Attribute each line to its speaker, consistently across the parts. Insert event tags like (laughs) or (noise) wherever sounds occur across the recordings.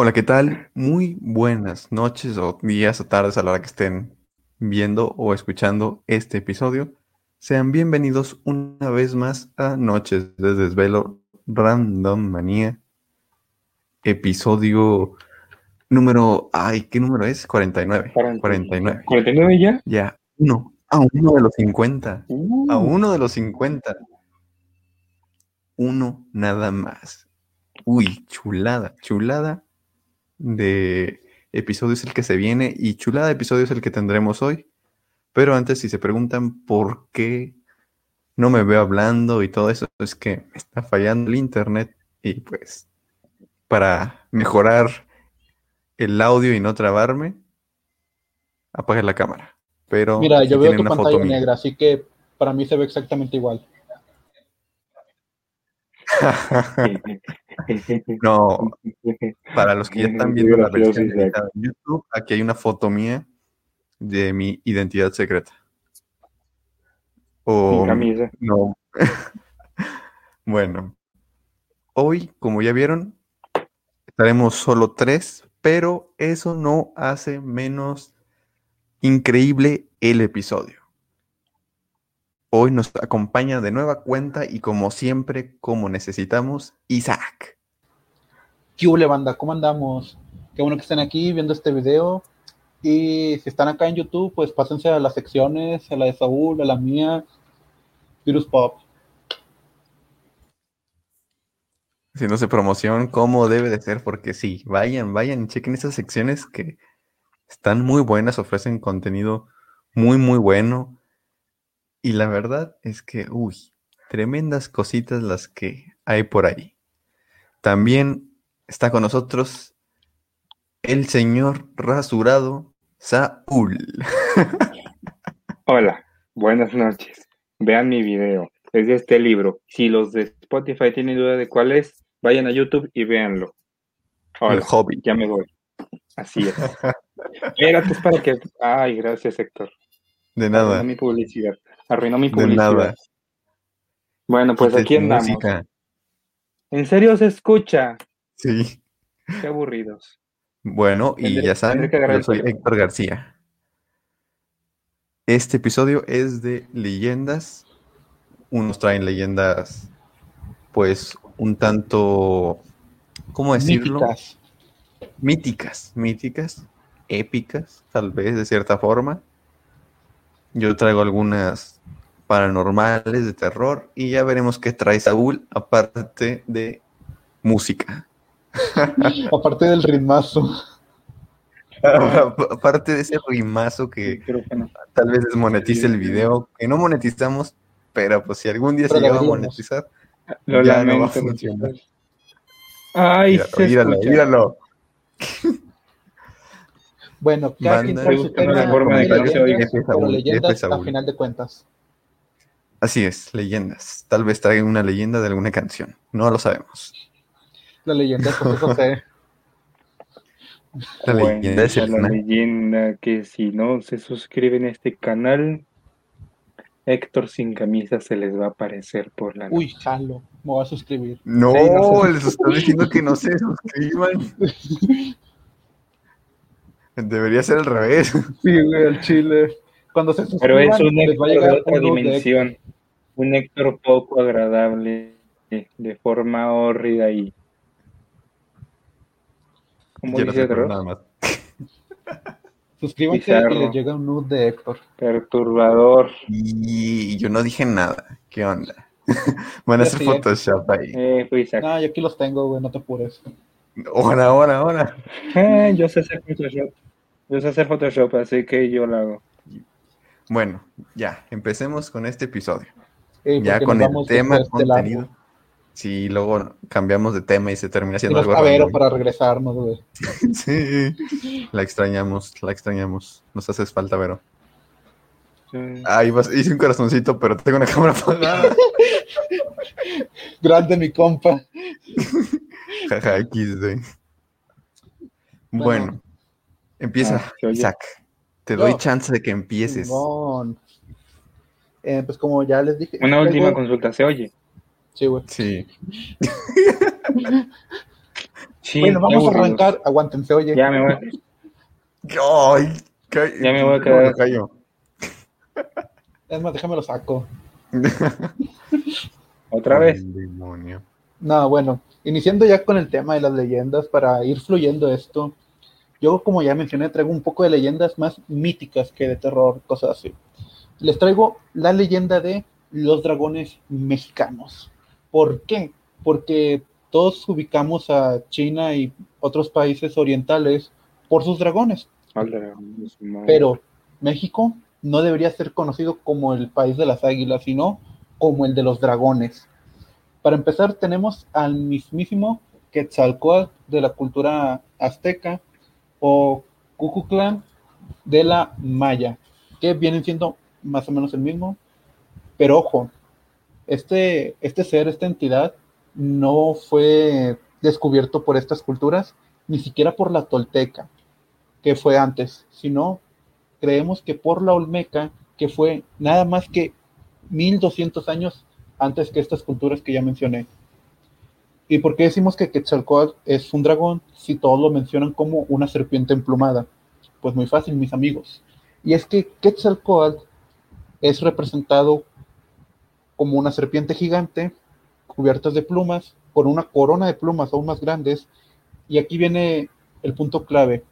Speaker 1: Hola, ¿qué tal? Muy buenas noches o días o tardes a la hora que estén viendo o escuchando este episodio. Sean bienvenidos una vez más a Noches de Desvelo Random Manía. Episodio número... Ay, ¿qué número es? 49. 49.
Speaker 2: ¿49 ya?
Speaker 1: Ya, uno. A uno de los 50.
Speaker 2: Uh,
Speaker 1: A uno de los 50. Uno nada más. Uy, chulada, chulada de episodio es el que se viene y chulada de episodio es el que tendremos hoy. Pero antes, si se preguntan por qué no me veo hablando y todo eso, es que me está fallando el internet y pues para mejorar el audio y no trabarme, apague la cámara. Pero
Speaker 3: Mira, yo veo tu
Speaker 1: una
Speaker 3: pantalla
Speaker 1: foto mía.
Speaker 3: negra, así que para mí se ve exactamente igual. (laughs) (laughs)
Speaker 1: No, (laughs) para los que ya están viendo la versión en YouTube, aquí hay una foto mía de mi identidad secreta. O
Speaker 2: camisa.
Speaker 1: no. (laughs) bueno, hoy, como ya vieron, estaremos solo tres, pero eso no hace menos increíble el episodio. Hoy nos acompaña de nueva cuenta y como siempre, como necesitamos, Isaac.
Speaker 3: ¿Qué hubo, banda? ¿Cómo andamos? Qué bueno que estén aquí viendo este video. Y si están acá en YouTube, pues pásense a las secciones, a la de Saúl, a la mía, Virus Pop.
Speaker 1: haciéndose promoción como debe de ser, porque sí, vayan, vayan y chequen esas secciones que están muy buenas, ofrecen contenido muy, muy bueno. Y la verdad es que, uy, tremendas cositas las que hay por ahí. También está con nosotros el señor rasurado Saúl. (laughs)
Speaker 2: Hola, buenas noches. Vean mi video. Es de este libro. Si los de Spotify tienen duda de cuál es, vayan a YouTube y véanlo.
Speaker 1: El
Speaker 2: Hola,
Speaker 1: hobby.
Speaker 2: ya me voy. Así es. Espérate, es para que. Ay, gracias, Héctor.
Speaker 1: De nada,
Speaker 2: mi publicidad. Arruinó mi
Speaker 1: de
Speaker 2: publicidad.
Speaker 1: nada.
Speaker 2: Bueno, pues
Speaker 1: Quítate
Speaker 2: aquí andamos.
Speaker 1: música.
Speaker 2: ¿En serio se escucha?
Speaker 1: Sí.
Speaker 2: Qué aburridos.
Speaker 1: Bueno, y
Speaker 2: Tendré-
Speaker 1: ya saben, yo soy. Héctor García. Este episodio es de leyendas. Unos traen leyendas, pues, un tanto, ¿cómo decirlo?
Speaker 3: Míticas.
Speaker 1: Míticas, míticas, épicas, tal vez, de cierta forma. Yo traigo algunas paranormales de terror y ya veremos qué trae Saúl, aparte de música. (laughs)
Speaker 3: Aparte del ritmazo. (laughs)
Speaker 1: aparte de ese rimazo que
Speaker 2: Micrófono.
Speaker 1: tal vez desmonetice el video, que no monetizamos, pero pues si algún día se
Speaker 3: Pero
Speaker 1: llega a monetizar,
Speaker 2: Lo
Speaker 1: Ya no va a funcionar.
Speaker 2: Ay,
Speaker 1: míralo,
Speaker 2: se
Speaker 1: míralo, míralo.
Speaker 3: Bueno, cada quien
Speaker 1: Banda,
Speaker 3: trae su tema
Speaker 2: la forma
Speaker 1: de que no se
Speaker 3: leyendas, a final de cuentas.
Speaker 1: Así es, leyendas. Tal vez traigan una leyenda de alguna canción, no lo sabemos.
Speaker 3: La leyenda de José.
Speaker 1: La
Speaker 2: Bueno,
Speaker 1: leyenda es el
Speaker 2: la leyenda que si no se suscriben a este canal, Héctor sin camisa se les va a aparecer por la
Speaker 3: Uy, jalo. Me voy a suscribir.
Speaker 1: No,
Speaker 2: Sí, no sé.
Speaker 1: les estoy diciendo que no se suscriban. (laughs) Debería ser al revés.
Speaker 3: Sí, güey, el chile. Cuando se suscriban,
Speaker 2: Pero es un Héctor de otra
Speaker 3: de
Speaker 2: dimensión, un Héctor poco agradable, de, forma hórrida y... ¿Cómo
Speaker 1: Yo no
Speaker 2: dice Dross?
Speaker 1: nada más. (laughs)
Speaker 3: Suscríbanse
Speaker 2: Bizarro.
Speaker 3: y les llega un nude de Héctor.
Speaker 2: Perturbador.
Speaker 1: Y yo no dije nada. ¿Qué onda? (laughs) Van a hacer
Speaker 3: sí.
Speaker 1: Photoshop ahí.
Speaker 2: Eh, fui Isaac.
Speaker 3: No, yo aquí los tengo, güey, no te apures.
Speaker 1: Ahora, ahora, ahora. (laughs)
Speaker 2: Eh, yo sé hacer Photoshop. Yo sé hacer Photoshop, así que yo lo hago.
Speaker 1: Bueno, ya, empecemos con este episodio.
Speaker 3: Eh,
Speaker 1: Ya con el tema,
Speaker 3: de largo.
Speaker 1: contenido. Si luego cambiamos de tema y se termina siendo algo random.
Speaker 3: para regresarnos, güey. (laughs)
Speaker 1: Sí, la extrañamos, la extrañamos. Nos haces falta, Vero.
Speaker 2: Eh,
Speaker 1: Ahí vas, hice un corazoncito, pero tengo una cámara apagada. (laughs)
Speaker 3: Grande mi compa. (laughs)
Speaker 1: Jaja, XD. Bueno,
Speaker 3: Bueno.
Speaker 1: empieza,
Speaker 2: Ah.
Speaker 1: Isaac. Te doy chance de que empieces.
Speaker 3: Simón. Eh, pues como ya les dije.
Speaker 2: Una última consulta, ¿se oye?
Speaker 3: Sí, güey.
Speaker 1: Sí. (laughs)
Speaker 2: Sí,
Speaker 3: bueno, vamos a arrancar. Aguántense, oye.
Speaker 2: Ya me voy.
Speaker 1: Ay,
Speaker 2: Ya me voy a quedar.
Speaker 1: me callo. (laughs)
Speaker 3: Es más, déjame lo saco. (laughs)
Speaker 2: Otra vez.
Speaker 1: Demonio.
Speaker 3: No, bueno, iniciando ya con el tema de las leyendas para ir fluyendo esto. Yo, como ya mencioné, traigo un poco de leyendas más míticas que de terror, cosas así. Les traigo la leyenda de los dragones mexicanos. ¿Por qué? Porque todos ubicamos a China y otros países orientales por sus dragones. Pero México no debería ser conocido como el país de las águilas, sino como el de los dragones. Para empezar, tenemos al mismísimo Quetzalcóatl de la cultura azteca o Cucuclán de la maya, que vienen siendo más o menos el mismo. Pero ojo, este, este ser, esta entidad, no fue descubierto por estas culturas, ni siquiera por la tolteca, que fue antes, sino creemos que por la olmeca, que fue nada más que 1200 años antes que estas culturas que ya mencioné. ¿Y por qué decimos que Quetzalcóatl es un dragón si todos lo mencionan como una serpiente emplumada? Pues muy fácil, mis amigos. Y es que Quetzalcóatl es representado como una serpiente gigante, cubiertas de plumas, con una corona de plumas aún más grandes. Y aquí viene el punto clave,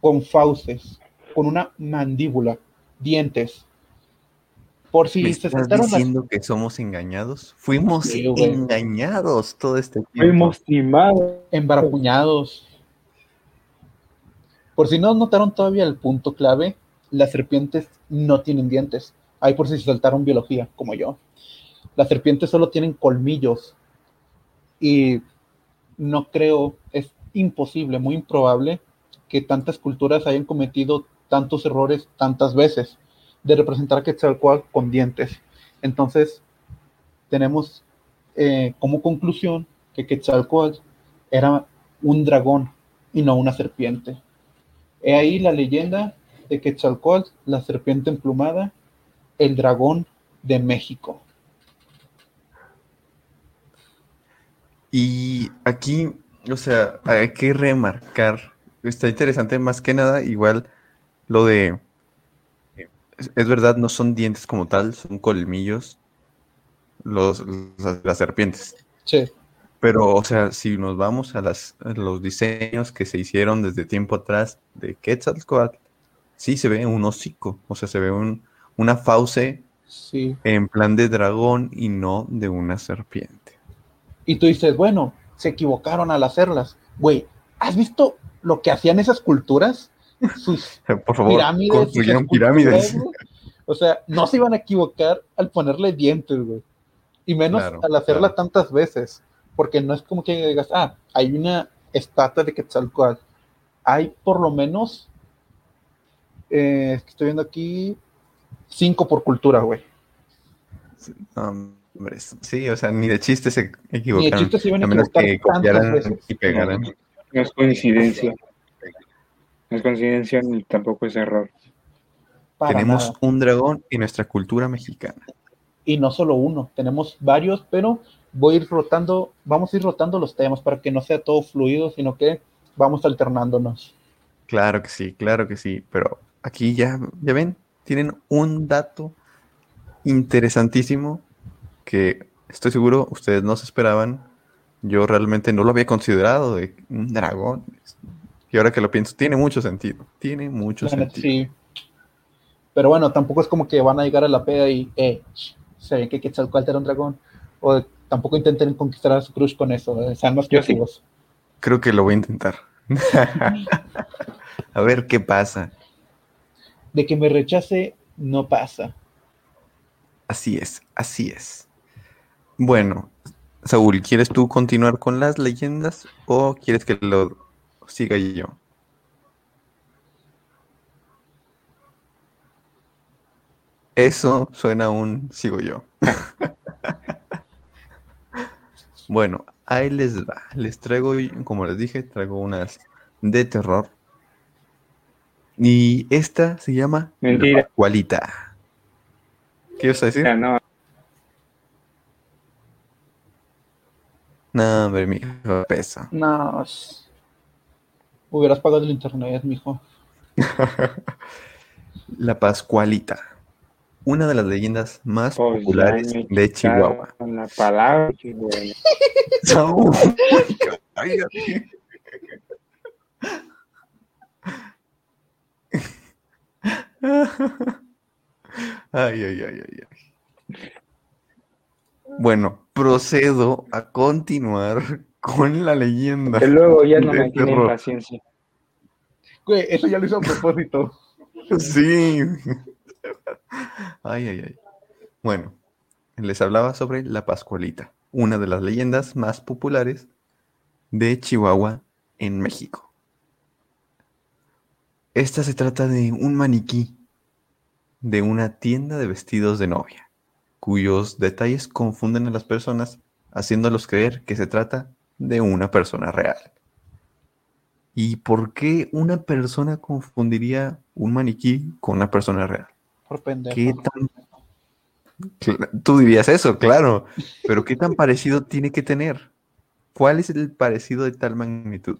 Speaker 3: con fauces, con una mandíbula, dientes. Por si
Speaker 1: ¿Me
Speaker 3: se
Speaker 1: diciendo que somos engañados? Fuimos
Speaker 3: Sí,
Speaker 1: engañados todo este tiempo.
Speaker 2: Fuimos timados.
Speaker 3: embarajuñados. Por si no notaron todavía el punto clave, las serpientes no tienen dientes. Ahí por si se saltaron biología, como yo. Las serpientes solo tienen colmillos. Y no creo, es imposible, muy improbable que tantas culturas hayan cometido tantos errores tantas veces de representar a Quetzalcóatl con dientes. Entonces, tenemos eh, como conclusión que Quetzalcóatl era un dragón y no una serpiente. He ahí la leyenda de Quetzalcóatl, la serpiente emplumada, el dragón de México.
Speaker 1: Y aquí, o sea, hay que remarcar, está interesante más que nada, igual lo de, es, es verdad, no son dientes como tal, son colmillos, los, las, las serpientes.
Speaker 3: Sí,
Speaker 1: Pero, o sea, si nos vamos a, las, a los diseños que se hicieron desde tiempo atrás de Quetzalcóatl, sí se ve un hocico, o sea, se ve un, una fauce
Speaker 3: sí.
Speaker 1: en plan de dragón y no de una serpiente.
Speaker 3: Y tú dices, bueno, se equivocaron al hacerlas. Güey, ¿has visto lo que hacían esas culturas? Sus (laughs)
Speaker 1: Por favor,
Speaker 3: pirámides.
Speaker 1: construyeron pirámides.
Speaker 3: O sea, no se iban a equivocar al ponerle dientes, güey. Y menos
Speaker 1: Claro,
Speaker 3: al hacerla
Speaker 1: claro.
Speaker 3: tantas veces. Porque no es como que digas, ah, hay una estatua de Quetzalcóatl. Hay por lo menos, eh, estoy viendo aquí, cinco por cultura, güey.
Speaker 1: Hombre, sí, o sea, ni de chiste se
Speaker 3: Ni de
Speaker 1: equivocaron.
Speaker 3: chiste se iban a
Speaker 1: a menos
Speaker 3: equivocar
Speaker 1: que
Speaker 3: tantas
Speaker 1: copiaran
Speaker 3: veces.
Speaker 1: y pegaran.
Speaker 2: No es coincidencia. No es coincidencia ni tampoco es error.
Speaker 3: Para
Speaker 1: Tenemos
Speaker 3: nada.
Speaker 1: un dragón en nuestra cultura mexicana.
Speaker 3: y no solo uno, tenemos varios, pero voy a ir rotando, vamos a ir rotando los temas para que no sea todo fluido, sino que vamos alternándonos.
Speaker 1: Claro que sí, claro que sí. Pero aquí ya, ya ven, tienen un dato interesantísimo que estoy seguro ustedes no se esperaban. Yo realmente no lo había considerado de un dragón. Y ahora que lo pienso, tiene mucho sentido. Tiene mucho sentido.
Speaker 3: sí. Pero bueno, tampoco es como que van a llegar a la peda y, eh, sh, saben que Quetzalcóatl era un dragón. O tampoco intenten conquistar a su crush con eso, eh, sean más
Speaker 2: sí.
Speaker 3: creativos.
Speaker 1: Creo que lo voy a intentar. (laughs) a ver qué pasa.
Speaker 3: De que me rechace, no pasa.
Speaker 1: Así es, así es. Bueno, Saúl, ¿quieres tú continuar con las leyendas o quieres que lo siga yo? Eso suena a un sigo yo. (laughs) bueno, ahí les va. Les traigo, como les dije, traigo unas de terror. Y esta se llama
Speaker 2: Mentira.
Speaker 1: La Cualita. ¿Qué ibas a decir?
Speaker 2: Ya, no.
Speaker 1: No, hombre, mijo, pesa.
Speaker 3: No. Hubieras pagado el internet, mijo. (laughs)
Speaker 1: La Pascualita, una de las leyendas más
Speaker 2: Pues
Speaker 1: populares de Chihuahua.
Speaker 2: La palabra, Chihuahua. (laughs)
Speaker 1: Saúl, cállate. (laughs) Ay, ay, ay, ay, ay. Bueno, procedo a continuar con la leyenda.
Speaker 2: Que luego ya no me tienen paciencia.
Speaker 3: Güey, eso ya lo hizo a propósito.
Speaker 1: Sí. Ay, ay, ay. Bueno, les hablaba sobre la Pascualita, una de las leyendas más populares de Chihuahua en México. Esta se trata de un maniquí de una tienda de vestidos de novia, cuyos detalles confunden a las personas, haciéndolos creer que se trata de una persona real. ¿Y por qué una persona confundiría un maniquí con una persona real?
Speaker 3: Por pendejo.
Speaker 1: ¿Qué tan... Tú dirías eso, claro, pero ¿qué tan parecido tiene que tener? ¿Cuál es el parecido de tal magnitud?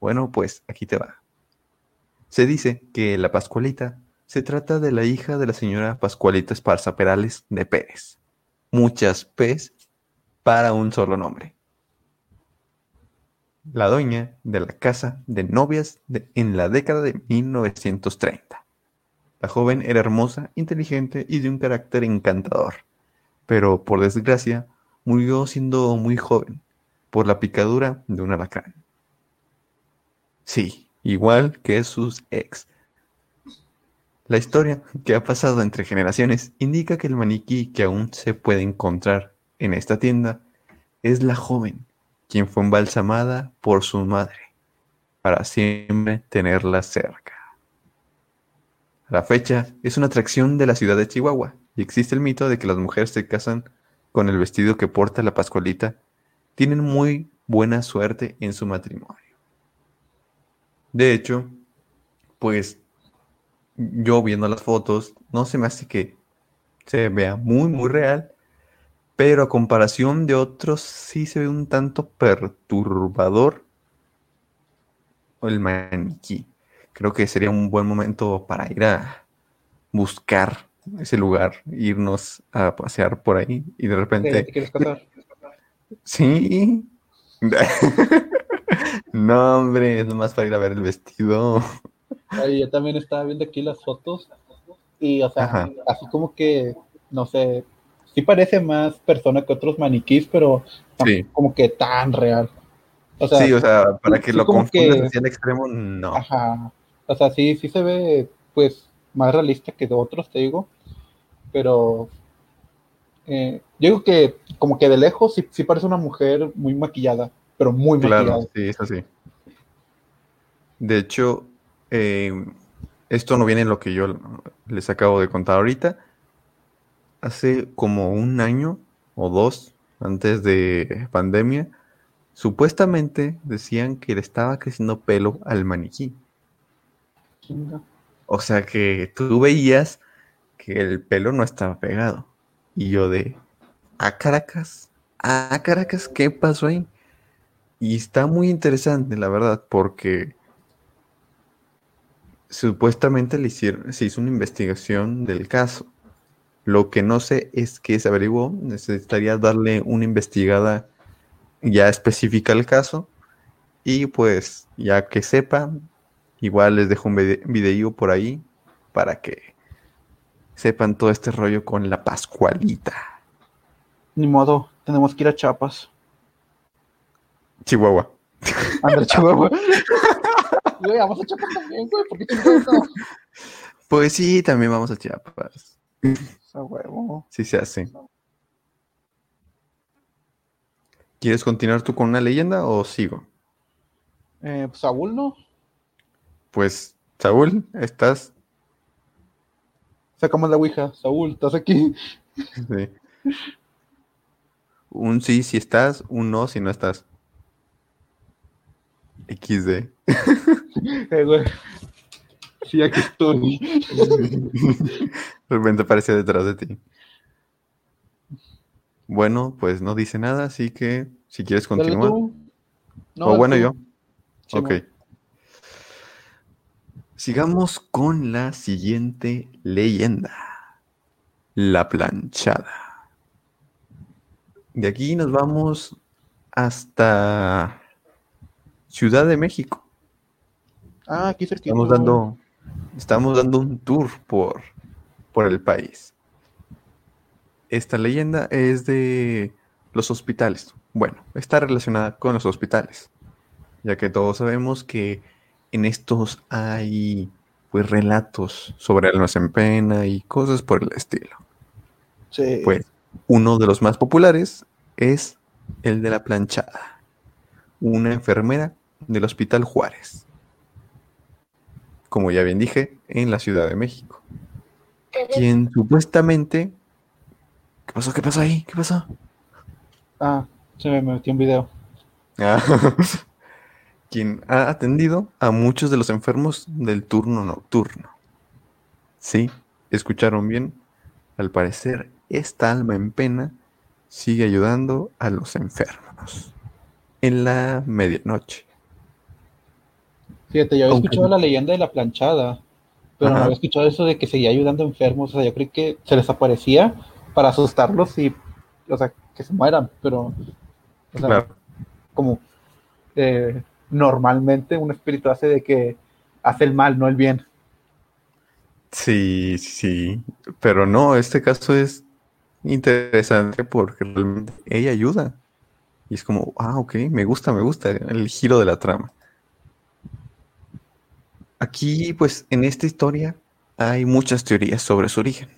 Speaker 1: Bueno, pues aquí te va. Se dice que la Pascualita se trata de la hija de la señora Pascualita Esparza Perales de Pérez. Muchas P's para un solo nombre. La doña de la casa de novias de- en la década de 1930. La joven era hermosa, inteligente y de un carácter encantador, pero por desgracia murió siendo muy joven por la picadura de un alacrán. Sí, igual que sus ex. La historia que ha pasado entre generaciones indica que el maniquí que aún se puede encontrar en esta tienda es la joven, quien fue embalsamada por su madre, para siempre tenerla cerca. La fecha es una atracción de la ciudad de Chihuahua y existe el mito de que las mujeres se casan con el vestido que porta la Pascualita, tienen muy buena suerte en su matrimonio. De hecho, pues yo viendo las fotos, no se me hace que se vea muy, muy real, pero a comparación de otros sí se ve un tanto perturbador el maniquí. Creo que sería un buen momento para ir a buscar ese lugar, irnos a pasear por ahí y de
Speaker 3: ¿Te, te
Speaker 1: repente,
Speaker 3: quieres casar?
Speaker 1: sí. (laughs) No, hombre, es nomás para ir a ver el vestido.
Speaker 3: Ay, yo también estaba viendo aquí las fotos y, o sea,
Speaker 1: Ajá.
Speaker 3: así como que, no sé, sí parece más persona que otros maniquís, pero
Speaker 1: Sí.
Speaker 3: como que tan real. O sea,
Speaker 1: Sí, o sea, para que
Speaker 3: sí,
Speaker 1: lo confundas
Speaker 3: que-
Speaker 1: hacia el extremo, no.
Speaker 3: ajá. O sea, sí, sí se ve, pues, más realista que de otros, te digo, pero eh, yo digo que como que de lejos sí, sí parece una mujer muy maquillada, pero muy
Speaker 1: Claro,
Speaker 3: maquillada.
Speaker 1: sí, eso sí. De hecho, eh, esto no viene en lo que yo les acabo de contar ahorita. Hace como un año o dos antes de pandemia, supuestamente decían que le estaba creciendo pelo al maniquí. O sea que tú veías que el pelo no estaba pegado. Y yo de, a Caracas, a Caracas, ¿qué pasó ahí? Y está muy interesante, la verdad, porque supuestamente le hicieron, se hizo una investigación del caso. Lo que no sé es qué se averiguó. Necesitaría darle una investigada ya específica al caso. Y pues, ya que sepa, igual les dejo un vide- videío por ahí para que sepan todo este rollo con la Pascualita.
Speaker 3: Ni modo, tenemos que ir a Chiapas.
Speaker 1: Chihuahua. (laughs)
Speaker 3: André Chihuahua. Güey, vamos a Chiapas también, güey, ¿por qué?
Speaker 1: Pues sí, también vamos a Chiapas.
Speaker 3: A huevo.
Speaker 1: Sí se hace. ¿Quieres continuar tú con una leyenda o sigo?
Speaker 3: Eh, pues, Saúl, ¿no?
Speaker 1: Pues, Saúl, estás.
Speaker 3: Sacamos la ouija. Saúl, ¿estás aquí?
Speaker 1: Sí. Un sí si estás, un no si no estás. XD. (laughs)
Speaker 3: Eh, güey. Sí, aquí estoy. (laughs)
Speaker 1: De repente aparece detrás de ti. Bueno, pues no dice nada, así que si quieres continuar.
Speaker 3: No,
Speaker 1: o bueno,
Speaker 3: tú.
Speaker 1: yo.
Speaker 3: Sí,
Speaker 1: ok.
Speaker 3: mo-
Speaker 1: Sigamos con la siguiente leyenda. La planchada. De aquí nos vamos hasta Ciudad de México.
Speaker 3: Ah, aquí cerquita.
Speaker 1: Estamos dando, estamos dando un tour por, por el país. Esta leyenda es de los hospitales. Bueno, está relacionada con los hospitales, ya que todos sabemos que en estos hay pues relatos sobre almas en pena y cosas por el estilo.
Speaker 3: Sí.
Speaker 1: Pues uno de los más populares es el de la planchada, una enfermera del Hospital Juárez. Como ya bien dije, en la Ciudad de México. Quien supuestamente... ¿Qué pasó? ¿Qué pasó ahí? ¿Qué pasó?
Speaker 3: Ah, se me metió un video.
Speaker 1: Ah, (laughs) quien ha atendido a muchos de los enfermos del turno nocturno. Sí, escucharon bien. Al parecer, esta alma en pena sigue ayudando a los enfermos en la medianoche.
Speaker 3: Fíjate, yo había
Speaker 1: Aunque-
Speaker 3: escuchado la leyenda de la planchada, pero no había escuchado eso de que seguía ayudando a enfermos. O sea, yo creí que se les aparecía para asustarlos y, o sea, que se mueran, pero, o sea,
Speaker 1: Claro.
Speaker 3: como eh, normalmente un espíritu hace de que hace el mal, no el bien.
Speaker 1: Sí, sí, pero no, este caso es interesante porque realmente ella ayuda. Y es como, ah, ok, me gusta, me gusta el giro de la trama. Aquí, pues, en esta historia hay muchas teorías sobre su origen.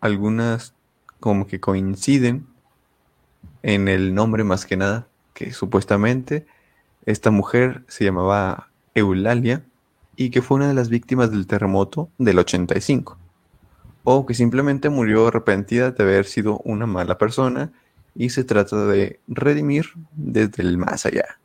Speaker 1: Algunas como que coinciden en el nombre más que nada, que supuestamente esta mujer se llamaba Eulalia y que fue una de las víctimas del terremoto del 85. O que simplemente murió arrepentida de haber sido una mala persona y se trata de redimir desde el más allá.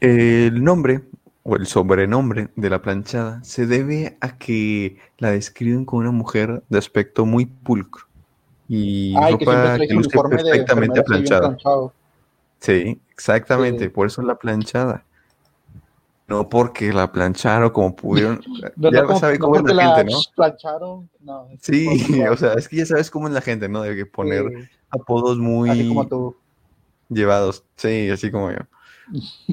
Speaker 1: El nombre o el sobrenombre de la planchada se debe a que la describen como una mujer de aspecto muy pulcro y
Speaker 3: Ay, que
Speaker 1: ropa que luce
Speaker 3: de
Speaker 1: perfectamente planchada. Sí, exactamente,
Speaker 3: Sí.
Speaker 1: por eso la planchada. No porque la plancharon como pudieron. (laughs)
Speaker 3: No,
Speaker 1: ya
Speaker 3: no
Speaker 1: sabe
Speaker 3: no
Speaker 1: cómo es la gente, ¿no?
Speaker 3: plancharon, no. es
Speaker 1: Sí, (laughs) o sea, es que ya sabes cómo es la gente, ¿no? De que poner
Speaker 3: sí,
Speaker 1: apodos muy llevados. Sí, así como yo.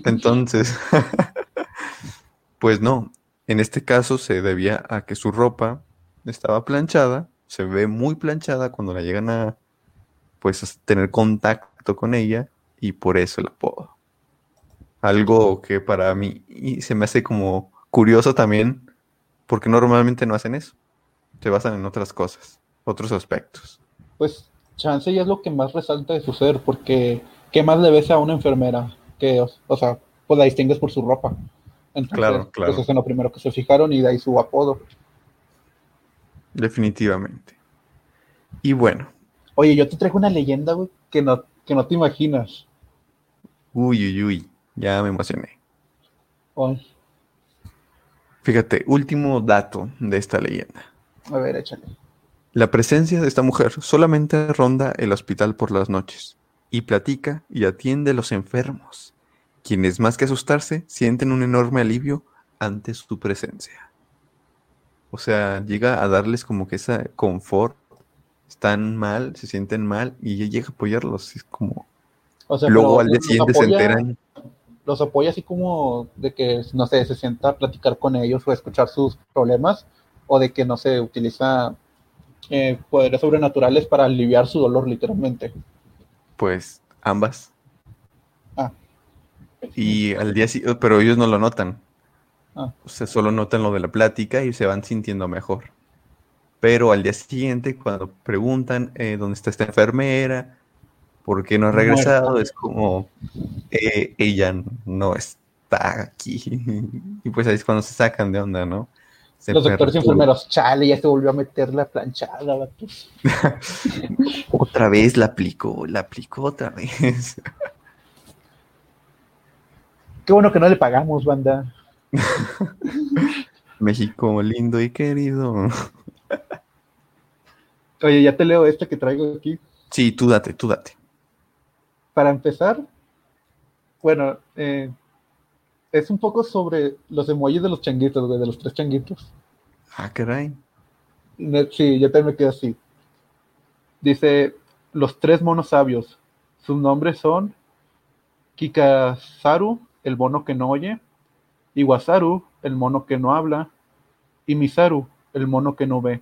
Speaker 1: Entonces, (laughs) pues no, en este caso se debía a que su ropa estaba planchada, se ve muy planchada cuando la llegan a, pues, a tener contacto con ella y por eso el apodo. Algo que para mí se me hace como curioso también, porque normalmente no hacen eso, se basan en otras cosas, otros aspectos.
Speaker 3: Pues chance ya es lo que más resalta de su ser, porque ¿qué más le ves a una enfermera? Que, o, o sea, pues la distingues por su ropa. Entonces,
Speaker 1: Claro, claro.
Speaker 3: Pues es lo primero que se fijaron y de ahí su apodo.
Speaker 1: Definitivamente. Y bueno,
Speaker 3: Oye, yo te traigo una leyenda, güey, que no, que no te imaginas.
Speaker 1: uy, uy, uy, ya me emocioné.
Speaker 3: Ay,
Speaker 1: Fíjate, último dato de esta leyenda.
Speaker 3: a ver, échale.
Speaker 1: La presencia de esta mujer solamente ronda el hospital por las noches y platica y atiende a los enfermos, quienes más que asustarse sienten un enorme alivio ante su presencia. O sea, llega a darles como que ese confort. Están mal, se sienten mal y ella llega a apoyarlos. Es como...
Speaker 3: O sea,
Speaker 1: Luego al día se
Speaker 3: apoya-
Speaker 1: enteran.
Speaker 3: Los apoya así como de que, no sé, se sienta a platicar con ellos o a escuchar sus problemas, o de que, no sé, utiliza eh, poderes sobrenaturales para aliviar su dolor, literalmente.
Speaker 1: Pues ambas.
Speaker 3: Ah.
Speaker 1: Y al día siguiente, pero ellos no lo notan.
Speaker 3: Ah.
Speaker 1: O sea, solo notan lo de la plática y se van sintiendo mejor. Pero al día siguiente, cuando preguntan eh, dónde está esta enfermera, por qué no ha
Speaker 3: Muerta.
Speaker 1: regresado, es como eh, ella no está aquí. (laughs) Y pues ahí es cuando se sacan de onda, ¿no? Se
Speaker 3: Los doctores y enfermeros, chale, ya se volvió a meter la planchada, vatos. (laughs)
Speaker 1: Otra vez la aplicó, la aplicó otra vez.
Speaker 3: Qué bueno que no le pagamos, banda. (laughs)
Speaker 1: México lindo y querido.
Speaker 3: Oye, ya te leo este que traigo aquí.
Speaker 1: Sí, tú date, tú date.
Speaker 3: Para empezar, bueno, eh, es un poco sobre los emojis de los changuitos, güey, de los tres changuitos.
Speaker 1: Ah, caray.
Speaker 3: Sí, yo también me quedo así. Dice, los tres monos sabios. Sus nombres son Kikasaru, el mono que no oye, Iwasaru, el mono que no habla, y Misaru, el mono que no ve.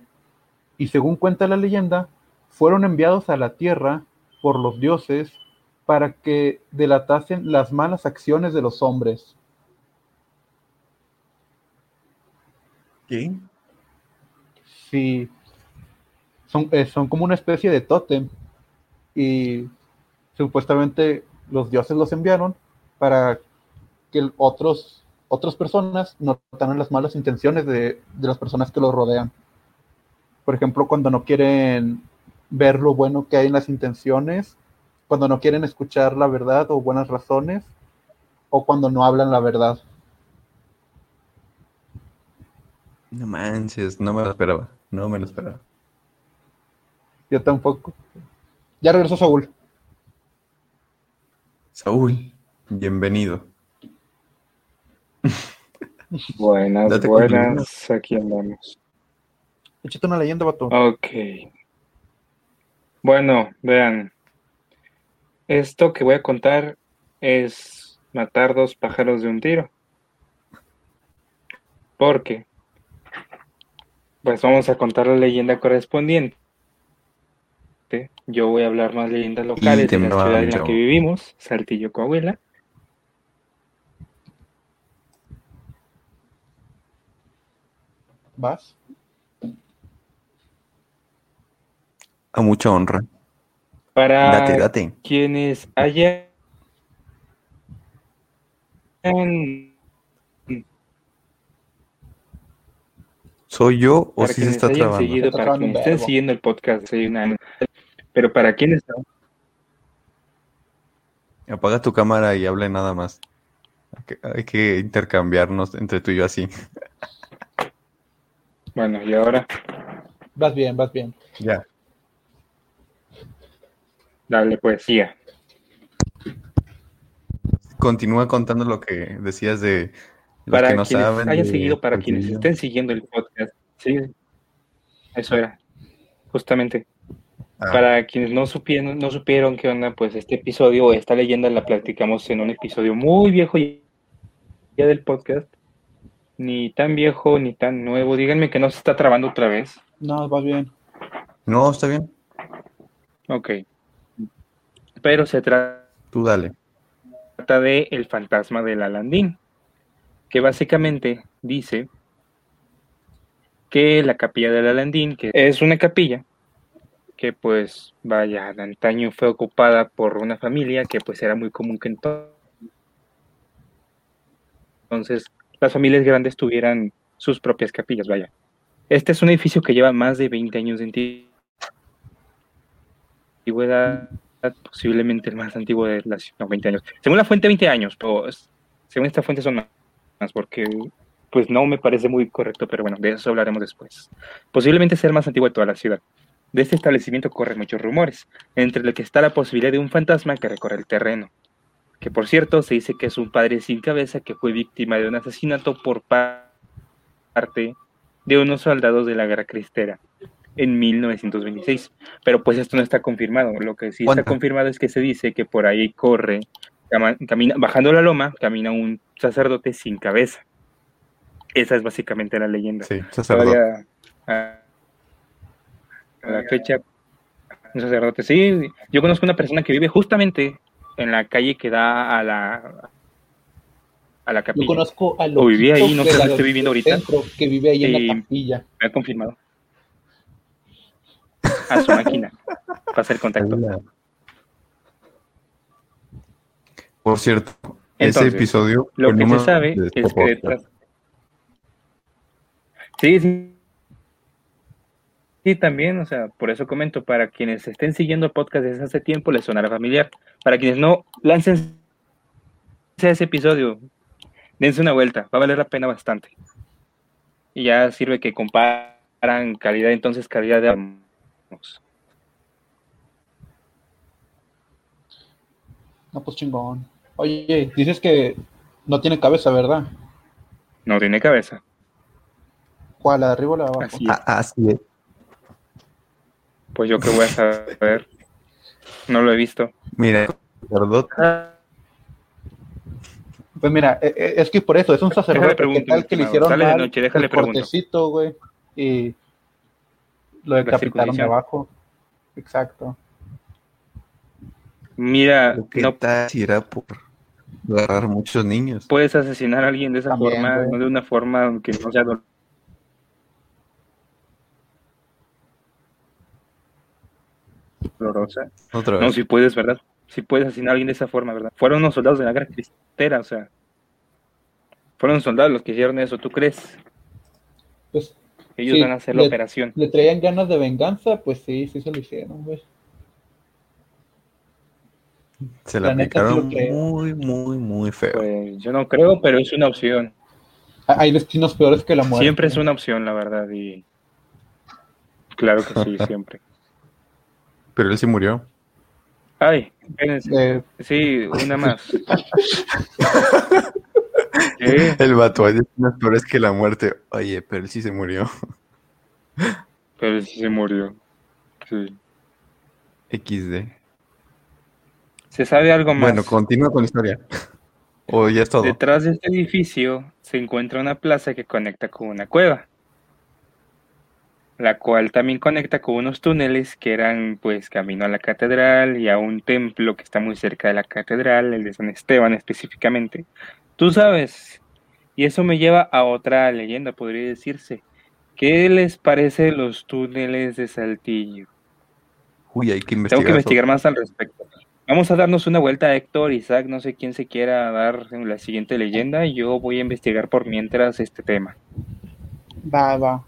Speaker 3: Y según cuenta la leyenda, fueron enviados a la tierra por los dioses para que delatasen las malas acciones de los hombres.
Speaker 1: ¿Qué?
Speaker 3: Sí, son, eh, son como una especie de tótem y supuestamente los dioses los enviaron para que otros, otras personas notaran las malas intenciones de, de las personas que los rodean. Por ejemplo, cuando no quieren ver lo bueno que hay en las intenciones, cuando no quieren escuchar la verdad o buenas razones, o cuando no hablan la verdad.
Speaker 1: No manches, no me lo esperaba. No me lo esperaba.
Speaker 3: Yo tampoco. Ya regresó Saúl.
Speaker 1: Saúl, bienvenido. (laughs)
Speaker 2: Buenas,
Speaker 1: Date
Speaker 2: buenas, aquí andamos.
Speaker 3: Échate una leyenda, vato.
Speaker 2: Ok. Bueno, vean. Esto que voy a contar es matar dos pájaros de un tiro. Porque, pues vamos a contar la leyenda correspondiente. Yo voy a hablar más leyendas locales de la ciudad en la que vivimos, Saltillo, Coahuila.
Speaker 3: ¿Vas?
Speaker 1: A mucha honra.
Speaker 2: Para
Speaker 1: Date, date.
Speaker 2: quienes hayan
Speaker 1: ¿Soy yo o si se está trabando?
Speaker 2: seguido,
Speaker 3: Está
Speaker 2: para quienes estén siguiendo el podcast, soy una- pero para quienes
Speaker 1: Apaga tu cámara y hable nada más. Hay que, hay que intercambiarnos entre tú y yo así.
Speaker 2: bueno, y ahora
Speaker 3: Vas bien, vas bien.
Speaker 1: Ya.
Speaker 2: dale poesía.
Speaker 1: Continúa contando lo que decías de
Speaker 2: Para
Speaker 1: que no
Speaker 2: quienes
Speaker 1: saben.
Speaker 2: hayan
Speaker 1: de
Speaker 2: seguido, para quienes estén siguiendo el podcast. Sí, eso era. Justamente.
Speaker 1: Ah,
Speaker 2: Para quienes no supieron, no supieron qué onda, pues este episodio o esta leyenda la platicamos en un episodio muy viejo ya del podcast. Ni tan viejo ni tan nuevo. Díganme que no se está trabando otra vez.
Speaker 3: No, vas bien.
Speaker 1: No, está bien.
Speaker 2: Ok. Pero se trata
Speaker 1: Tú dale.
Speaker 2: de El fantasma del Alandín, que básicamente dice que la capilla del Alandín, que es una capilla que pues vaya, de antaño fue ocupada por una familia que pues era muy común que ento- entonces las familias grandes tuvieran sus propias capillas, vaya. Este es un edificio que lleva más de 20 años de antigüedad, posiblemente el más antiguo de la ciudad, no, 20 años. Según la fuente, 20 años, pero según esta fuente son porque pues no me parece muy correcto, pero bueno, de eso hablaremos después. Posiblemente sea el más antiguo de toda la ciudad. De este establecimiento corren muchos rumores, entre los que está la posibilidad de un fantasma que recorre el terreno, que por cierto se dice que es un padre sin cabeza que fue víctima de un asesinato por pa- parte de unos soldados de la guerra cristera en 1926. Pero pues esto no está confirmado. Lo que sí está confirmado es que se dice que por ahí corre, camina, bajando la loma, camina un sacerdote sin cabeza. Esa es básicamente la leyenda.
Speaker 1: Sí, sacerdote.
Speaker 2: A, a la fecha, un sacerdote. Sí, yo conozco una persona que vive justamente en la calle que da a la a la
Speaker 3: Yo
Speaker 2: capilla.
Speaker 3: conozco a
Speaker 2: O vivía ahí, no sé
Speaker 3: la-
Speaker 2: esté viviendo ahorita.
Speaker 3: que vive ahí en
Speaker 2: Y-
Speaker 3: la capilla.
Speaker 2: Me ha confirmado. A su máquina. Para hacer contacto.
Speaker 1: Por cierto, ese
Speaker 2: Entonces,
Speaker 1: episodio.
Speaker 2: Lo que se sabe
Speaker 1: de
Speaker 2: es que detrás. Sí, sí. Sí, también, o sea, por eso comento, para quienes estén siguiendo el podcast desde hace tiempo, les sonará familiar. Para quienes no, lancen ese episodio, dense una vuelta, va a valer la pena bastante. Y ya sirve que comparan calidad, entonces calidad de
Speaker 3: No, pues chingón. Oye, dices que no tiene cabeza, ¿verdad?
Speaker 2: No tiene cabeza.
Speaker 3: ¿Cuál? ¿La de arriba o la de abajo?
Speaker 2: Así es.
Speaker 1: Ah, así es.
Speaker 2: Pues yo qué voy a saber. No lo he visto.
Speaker 1: Mira, sacerdote,
Speaker 3: Pues mira, eh, eh, es que por eso, es un sacerdote. ¿Qué
Speaker 2: pregunto,
Speaker 3: tal que le hicieron
Speaker 2: Sale de
Speaker 3: mal
Speaker 2: noche, déjale
Speaker 3: el cortecito, güey? Y lo decapitaron de abajo. Exacto.
Speaker 2: Mira,
Speaker 1: ¿qué
Speaker 2: no
Speaker 1: tal si era por agarrar muchos niños?
Speaker 2: puedes asesinar a alguien de esa
Speaker 3: También,
Speaker 2: forma,
Speaker 3: güey.
Speaker 2: no de una forma que no sea dolorosa. dolorosa.
Speaker 1: Otra
Speaker 2: No, si puedes, ¿verdad? Si puedes asesinar a alguien de esa forma, ¿verdad? Fueron unos soldados de la guerra cristera, o sea. Fueron soldados los que hicieron eso, ¿tú crees?
Speaker 3: Pues
Speaker 2: Ellos
Speaker 3: Sí,
Speaker 2: van a hacer la
Speaker 3: le-
Speaker 2: operación.
Speaker 3: le traían ganas de venganza, pues sí, sí se lo hicieron, güey.
Speaker 1: Se la
Speaker 3: la
Speaker 1: aplicaron muy, muy, muy feo.
Speaker 2: Pues yo no creo, pero es una opción.
Speaker 3: Ah, Hay destinos peores que la muerte.
Speaker 2: Siempre es una opción, la verdad, y claro que sí, (laughs) siempre.
Speaker 1: Pero él sí murió.
Speaker 2: Ay, espérense.
Speaker 3: Eh,
Speaker 2: Sí, una más. (laughs) ¿Qué?
Speaker 1: El vato hay destinos peores que la muerte. Oye, pero él sí se murió.
Speaker 2: Pero sí se murió. Sí.
Speaker 1: XD.
Speaker 2: ¿Se sabe algo más?
Speaker 1: Bueno, continúa con la historia. O ya es todo.
Speaker 2: Detrás de este edificio se encuentra una plaza que conecta con una cueva, la cual también conecta con unos túneles que eran pues camino a la catedral y a un templo que está muy cerca de la catedral, el de San Esteban específicamente. Tú sabes, y eso me lleva a otra leyenda, podría decirse. ¿Qué les parece los túneles de Saltillo?
Speaker 1: Uy, hay que investigar.
Speaker 2: Tengo que investigar más al respecto. Vamos a darnos una vuelta, Héctor, Isaac, no sé quién se quiera dar en la siguiente leyenda. y Yo voy a investigar por mientras este tema.
Speaker 3: va, va.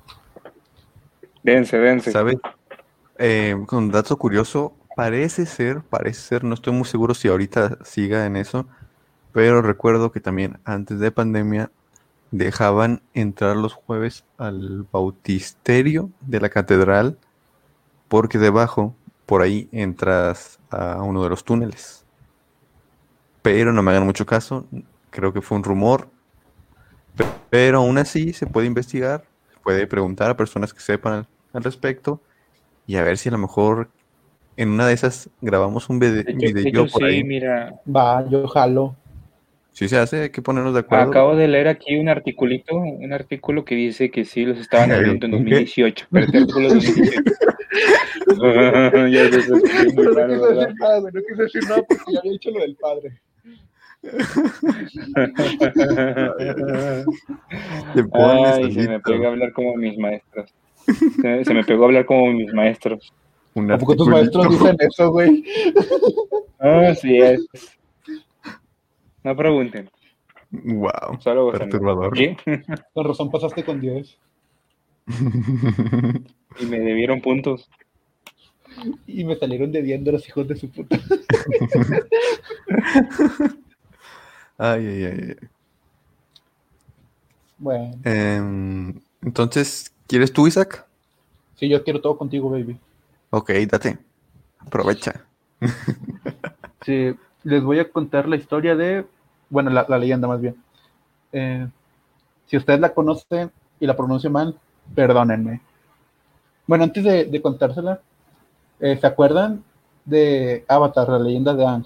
Speaker 2: Dense, dense.
Speaker 1: ¿Sabes? Eh, con un dato curioso, parece ser, parece ser, no estoy muy seguro si ahorita siga en eso, pero recuerdo que también antes de pandemia dejaban entrar los jueves al bautisterio de la catedral porque debajo, por ahí, entras a uno de los túneles. Pero no me hagan mucho caso, creo que fue un rumor, pe- pero aún así se puede investigar, se puede preguntar a personas que sepan al, al respecto y a ver si a lo mejor en una de esas grabamos un video
Speaker 2: hecho,
Speaker 1: por
Speaker 2: sí,
Speaker 1: ahí.
Speaker 2: mira,
Speaker 3: Va, yo jalo.
Speaker 1: Si se hace, hay que ponernos de acuerdo.
Speaker 2: acabo de leer aquí un articulito, un artículo que dice que sí los estaban (laughs) abriendo en
Speaker 1: ¿Qué?
Speaker 2: 2018, pero (laughs) artículo es (laughs) 2018. ya sé, es muy
Speaker 3: No quise
Speaker 2: ¿verdad?
Speaker 3: decir nada, güey, no quise decir nada porque ya había dicho lo del padre.
Speaker 1: Te pones
Speaker 2: Ay, se me pega a hablar como mis maestros. Se, se me pegó a hablar como mis maestros.
Speaker 1: un
Speaker 3: ¿A poco tus maestros dicen eso, güey?
Speaker 2: Así es. No pregunten,
Speaker 1: Wow,
Speaker 2: solo
Speaker 1: perturbador.
Speaker 2: ¿Sí?
Speaker 3: Con razón pasaste con 10.
Speaker 2: Y me debieron puntos.
Speaker 3: Y me salieron debiendo los hijos de su puta. (laughs)
Speaker 1: Ay, ay, ay.
Speaker 3: Bueno,
Speaker 1: Em, entonces, ¿quieres tú, Isaac?
Speaker 3: sí, yo quiero todo contigo, baby.
Speaker 1: Ok, date. Aprovecha.
Speaker 3: Sí, les voy a contar la historia de, bueno, la, la leyenda más bien. Eh, si ustedes la conocen y la pronuncio mal, perdónenme. Bueno, antes de, de contársela, eh, ¿se acuerdan de Avatar, la leyenda de Aang?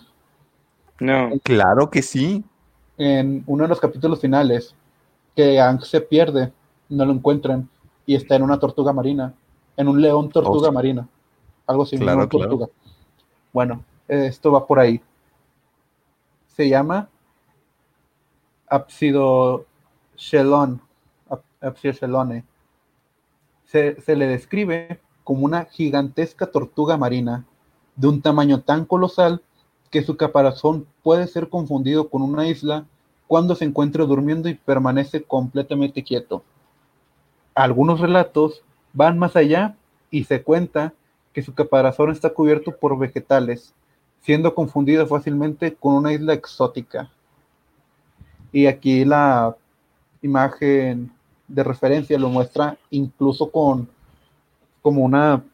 Speaker 2: No.
Speaker 1: Claro que sí.
Speaker 3: En uno de los capítulos finales, que Aang se pierde, no lo encuentran y está en una tortuga marina, en un león tortuga
Speaker 1: Oh, sí.
Speaker 3: marina, algo así, un
Speaker 1: Claro,
Speaker 3: león
Speaker 1: claro.
Speaker 3: tortuga. Bueno, eh, esto va por ahí. Se llama Apsidoshelon, Ap- Apsidoshelone. Se, se le describe como una gigantesca tortuga marina de un tamaño tan colosal que su caparazón puede ser confundido con una isla cuando se encuentra durmiendo y permanece completamente quieto. Algunos relatos van más allá y se cuenta que su caparazón está cubierto por vegetales, siendo confundido fácilmente con una isla exótica. Y aquí la imagen de referencia lo muestra incluso con como una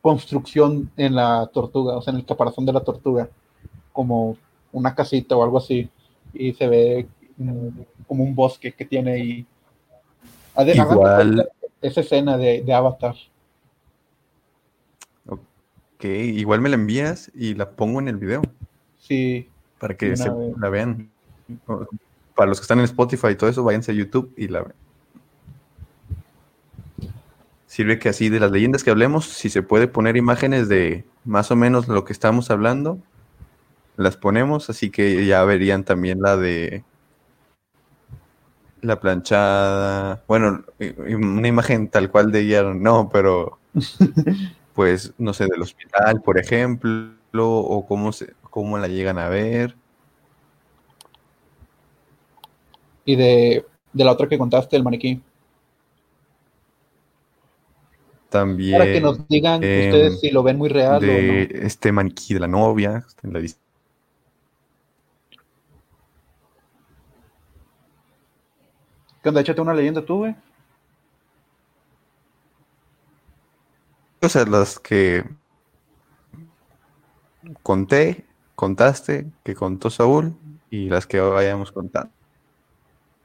Speaker 3: construcción en la tortuga, o sea, en el caparazón de la tortuga, como una casita o algo así, y se ve mm, como un bosque que tiene de
Speaker 1: Igual-
Speaker 3: Esa escena de, de Avatar.
Speaker 1: Ok, igual me la envías y la pongo en el video
Speaker 3: Sí,
Speaker 1: para que se la vean. Para los que están en Spotify y todo eso, váyanse a YouTube y la ven. Sirve que así de las leyendas que hablemos, si se puede poner imágenes de más o menos lo que estamos hablando, las ponemos, así que ya verían también la de la planchada. Bueno, una imagen tal cual de ella, no, pero (laughs) pues no sé, del hospital, por ejemplo, o cómo se, cómo la llegan a ver.
Speaker 3: y de, de la otra que contaste, el maniquí.
Speaker 1: También
Speaker 3: Para que nos digan
Speaker 1: em,
Speaker 3: ustedes si lo ven muy real
Speaker 1: de
Speaker 3: o no.
Speaker 1: este maniquí de la novia. en la dis-
Speaker 3: ¿Qué onda? Échate una leyenda tú, güey.
Speaker 1: O sea, las que conté, contaste, que contó Saúl y las que vayamos contando.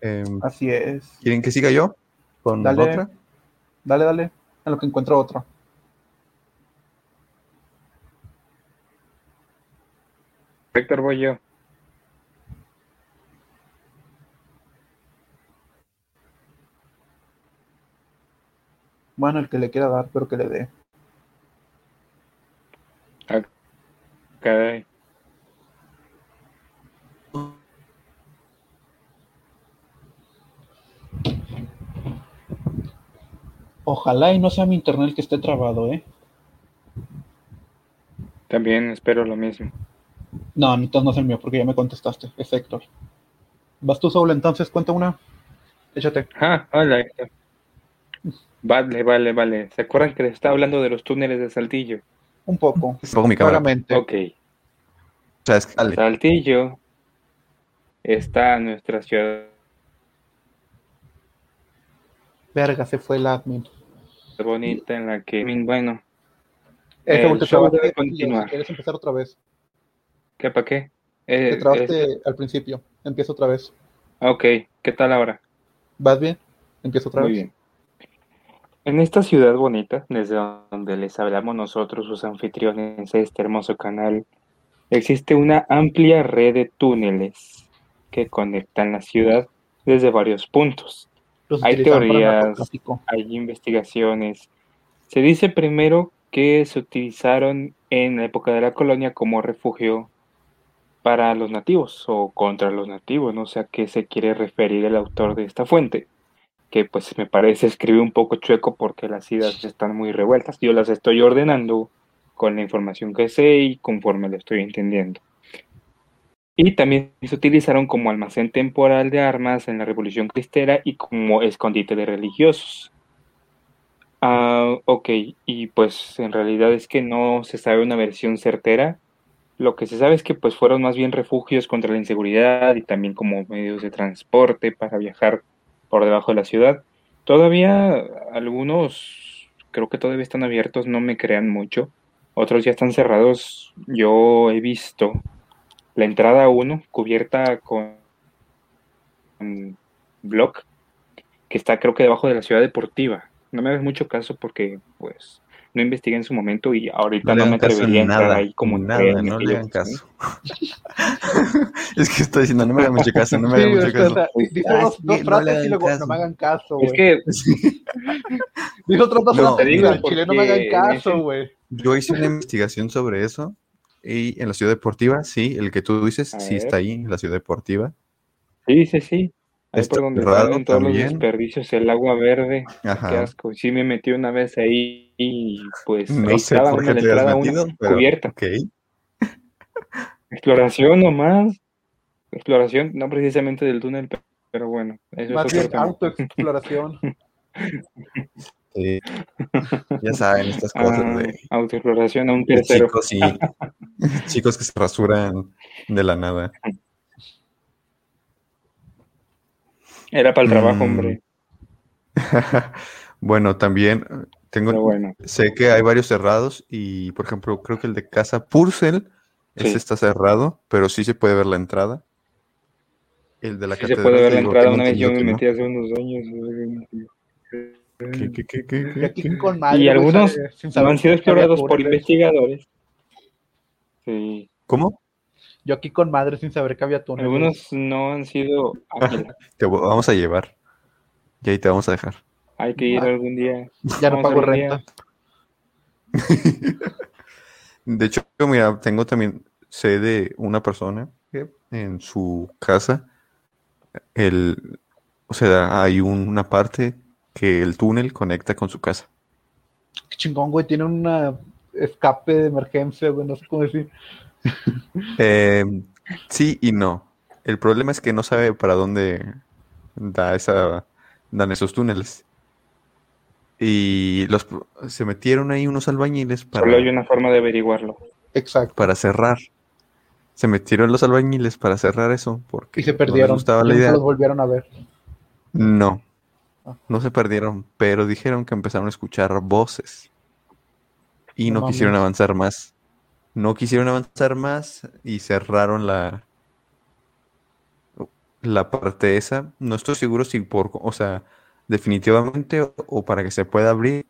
Speaker 1: Em,
Speaker 3: Así es.
Speaker 1: ¿Quieren que siga yo con
Speaker 3: Dale.
Speaker 1: otra?
Speaker 3: Dale, dale. En lo que encuentro otro.
Speaker 2: Héctor, voy yo.
Speaker 3: Bueno, el que le quiera dar, pero que le dé. Ojalá y no sea mi internet que esté trabado, ¿eh?
Speaker 2: También espero lo mismo.
Speaker 3: No, entonces no es el mío, porque ya me contestaste. Es Héctor. ¿Vas tú, Saúl? Entonces, cuenta una. Échate.
Speaker 2: Ah, hola, Héctor. Vale, vale, vale. ¿Se acuerdan que les estaba hablando de los túneles de Saltillo?
Speaker 3: Un poco.
Speaker 1: Pongo mi cámara.
Speaker 3: Claramente.
Speaker 2: Ok.
Speaker 1: O sea, es- dale.
Speaker 2: Saltillo está en nuestra ciudad
Speaker 3: Verga, se fue el admin.
Speaker 2: Bonita en la que, bueno, El
Speaker 3: Saúl, te
Speaker 2: show
Speaker 3: trabaste.
Speaker 2: debe
Speaker 3: y
Speaker 2: continuar.
Speaker 3: si ¿Quieres empezar otra vez?
Speaker 2: ¿qué para qué?
Speaker 3: Te
Speaker 2: Eh,
Speaker 3: trabaste
Speaker 2: es-
Speaker 3: al principio. Empieza otra vez.
Speaker 2: ok, ¿qué tal ahora?
Speaker 3: ¿Vas bien? Empieza otra
Speaker 2: Muy
Speaker 3: vez.
Speaker 2: bien. En esta ciudad bonita, desde donde les hablamos nosotros, sus anfitriones, este hermoso canal, existe una amplia red de túneles que conectan la ciudad desde varios puntos.
Speaker 3: Los
Speaker 2: Hay teorías. Hay investigaciones. Se dice primero que se utilizaron en la época de la colonia como refugio para los nativos o contra los nativos. No sé a qué se quiere referir el autor de esta fuente, que pues me parece escribe un poco chueco porque las ideas están muy revueltas. Yo las estoy ordenando con la información que sé y conforme lo estoy entendiendo. Y también se utilizaron como almacén temporal de armas en la Revolución Cristera y como escondite de religiosos. Ah, ok, y pues en realidad es que no se sabe una versión certera. Lo que se sabe es que pues fueron más bien refugios contra la inseguridad y también como medios de transporte para viajar por debajo de la ciudad. Todavía algunos creo que todavía están abiertos, no me crean mucho. Otros ya están cerrados. Yo he visto la entrada 1 cubierta con, con block que está creo que debajo de la ciudad deportiva. No me hagas mucho caso porque pues no investigué en su momento y ahorita
Speaker 1: No
Speaker 2: no, me atrevería a
Speaker 1: en
Speaker 2: entrar
Speaker 1: nada.
Speaker 2: ahí como
Speaker 1: nada,
Speaker 2: en
Speaker 1: no le hagan caso. es que estoy diciendo, no me hagan mucho caso, no me hagan mucho caso.
Speaker 3: dijo dos, dos frases y luego
Speaker 1: caso.
Speaker 3: no me hagan caso,
Speaker 2: Es que (laughs)
Speaker 3: Dijo otras dos
Speaker 1: No,
Speaker 3: frases y al chile no me hagan caso, güey.
Speaker 1: Yo hice una investigación sobre eso y en la ciudad deportiva, sí, el que tú dices,
Speaker 2: A
Speaker 1: sí
Speaker 2: ver.
Speaker 1: está ahí, en la ciudad deportiva.
Speaker 2: sí, sí, sí. Ahí
Speaker 1: Está
Speaker 2: por donde salen todos los
Speaker 1: también.
Speaker 2: desperdicios, el agua verde. Qué
Speaker 1: Ajá.
Speaker 2: asco. Sí me metí una vez ahí y pues
Speaker 1: No
Speaker 2: ahí
Speaker 1: sé
Speaker 2: estaba
Speaker 1: por
Speaker 2: una
Speaker 1: qué
Speaker 2: la entrada una
Speaker 1: pero
Speaker 2: cubierta.
Speaker 1: ok. (laughs)
Speaker 2: Exploración nomás. Exploración, no precisamente del túnel, pe- pero bueno, eso
Speaker 3: Más
Speaker 2: es
Speaker 3: bien autoexploración. (laughs) (laughs)
Speaker 1: Sí. (laughs) Ya saben, estas cosas
Speaker 2: Ah,
Speaker 1: de,
Speaker 2: autoexploración a un tercero.
Speaker 1: chicos y chicos que se rasuran de la nada.
Speaker 2: Era para el trabajo,
Speaker 1: Mm.
Speaker 2: hombre. (laughs)
Speaker 1: bueno, también Tengo,
Speaker 2: Pero bueno,
Speaker 1: sé que hay varios cerrados y, por ejemplo, creo que el de Casa Purcell,
Speaker 2: Sí.
Speaker 1: ese está cerrado, pero sí se puede ver la entrada. El de la
Speaker 2: sí se
Speaker 1: catedral,
Speaker 2: puede ver la entrada.
Speaker 1: tengo
Speaker 2: Una vez yo me metí hace unos años.
Speaker 1: Que no. ¿Qué, qué, qué, qué,
Speaker 3: Y
Speaker 1: qué,
Speaker 3: aquí
Speaker 1: qué?
Speaker 3: con madre,
Speaker 2: Y
Speaker 3: güey,
Speaker 2: algunos han sido explorados por investigadores. Sí.
Speaker 1: ¿Cómo?
Speaker 3: Yo aquí con madre sin saber que había túneles.
Speaker 2: Algunos no han sido. ágiles.
Speaker 1: Te vamos a llevar. Y ahí te vamos a dejar.
Speaker 2: Hay que ir algún día.
Speaker 3: Ya no pago renta.
Speaker 1: De hecho, mira, tengo también, sé de una persona que en su casa, el, o sea, hay un- una parte que el túnel conecta con su casa.
Speaker 3: Qué chingón, güey. Tiene una escape de emergencia, güey. No sé cómo decir.
Speaker 1: Eh, sí y no. El problema es que no sabe para dónde da esa, dan esos túneles. Y los, se metieron ahí unos albañiles para,
Speaker 2: Solo hay una forma de averiguarlo.
Speaker 3: Exacto.
Speaker 1: para cerrar. Se metieron los albañiles para cerrar eso porque
Speaker 3: Y se
Speaker 1: no les
Speaker 3: perdieron.
Speaker 1: gustaba
Speaker 3: y
Speaker 1: la idea.
Speaker 3: los volvieron a ver.
Speaker 1: No. No se perdieron, pero dijeron que empezaron a escuchar voces y
Speaker 3: No
Speaker 1: no quisieron avanzar más. No quisieron avanzar más y cerraron la la parte esa. No estoy seguro si por, o sea, definitivamente o, o para que se pueda abrir,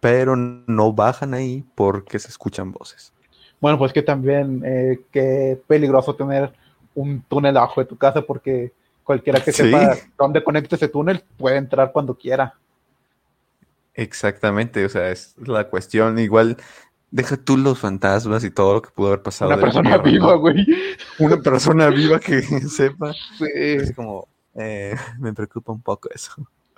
Speaker 1: pero no bajan ahí porque se escuchan voces.
Speaker 3: Bueno, pues que también eh, qué peligroso tener un túnel abajo de tu casa porque cualquiera que
Speaker 1: Sí.
Speaker 3: sepa dónde conecta ese túnel puede entrar cuando quiera.
Speaker 1: Exactamente, o sea, es la cuestión. Igual, deja tú los fantasmas y todo lo que pudo haber pasado.
Speaker 3: Una persona
Speaker 1: gobierno,
Speaker 3: viva,
Speaker 1: ¿no?
Speaker 3: güey.
Speaker 1: Una persona viva que (laughs) sepa.
Speaker 3: Sí.
Speaker 1: Es como, eh, me preocupa un poco eso.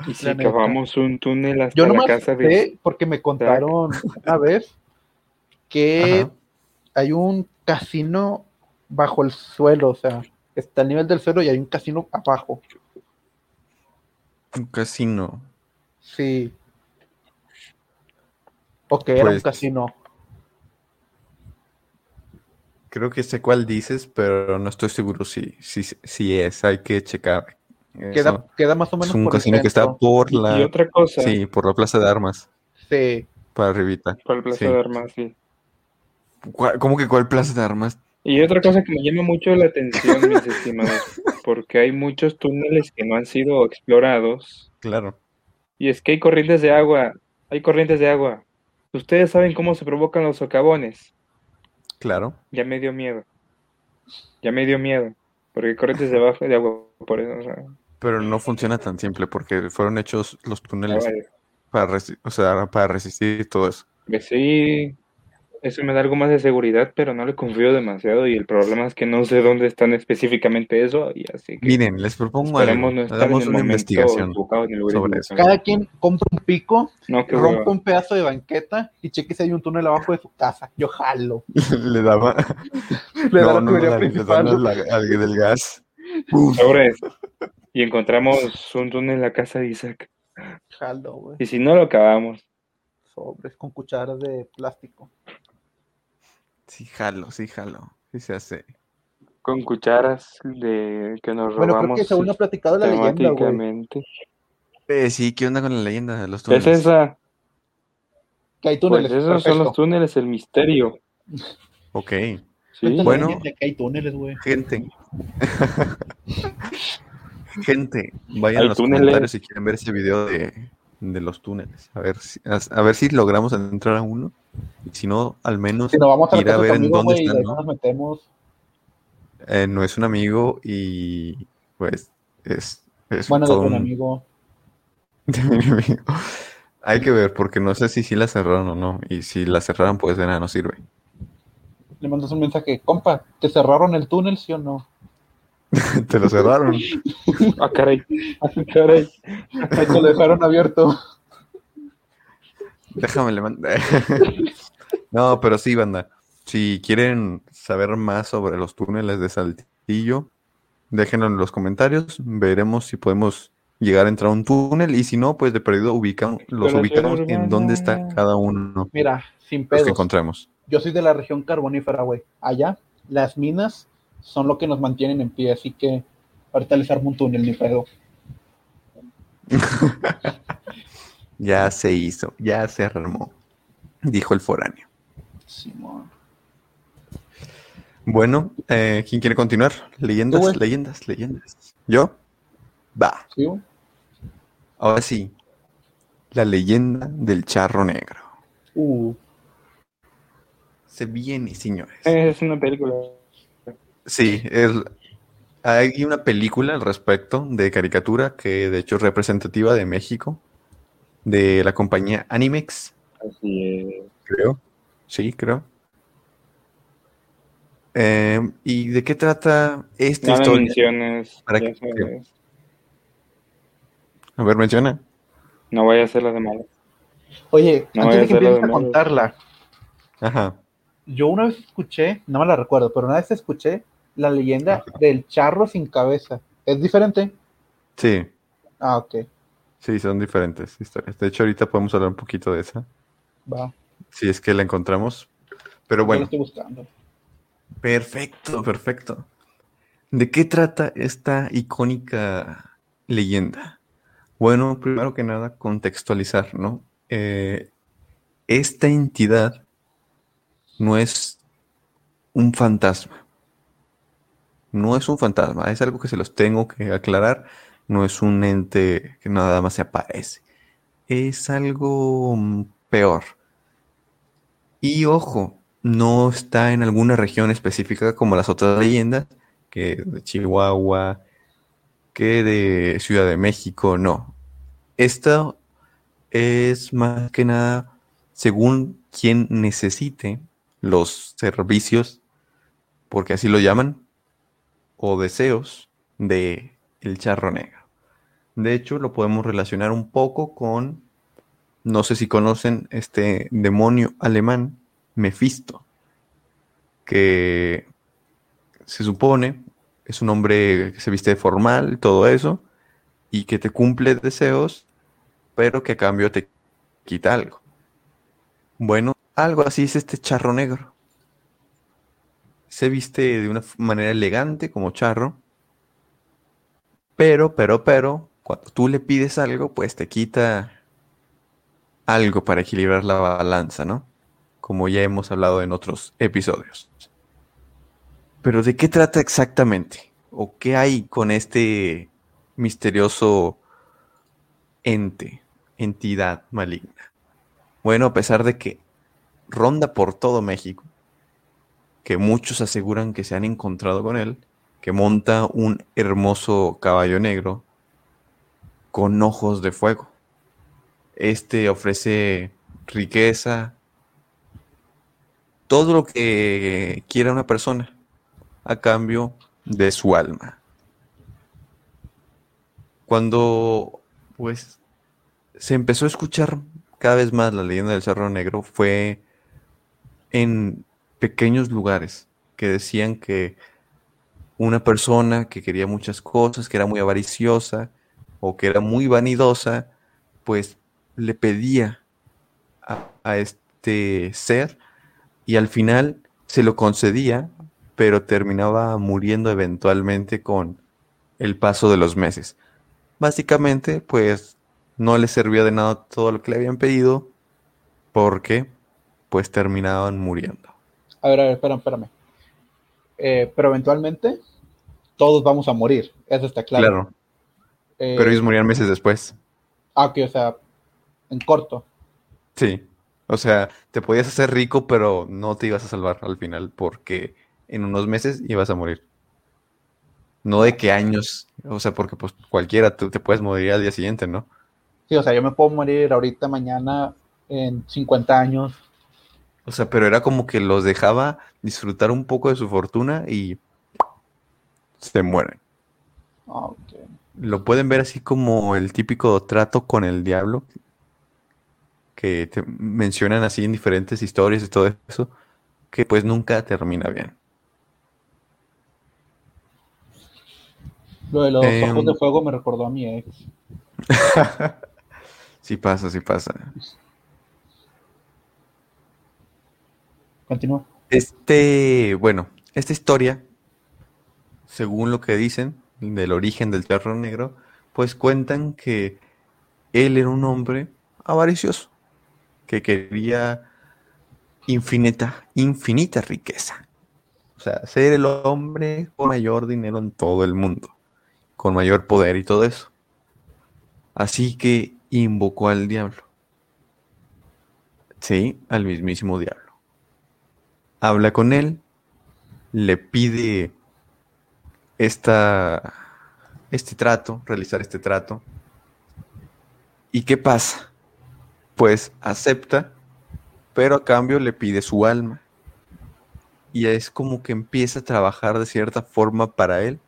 Speaker 2: Y si cavamos un túnel hasta
Speaker 3: Yo
Speaker 2: la casa de.
Speaker 3: sé porque me contaron una vez que
Speaker 1: Ajá.
Speaker 3: hay un casino bajo el suelo, o sea, está al nivel del suelo y hay un casino abajo.
Speaker 1: Un casino.
Speaker 3: Sí. O que era un
Speaker 1: Pues-
Speaker 3: casino.
Speaker 1: Creo que sé cuál dices, pero no estoy seguro si, si, si es. Hay que checar.
Speaker 3: Queda, queda más o menos
Speaker 1: Es un
Speaker 3: por el
Speaker 1: casino que está por
Speaker 2: Y
Speaker 1: la.
Speaker 2: otra cosa.
Speaker 1: Sí, por la Plaza de Armas.
Speaker 3: Sí.
Speaker 1: Para arribita.
Speaker 2: Por el Plaza
Speaker 1: Sí.
Speaker 2: de Armas, sí.
Speaker 1: ¿Cuál- ¿Cómo que cuál Plaza de Armas?
Speaker 2: Y otra cosa que me llama mucho la atención, mis (laughs) estimados, porque hay muchos túneles que no han sido explorados.
Speaker 1: Claro.
Speaker 2: Y es que hay corrientes de agua. Hay corrientes de agua. Ustedes saben cómo se provocan los socavones.
Speaker 1: Claro.
Speaker 2: Ya me dio miedo. Ya me dio miedo. Porque hay corrientes de, abajo, de agua. Por eso, o sea,
Speaker 1: Pero no funciona tan simple porque fueron hechos los túneles
Speaker 2: vaya.
Speaker 1: para, resi- o sea, para resistir todo eso.
Speaker 2: Que sí, eso me da algo más de seguridad, pero no le confío demasiado. Y el problema es que no sé dónde están específicamente eso. Y así que
Speaker 1: Miren, les propongo algo.
Speaker 2: no
Speaker 1: Hagamos
Speaker 2: el
Speaker 1: una investigación. sobre
Speaker 2: equivocado.
Speaker 3: Cada quien compra un pico,
Speaker 2: No,
Speaker 3: rompe
Speaker 2: hueva.
Speaker 3: un pedazo de banqueta y cheque si hay un túnel abajo de su casa. Yo jalo. (laughs)
Speaker 1: Le daba. (laughs)
Speaker 3: Le da
Speaker 1: no,
Speaker 3: la principal.
Speaker 1: al, al del gas.
Speaker 2: Sobres. Y encontramos un túnel en la casa de Isaac.
Speaker 3: Jalo, güey.
Speaker 2: Y si no lo acabamos.
Speaker 3: Sobres con cucharas de plástico.
Speaker 1: Sí, jalo, sí, jalo. Sí se hace.
Speaker 2: Con cucharas de que nos
Speaker 3: Bueno, creo
Speaker 2: robamos
Speaker 3: que según ha platicado la leyenda, güey.
Speaker 1: Eh, sí, ¿qué onda con la leyenda de los
Speaker 2: ¿Qué es
Speaker 1: túneles?
Speaker 2: esa?
Speaker 3: Que hay
Speaker 2: Pues
Speaker 3: túneles.
Speaker 2: esos son los túneles, el misterio.
Speaker 1: Ok,
Speaker 2: Sí.
Speaker 1: Bueno.
Speaker 3: gente, que hay túneles, güey.
Speaker 1: gente. (laughs) gente, vayan
Speaker 2: Hay
Speaker 1: a los
Speaker 2: túneles.
Speaker 1: comentarios si quieren ver ese video de, de los túneles. A ver, si, a, a ver si logramos entrar a uno. Y si no, al menos
Speaker 3: Si nos vamos a la
Speaker 1: ir a ver en dónde
Speaker 3: güey, y
Speaker 1: están,
Speaker 3: ahí
Speaker 1: ¿no?
Speaker 3: nos metemos.
Speaker 1: Eh, no es un amigo y pues es, es
Speaker 3: Bueno, de
Speaker 1: todo un-
Speaker 3: amigo.
Speaker 1: de mi amigo. Hay que ver, porque no sé si sí la cerraron o no. Y si la cerraron, pues de nada no sirve.
Speaker 3: Le mandas un mensaje, compa, ¿te cerraron el túnel, sí o no? (laughs)
Speaker 1: Te lo cerraron. (laughs)
Speaker 2: Ah, caray. Ah, caray.
Speaker 3: Ahí te lo dejaron abierto.
Speaker 1: Déjame le mando. (laughs) No, pero sí, banda. Si quieren saber más sobre los túneles de Saltillo, déjenlo en los comentarios. Veremos si podemos llegar a entrar a un túnel. Y si no, pues de perdido ubicamos, los ubicamos en dónde está cada uno
Speaker 3: Mira, sin
Speaker 1: los que
Speaker 3: pedos.
Speaker 1: encontremos.
Speaker 3: Yo soy de la región carbonífera, güey. Allá, las minas son lo que nos mantienen en pie, así que ahorita les armo un túnel, ni pedo. (laughs)
Speaker 1: Ya se hizo, ya se armó, dijo el foráneo.
Speaker 3: Simón.
Speaker 1: Bueno, eh, ¿quién quiere continuar? Leyendas,
Speaker 3: Tú,
Speaker 1: leyendas, leyendas. ¿Yo? Va. Ahora sí. La leyenda del charro negro.
Speaker 3: Uh,
Speaker 1: Se viene, señores.
Speaker 2: Es una película.
Speaker 1: Sí, es- hay una película al respecto de caricatura que de hecho es representativa de México, de la compañía Animex,
Speaker 2: Así es.
Speaker 1: creo. Sí, creo. Eh, ¿y de qué trata esta
Speaker 2: No me
Speaker 1: historia?
Speaker 2: menciones.
Speaker 1: ¿Para
Speaker 2: sabes.
Speaker 1: A ver, menciona.
Speaker 2: No vaya a ser la de malo.
Speaker 3: Oye,
Speaker 2: No,
Speaker 3: antes de que empieces
Speaker 2: de
Speaker 3: a contarla,
Speaker 1: Ajá.
Speaker 3: yo una vez escuché, no me la recuerdo, pero una vez escuché la leyenda
Speaker 1: Ajá.
Speaker 3: del charro sin cabeza. ¿Es diferente?
Speaker 1: Sí,
Speaker 3: Ah, ok.
Speaker 1: sí, son diferentes historias. De hecho, ahorita podemos hablar un poquito de esa,
Speaker 3: Va.
Speaker 1: si es que la encontramos. Pero
Speaker 3: Yo la
Speaker 1: bueno.
Speaker 3: estoy buscando.
Speaker 1: Perfecto, perfecto. ¿De qué trata esta icónica leyenda? Bueno, primero que nada, contextualizar, ¿no? Eh, esta entidad no es un fantasma. No es un fantasma, es algo que se los tengo que aclarar. No es un ente que nada más se aparece. Es algo mm, peor. Y ojo, no está en alguna región específica como las otras leyendas, que de Chihuahua, que de Ciudad de México, no. Esto es más que nada según quien necesite los servicios, porque así lo llaman, o deseos de el charro negro. De hecho, lo podemos relacionar un poco con, no sé si conocen este demonio alemán, Mefisto, que se supone es un hombre que se viste formal, todo eso, y que te cumple deseos, pero que a cambio te quita algo. Bueno, algo así es este charro negro. Se viste de una manera elegante como charro, pero, pero, pero, cuando tú le pides algo, pues te quita algo para equilibrar la balanza, ¿no? Como ya hemos hablado en otros episodios. Pero ¿de qué trata exactamente? ¿O qué hay con este misterioso ente, entidad maligna? Bueno, a pesar de que ronda por todo México, que muchos aseguran que se han encontrado con él, que monta un hermoso caballo negro con ojos de fuego. Este ofrece riqueza, todo lo que quiera una persona a cambio de su alma. Cuando pues se empezó a escuchar cada vez más la leyenda del Cerro Negro fue en pequeños lugares que decían que una persona que quería muchas cosas, que era muy avariciosa o que era muy vanidosa, pues le pedía a, este ser y al final se lo concedía, pero terminaba muriendo eventualmente con el paso de los meses. Básicamente, pues no le servía de nada todo lo que le habían pedido porque pues terminaban muriendo.
Speaker 3: A ver, a ver, espérame, espérame. Eh, pero eventualmente todos vamos a morir, eso está claro.
Speaker 1: Claro,
Speaker 3: Eh,
Speaker 1: pero ellos morían meses después.
Speaker 3: Ah, ok, o sea, en corto.
Speaker 1: Sí. O sea, te podías hacer rico, pero no te ibas a salvar al final porque en unos meses ibas a morir. No de qué años, o sea, porque pues cualquiera tú te puedes morir al día siguiente, ¿no?
Speaker 3: Sí, o sea, yo me puedo morir ahorita, mañana, en 50 años.
Speaker 1: O sea, pero era como que los dejaba disfrutar un poco de su fortuna y se mueren.
Speaker 3: Ah.
Speaker 1: Lo pueden ver así como el típico trato con el diablo que te mencionan así en diferentes historias y todo eso, que pues nunca termina bien.
Speaker 3: Lo de los
Speaker 1: Em.
Speaker 3: ojos de fuego me recordó a mi ex. (laughs)
Speaker 1: Sí pasa, sí pasa.
Speaker 3: Continúa.
Speaker 1: Este, bueno, esta historia, según lo que dicen del origen del terror negro, pues cuentan que él era un hombre avaricioso que quería infinita, infinita riqueza. O sea, ser el hombre con mayor dinero en todo el mundo, con mayor poder y todo eso. Así que invocó al diablo. Sí, al mismísimo diablo. Habla con él, le pide esta, este trato, realizar este trato. ¿Y qué pasa? Pues acepta, pero a cambio le pide su alma. Y es como que empieza a trabajar de cierta forma para él.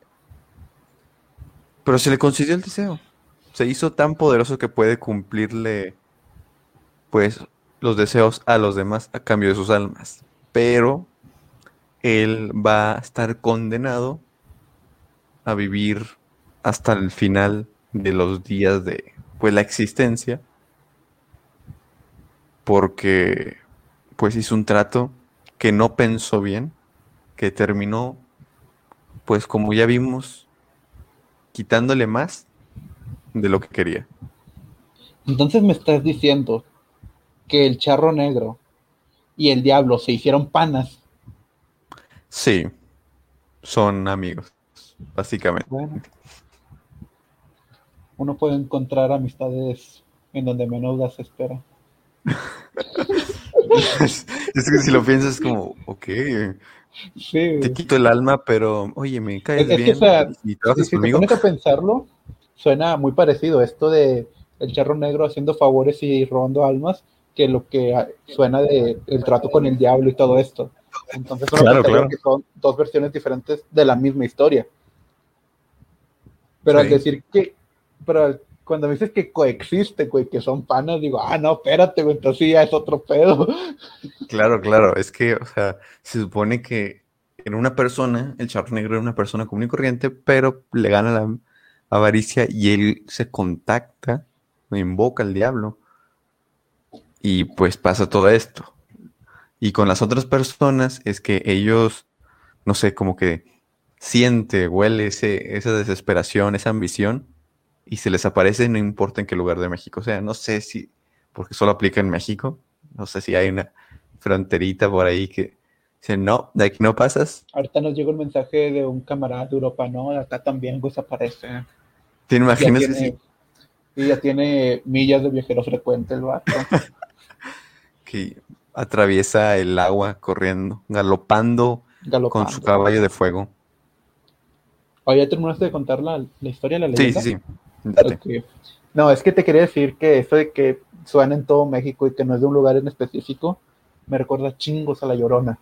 Speaker 1: Pero se le concedió el deseo. Se hizo tan poderoso que puede cumplirle, pues, los deseos a los demás a cambio de sus almas. Pero él va a estar condenado a vivir hasta el final de los días de pues la existencia porque pues hizo un trato que no pensó bien, que terminó pues como ya vimos quitándole más de lo que quería.
Speaker 3: Entonces me estás diciendo que el charro negro y el diablo se hicieron panas.
Speaker 1: Sí, son amigos básicamente.
Speaker 3: Bueno, uno puede encontrar amistades en donde menos las espera. (laughs)
Speaker 1: es que si lo piensas es como, ok,
Speaker 3: Sí,
Speaker 1: te quito el alma, pero oye, me caes
Speaker 3: Es- es que,
Speaker 1: bien
Speaker 3: o sea,
Speaker 1: y trabajas
Speaker 3: si te
Speaker 1: conmigo.
Speaker 3: pones a pensarlo, suena muy parecido esto de el charro negro haciendo favores y robando almas que lo que ah, suena de el trato con el diablo y todo esto. Entonces
Speaker 1: Claro, claro.
Speaker 3: que son dos versiones diferentes de la misma historia. Pero al
Speaker 1: Sí.
Speaker 3: decir que, pero al- cuando me dices que coexiste, güey, que son panas, digo, ah, no, espérate, güey, entonces sí, ya es otro pedo. (laughs)
Speaker 1: Claro, claro, es que, o sea, se supone que en una persona, el charro negro era una persona común y corriente, pero le gana la avaricia y él se contacta, invoca al diablo y pues pasa todo esto. Y con las otras personas es que ellos, no sé, como que siente, huele ese, esa desesperación, esa ambición y se les aparece no importa en qué lugar de México sea. No sé si, porque solo aplica en México, no sé si hay una fronterita por ahí que dice, no, de aquí no pasas.
Speaker 3: Ahorita nos llegó el mensaje de un camarada de Europa, ¿no? Acá también, pues aparece.
Speaker 1: ¿Te imaginas
Speaker 3: ya
Speaker 1: que
Speaker 3: tiene,
Speaker 1: sí?
Speaker 3: y ya tiene millas de viajero frecuente el vato. (laughs)
Speaker 1: que atraviesa el agua corriendo, galopando
Speaker 3: galopando.
Speaker 1: con su caballo de fuego?
Speaker 3: Oye, ¿ya terminaste de contar la, la historia de la
Speaker 1: Sí,
Speaker 3: leyenda?
Speaker 1: sí, sí. Date.
Speaker 3: Ok. No, es que te quería decir que eso de que suena en todo México y que no es de un lugar en específico, me recuerda chingos a La Llorona.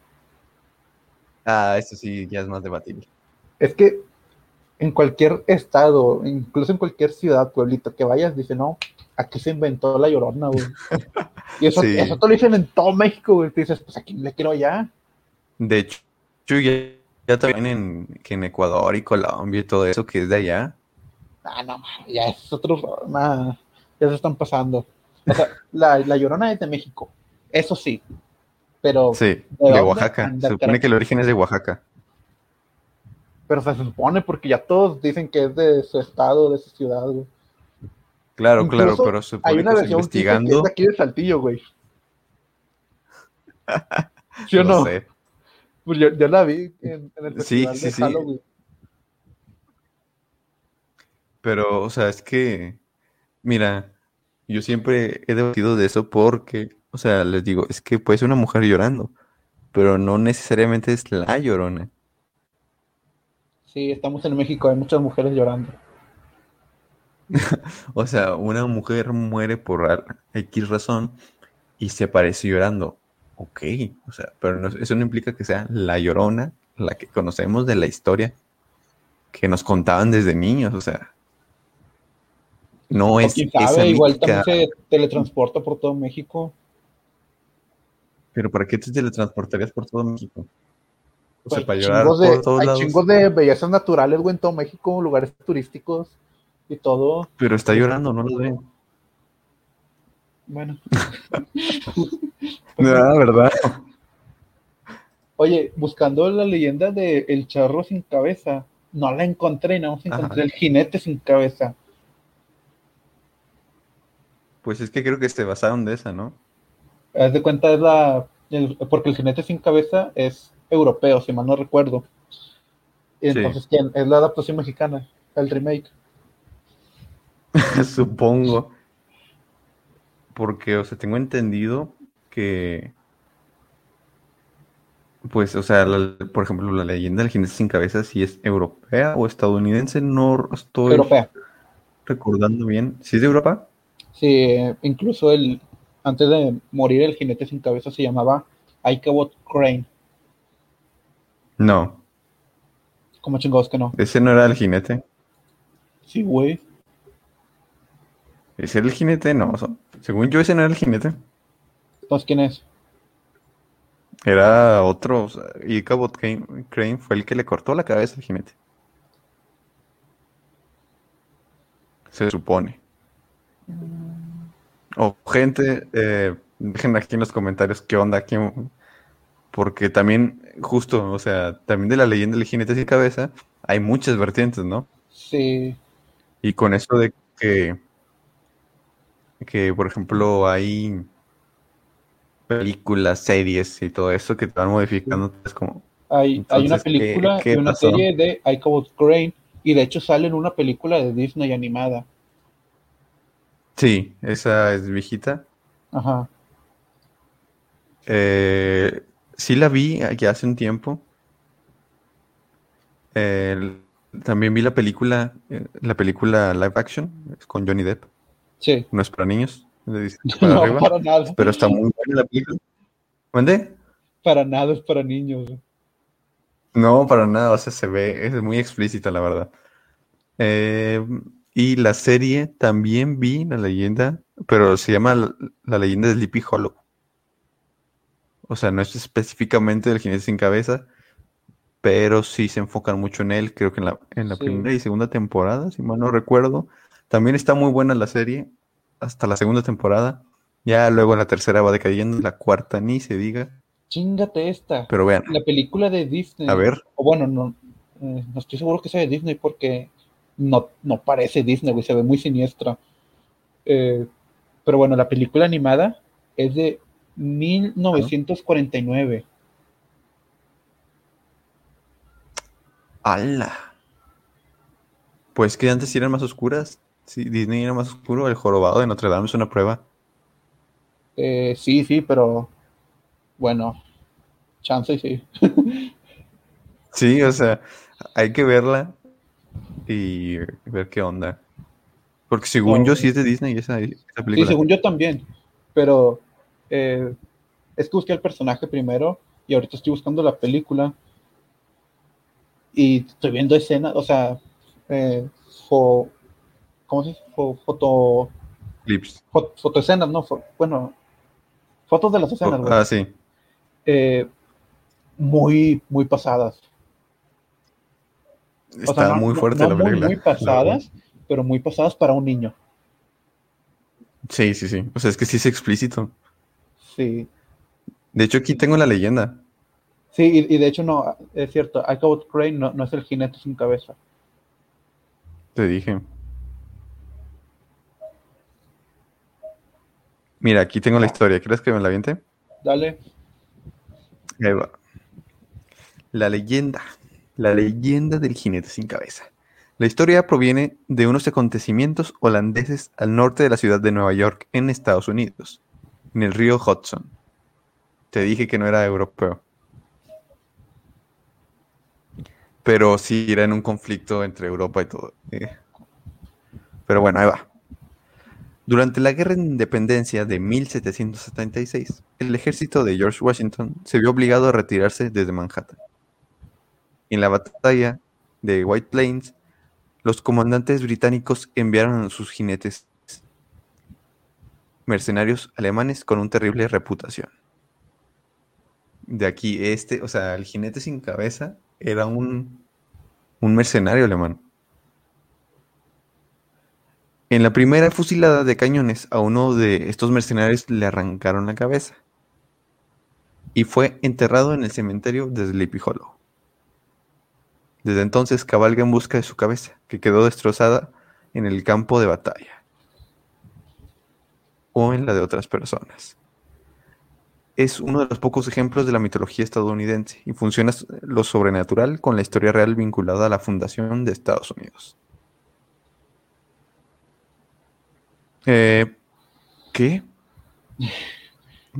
Speaker 1: Ah, eso sí, ya es más debatible.
Speaker 3: Es que en cualquier estado, incluso en cualquier ciudad, pueblito que vayas, dice, no, aquí se inventó La Llorona, güey. (laughs) Y eso,
Speaker 1: Sí.
Speaker 3: eso te lo dicen en todo México, güey. Te dices, pues aquí le quiero ya.
Speaker 1: De hecho, ya, ya también en, que en Ecuador y Colombia y todo eso, que es de allá.
Speaker 3: Ah, no, ya es otro, ma, ya se están pasando. O sea, (laughs) la, la Llorona es de México, eso sí, pero,
Speaker 1: Sí, de Oaxaca. Se supone que el origen es de Oaxaca.
Speaker 3: Pero se supone porque ya todos dicen que es de su estado, de su ciudad, güey.
Speaker 1: Claro,
Speaker 3: Incluso
Speaker 1: claro, pero se
Speaker 3: Hay
Speaker 1: supone
Speaker 3: una
Speaker 1: que
Speaker 3: versión que que es
Speaker 1: investigando.
Speaker 3: de aquí de Saltillo, güey. (laughs) ¿Sí o
Speaker 1: no
Speaker 3: no?
Speaker 1: sé.
Speaker 3: Pues yo, yo la vi en, en el
Speaker 1: Sí,
Speaker 3: festival
Speaker 1: sí,
Speaker 3: de
Speaker 1: sí.
Speaker 3: Halloween.
Speaker 1: Pero, o sea, es que, mira, yo siempre he debatido de eso porque, o sea, les digo, es que puede ser una mujer llorando, pero no necesariamente es la llorona.
Speaker 3: Sí, estamos en México, hay muchas mujeres llorando. (laughs)
Speaker 1: O sea, una mujer muere por X razón y se aparece llorando. Ok, o sea, pero no- eso no implica que sea la llorona, la que conocemos de la historia que nos contaban desde niños, o sea. No
Speaker 3: O
Speaker 1: es
Speaker 3: quién sabe, igual
Speaker 1: mítica-
Speaker 3: también se teletransporta por todo México.
Speaker 1: Pero ¿para qué te teletransportarías por todo México? O sea, para llorar
Speaker 3: chingos de,
Speaker 1: por todos
Speaker 3: hay
Speaker 1: lados.
Speaker 3: chingos de bellezas naturales, güey, en todo México, lugares turísticos y todo.
Speaker 1: Pero está llorando, no lo ven.
Speaker 3: Bueno, (laughs) (laughs)
Speaker 1: No, ¿verdad?
Speaker 3: oye, buscando la leyenda de El Charro sin cabeza, no la encontré, no encontré
Speaker 1: Ajá.
Speaker 3: el jinete sin cabeza.
Speaker 1: Pues es que creo que se basaron de esa, ¿no?
Speaker 3: Haz de cuenta, es la. el- porque el jinete sin cabeza es europeo, si mal no recuerdo.
Speaker 1: Sí.
Speaker 3: entonces, ¿quién? Es la adaptación mexicana, el remake. (laughs)
Speaker 1: Supongo. Porque, o sea, tengo entendido que. Pues, o sea, la- por ejemplo, la leyenda del jinete sin cabeza, si es europea o estadounidense, no estoy
Speaker 3: Europea.
Speaker 1: recordando bien. ¿Sí es de Europa?
Speaker 3: Sí, incluso el. Antes de morir, el jinete sin cabeza se llamaba Ichabod Crane.
Speaker 1: No,
Speaker 3: Como chingados que no.
Speaker 1: ese no era el jinete.
Speaker 3: Sí, güey.
Speaker 1: ¿Ese era el jinete? No, o sea, según yo, ese no era el jinete.
Speaker 3: Entonces, ¿quién es?
Speaker 1: Era otro. O sea, Ichabod Crane, Crane fue el que le cortó la cabeza al jinete. Se supone. O gente, eh, dejen aquí en los comentarios qué onda, quién- porque también, justo, o sea, también de la leyenda del jinete sin cabeza, hay muchas vertientes, ¿no?
Speaker 3: Sí.
Speaker 1: Y con eso de que, que por ejemplo, hay películas, series y todo eso que te van modificando, es como,
Speaker 3: Hay, hay una
Speaker 1: Entonces, ¿qué-
Speaker 3: película
Speaker 1: qué
Speaker 3: y una
Speaker 1: pasó?
Speaker 3: serie de Ichabod Crane. Y de hecho sale en una película de Disney animada.
Speaker 1: sí, esa es viejita.
Speaker 3: Ajá.
Speaker 1: Eh, sí la vi ya hace un tiempo. El- también vi la película, eh, la película live action con Johnny Depp.
Speaker 3: Sí.
Speaker 1: No es para niños, de 18 (laughs) para
Speaker 3: No,
Speaker 1: arriba,
Speaker 3: para nada.
Speaker 1: pero está muy buena la película. ¿Mande?
Speaker 3: Para nada es para niños.
Speaker 1: No, para nada, o sea, se ve, es muy explícita, la verdad. Eh, y la serie también vi la leyenda, pero se llama La, la leyenda de Sleepy Hollow. O sea, no es específicamente del jinete sin cabeza, pero sí se enfocan mucho en él, creo que en la, en la
Speaker 3: Sí.
Speaker 1: primera y segunda temporada, si mal no recuerdo. También está muy buena la serie, hasta la segunda temporada. Ya luego la tercera va decayendo, la cuarta ni se diga,
Speaker 3: Chingate esta.
Speaker 1: pero vean,
Speaker 3: La película de Disney.
Speaker 1: a ver,
Speaker 3: O bueno, no, eh, no estoy seguro que sea de Disney porque no, no parece Disney, güey, se ve muy siniestra. Eh, pero bueno, la película animada es de 1949.
Speaker 1: ¡Hala! Pues que antes sí eran más oscuras. Sí, Disney era más oscuro. El jorobado de Notre Dame es una prueba.
Speaker 3: Eh, sí, sí, pero bueno, chance sí. (laughs)
Speaker 1: Sí, o sea, hay que verla y ver qué onda. Porque según yo sí es de Disney esa, esa
Speaker 3: Sí,
Speaker 1: película.
Speaker 3: según yo también, pero eh, es que busqué el personaje primero y ahorita estoy buscando la película y estoy viendo escenas, o sea, eh, fo- ¿cómo se dice? Fo- foto,
Speaker 1: Clips.
Speaker 3: fo- fotoescenas, ¿no? Fo- bueno, fotos de las escenas.
Speaker 1: Ah, sí.
Speaker 3: Eh, muy, muy pasadas. O sea,
Speaker 1: Está
Speaker 3: no-
Speaker 1: muy fuerte
Speaker 3: no
Speaker 1: la
Speaker 3: muy,
Speaker 1: película.
Speaker 3: muy pasadas, (laughs) pero muy pasadas para un niño.
Speaker 1: Sí, sí, sí. O sea, es que sí es explícito.
Speaker 3: Sí.
Speaker 1: De hecho, aquí tengo la leyenda.
Speaker 3: Sí, y, y de hecho no, es cierto, Ichabod Crane no, no es el jinete sin cabeza.
Speaker 1: Te dije. Mira, aquí tengo la historia. ¿Quieres que me la aviente?
Speaker 3: Dale.
Speaker 1: Ahí va. La leyenda. La leyenda del jinete sin cabeza. La historia proviene de unos acontecimientos holandeses al norte de la ciudad de Nueva York, en Estados Unidos, en el río Hudson. Te dije que no era europeo. Pero sí era en un conflicto entre Europa y todo. Pero bueno, ahí va. Durante la Guerra de Independencia de 1776, el ejército de George Washington se vio obligado a retirarse desde Manhattan. En la batalla de White Plains, los comandantes británicos enviaron a sus jinetes mercenarios alemanes con una terrible reputación. De aquí, este, o sea, el jinete sin cabeza era un, un mercenario alemán. En la primera fusilada de cañones a uno de estos mercenarios le arrancaron la cabeza y fue enterrado en el cementerio de Sleepy Hollow. Desde entonces cabalga en busca de su cabeza, que quedó destrozada en el campo de batalla. O en la de otras personas. Es uno de los pocos ejemplos de la mitología estadounidense y funciona lo sobrenatural con la historia real vinculada a la fundación de Estados Unidos. Eh, ¿Qué?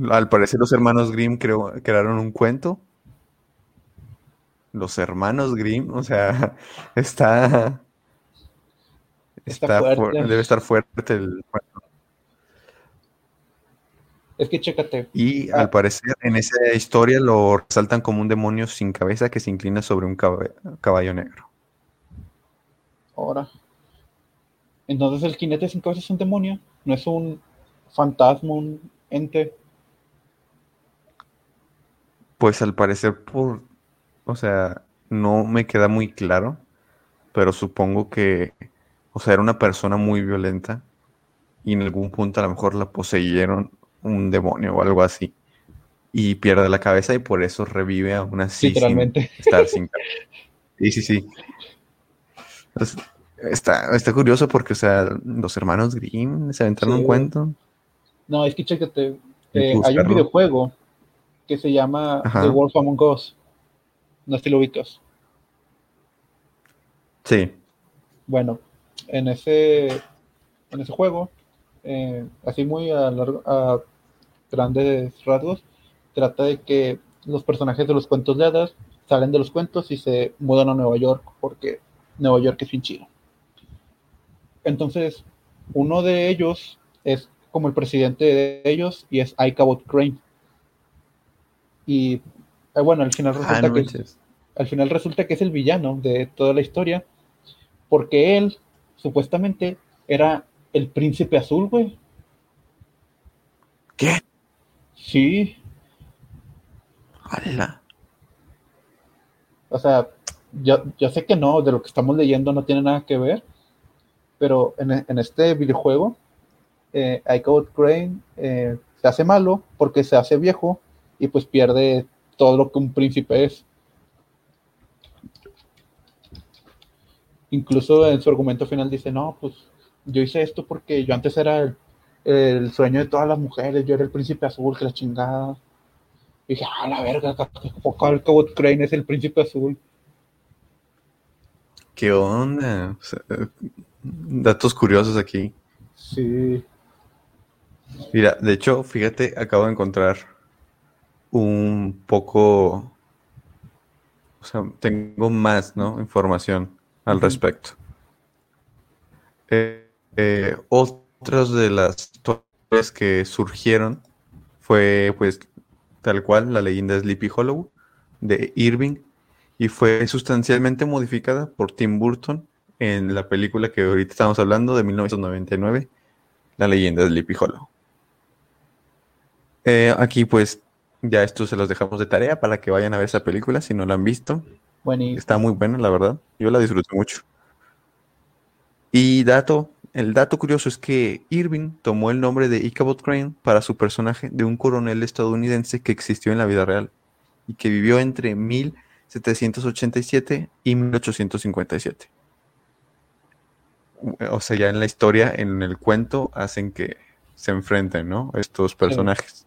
Speaker 1: Al parecer los hermanos Grimm crearon un cuento. Los hermanos Grimm, o sea, (laughs) está... Está, debe estar fuerte el cuento.
Speaker 3: Es que chécate.
Speaker 1: Y al parecer en esa historia lo resaltan como un demonio sin cabeza que se inclina sobre un caballo negro.
Speaker 3: Ahora. Entonces el jinete sin cabeza es un demonio, no es un fantasma, un ente.
Speaker 1: Pues al parecer por, o sea, no me queda muy claro, pero supongo que, o sea, era una persona muy violenta y en algún punto a lo mejor la poseyeron un demonio o algo así y pierde la cabeza y por eso revive aún así.
Speaker 3: Literalmente.
Speaker 1: estar sin Sí, sí, sí. Entonces, Está, está curioso porque, o sea, los hermanos Grimm se aventaron un cuento.
Speaker 3: No, es que chécate, eh, hay un videojuego que se llama The Wolf Among Us. No sé si lo ubicas.
Speaker 1: Sí.
Speaker 3: Bueno, en ese, en ese juego, eh, así muy a, a grandes rasgos, trata de que los personajes de los cuentos de hadas salen de los cuentos y se mudan a Nueva York porque Nueva York es bien chido. Entonces, uno de ellos es como el presidente de ellos y es Icabot Crane. Y eh, bueno, al final ah, resulta que al final resulta que es el villano de toda la historia, porque él supuestamente era el príncipe azul, güey.
Speaker 1: ¿Qué?
Speaker 3: Sí.
Speaker 1: ¡Hala!
Speaker 3: O sea, yo, yo sé que no, de lo que estamos leyendo no tiene nada que ver, pero en, este videojuego, eh, Crane eh, se hace malo porque se hace viejo y pues pierde todo lo que un príncipe es. Incluso en su argumento final dice, no, pues yo hice esto porque yo antes era el, sueño de todas las mujeres, yo era el príncipe azul, que la chingada. Y dije, ah, la verga, Icabot Crane es el príncipe azul.
Speaker 1: ¿Qué onda? Datos curiosos aquí.
Speaker 3: Sí.
Speaker 1: Mira, de hecho, fíjate, acabo de encontrar un poco, o sea, tengo más, ¿no? Información al respecto. Eh, eh, otras de las historias que surgieron fue, pues, tal cual, la leyenda de Sleepy Hollow de Irving y fue sustancialmente modificada por Tim Burton en la película que ahorita estamos hablando de 1999, La leyenda de Sleepy Hollow. Eh, aquí pues ya esto se los dejamos de tarea para que vayan a ver esa película si no la han visto. Está muy buena, la verdad. Yo la disfruto mucho. Y dato, el dato curioso es que Irving tomó el nombre de Ichabod Crane para su personaje de un coronel estadounidense que existió en la vida real y que vivió entre 1787 y 1857 o sea, ya en la historia, en el cuento, hacen que se enfrenten, ¿no? Estos personajes.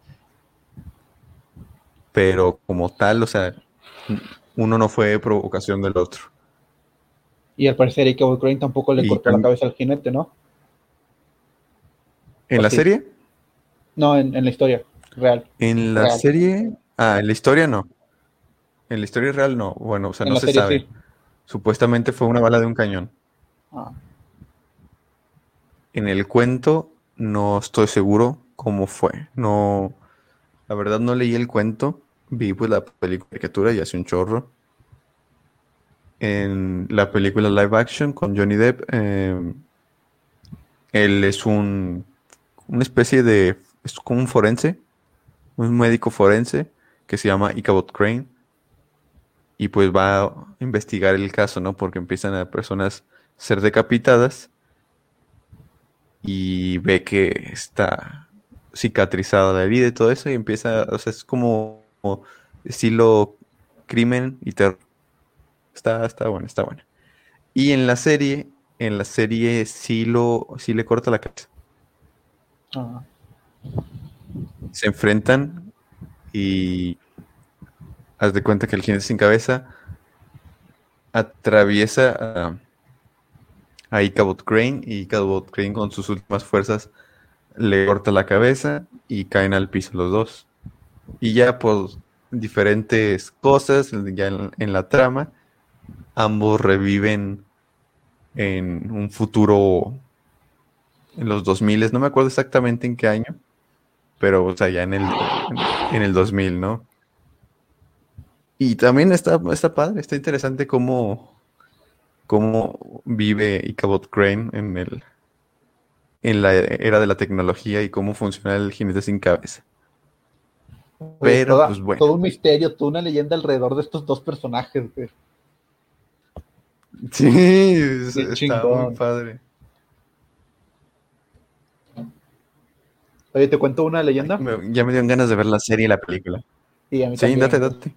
Speaker 1: Pero como tal, o sea, uno no fue provocación del otro.
Speaker 3: Y al parecer Ike Crane tampoco le cortó la cabeza al jinete, ¿no?
Speaker 1: ¿En la serie?
Speaker 3: No, en, la historia real.
Speaker 1: En la serie, ah, en la historia no. En la historia real no. Bueno, o sea, no se sabe. Supuestamente fue una bala de un cañón. Ah. En el cuento no estoy seguro cómo fue. No, la verdad no leí el cuento. Vi pues la película y hace un chorro. En la película live action con Johnny Depp, em, él es un una especie de es como un forense, un médico forense que se llama Ichabod Crane y pues va a investigar el caso, ¿no? Porque empiezan a personas ser decapitadas y ve que está cicatrizada la herida y todo eso y empieza, o sea, es como, estilo crimen y terror. Está, está bueno, está bueno. Y en la serie, en la serie sí lo, sí le corta la cabeza. Se enfrentan y haz de cuenta que el jinete sin cabeza atraviesa a, a Crane y Ichabod Crane con sus últimas fuerzas le corta la cabeza y caen al piso los dos. Y ya por diferentes cosas, ya en la trama, ambos reviven en un futuro en los 2000, no me acuerdo exactamente en qué año, pero o sea, ya en el, en el 2000, ¿no? Y también está, está padre, está interesante cómo, cómo vive Ichabod Crane en el en la era de la tecnología y cómo funciona el jinete sin cabeza. Pero,
Speaker 3: Toda-
Speaker 1: pues bueno.
Speaker 3: Todo un misterio, toda una leyenda alrededor de estos dos personajes, güey.
Speaker 1: Sí,
Speaker 3: Qué
Speaker 1: está
Speaker 3: chingón.
Speaker 1: muy padre.
Speaker 3: Oye, te cuento una leyenda.
Speaker 1: Ya me dieron ganas de ver la serie y la película.
Speaker 3: Y a mí
Speaker 1: Sí,
Speaker 3: también.
Speaker 1: date, date.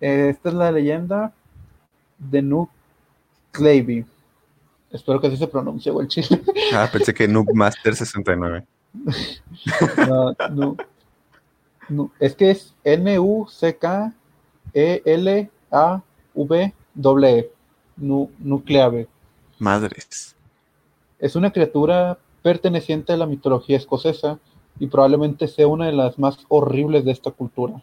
Speaker 3: Eh, Esta es la leyenda de Nuke Clavey. Espero que así se pronuncie, el chile.
Speaker 1: Ah, (laughs) pensé que Noob Master 69. (laughs)
Speaker 3: No, no. No, Es que es E N-U-C-K-E-L-A-V-E. Nu- Nucleave.
Speaker 1: Madres.
Speaker 3: Es una criatura perteneciente a la mitología escocesa y probablemente sea una de las más horribles de esta cultura.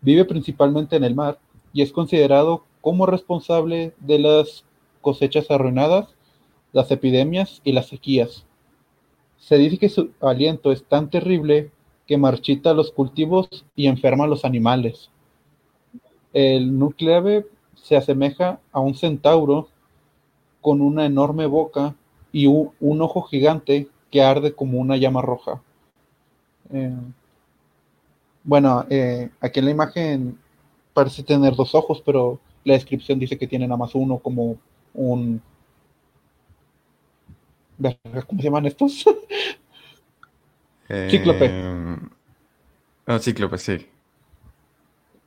Speaker 3: Vive principalmente en el mar y es considerado como responsable de las cosechas arruinadas, las epidemias y las sequías. Se dice que su aliento es tan terrible que marchita los cultivos y enferma a los animales. El nucleave se asemeja a un centauro con una enorme boca y un, un ojo gigante que arde como una llama roja. Eh, bueno, eh, aquí en la imagen parece tener dos ojos, pero la descripción dice que tiene nada más uno como un... ¿Cómo se llaman estos? Cíclope.
Speaker 1: Eh, ah, cíclope, sí.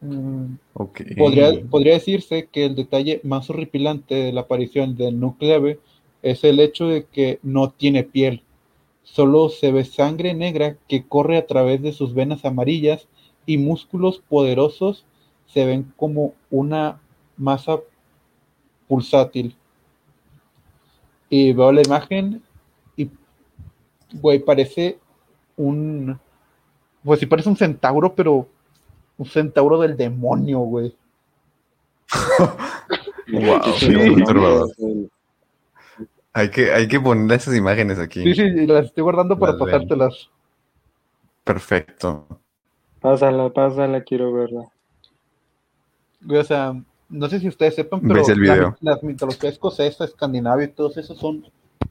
Speaker 3: Mm,
Speaker 1: Ok.
Speaker 3: Podría, podría decirse que el detalle más horripilante de la aparición del nucleave es el hecho de que no tiene piel. Solo se ve sangre negra que corre a través de sus venas amarillas y músculos poderosos se ven como una masa pulsátil. Y veo la imagen y, güey, parece un... Pues sí, parece un centauro, pero un centauro del demonio, güey. (laughs)
Speaker 1: Wow,
Speaker 2: Sí, no,
Speaker 1: Hay que, hay que ponerle esas imágenes aquí.
Speaker 3: Sí, sí, y las estoy guardando para
Speaker 1: Las ven.
Speaker 3: pasártelas.
Speaker 1: Perfecto.
Speaker 2: Pásala, pásala, quiero verla.
Speaker 3: Güey, O sea, no sé si ustedes sepan, pero
Speaker 1: el
Speaker 3: la-
Speaker 1: video.
Speaker 3: las mitologías escocesa, escandinavia y todos esos son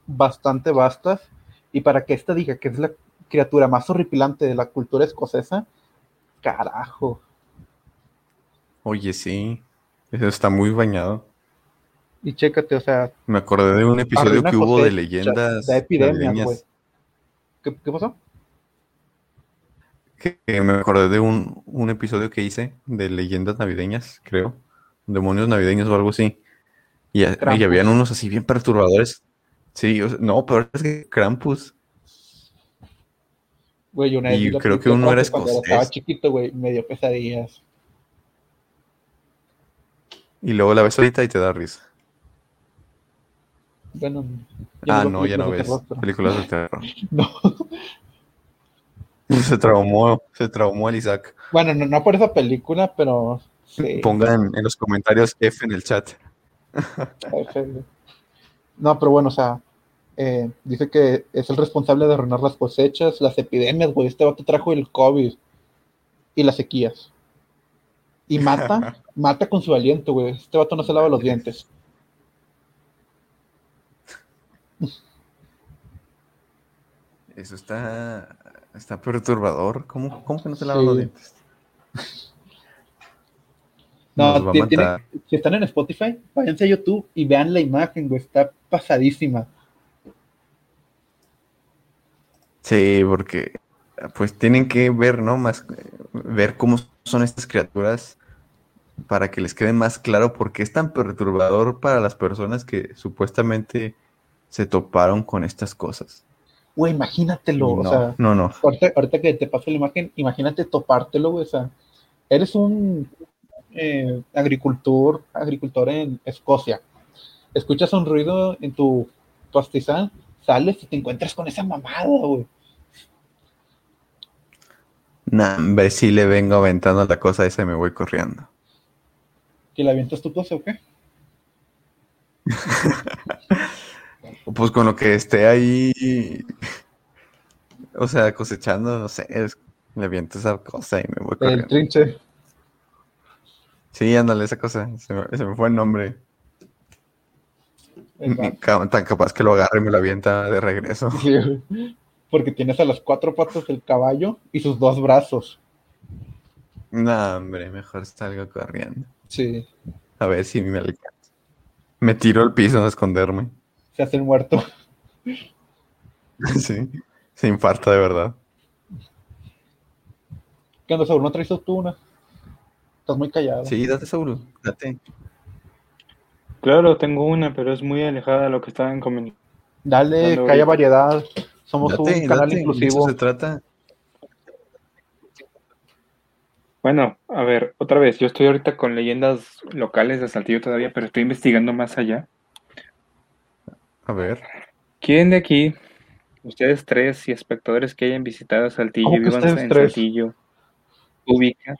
Speaker 3: bastante vastas. Y para que esta diga que es la criatura más horripilante de la cultura escocesa, carajo.
Speaker 1: Oye, sí. Eso está muy bañado.
Speaker 3: Y chécate, o sea,
Speaker 1: Me acordé de un episodio que hubo de leyendas
Speaker 3: da epidemias,
Speaker 1: navideñas.
Speaker 3: güey. ¿qué, qué pasó?
Speaker 1: Que, que me acordé de un, un episodio que hice de leyendas navideñas, creo. Demonios navideños o algo así. Y, y habían unos así bien perturbadores. Sí, o sea, no, pero es que Krampus.
Speaker 3: Güey, una vez
Speaker 1: Y
Speaker 3: la
Speaker 1: creo que uno era escocés.
Speaker 3: estaba chiquito, güey, me dio pesadillas.
Speaker 1: Y luego la ves ahorita y te da risa.
Speaker 3: Bueno,
Speaker 1: ah, no, ya no ves películas de terror. (laughs)
Speaker 3: No.
Speaker 1: Se traumó, se traumó el Isaac.
Speaker 3: Bueno, no, no por esa película, pero sí.
Speaker 1: Pongan en los comentarios F en el chat.
Speaker 3: No, pero bueno, o sea, eh, dice que es el responsable de arruinar las cosechas, las epidemias, güey. Este vato trajo el COVID y las sequías. Y mata, (laughs) mata con su aliento, güey. Este vato no se lava los dientes.
Speaker 1: Eso está, está perturbador. ¿Cómo, cómo que no se lavan
Speaker 3: Sí.
Speaker 1: los dientes? (laughs)
Speaker 3: No, tiene- si están en Spotify, váyanse a YouTube y vean la imagen, güey. Está pasadísima.
Speaker 1: Sí, porque pues tienen que ver, ¿no? Más ver cómo son estas criaturas para que les quede más claro por qué es tan perturbador para las personas que supuestamente se toparon con estas cosas.
Speaker 3: Güey, imagínatelo, o sea,
Speaker 1: no, no.
Speaker 3: ahorita, ahorita que te paso la imagen, imagínate topártelo, güey, o sea, eres un eh, agricultor, agricultor en Escocia, escuchas un ruido en tu pastizal, sales y te encuentras con esa mamada, güey.
Speaker 1: Nah, hombre, si le vengo aventando la cosa esa y me voy corriendo.
Speaker 3: ¿Que la avientas tu cosa o qué? (laughs)
Speaker 1: Pues con lo que esté ahí, o sea, cosechando, no sé, es- le aviento esa cosa y me voy
Speaker 3: El
Speaker 1: corriendo.
Speaker 3: trinche.
Speaker 1: Sí, ándale, esa cosa, se me, se me fue el nombre.
Speaker 3: Exacto.
Speaker 1: Tan capaz que lo agarre y me lo avienta de regreso. (laughs)
Speaker 3: Sí. Porque tienes a las cuatro patas del caballo y sus dos brazos.
Speaker 1: No, hombre, mejor salgo corriendo.
Speaker 3: Sí,
Speaker 1: A ver si me alcanza. Me tiro al piso a esconderme.
Speaker 3: Se hace el muerto. (laughs)
Speaker 1: Sí, se infarta de verdad.
Speaker 3: ¿Qué onda, Saúl? ¿No traes tú una? Estás muy callado.
Speaker 1: Sí, date, Saúl, date.
Speaker 2: Claro, tengo una, pero es muy alejada de lo que estaban comentando.
Speaker 3: Dale,
Speaker 2: Dale,
Speaker 3: que haya variedad. Somos
Speaker 1: Date,
Speaker 3: un canal
Speaker 1: date, de eso
Speaker 3: inclusivo.
Speaker 1: se trata.
Speaker 2: Bueno, a ver, otra vez, yo estoy ahorita con leyendas locales de Saltillo todavía, pero estoy investigando más allá.
Speaker 1: A ver.
Speaker 2: ¿Quién de aquí, ustedes tres y espectadores que hayan visitado Saltillo,
Speaker 3: ¿Cómo que
Speaker 2: vivan en
Speaker 3: tres?
Speaker 2: Saltillo, ubica?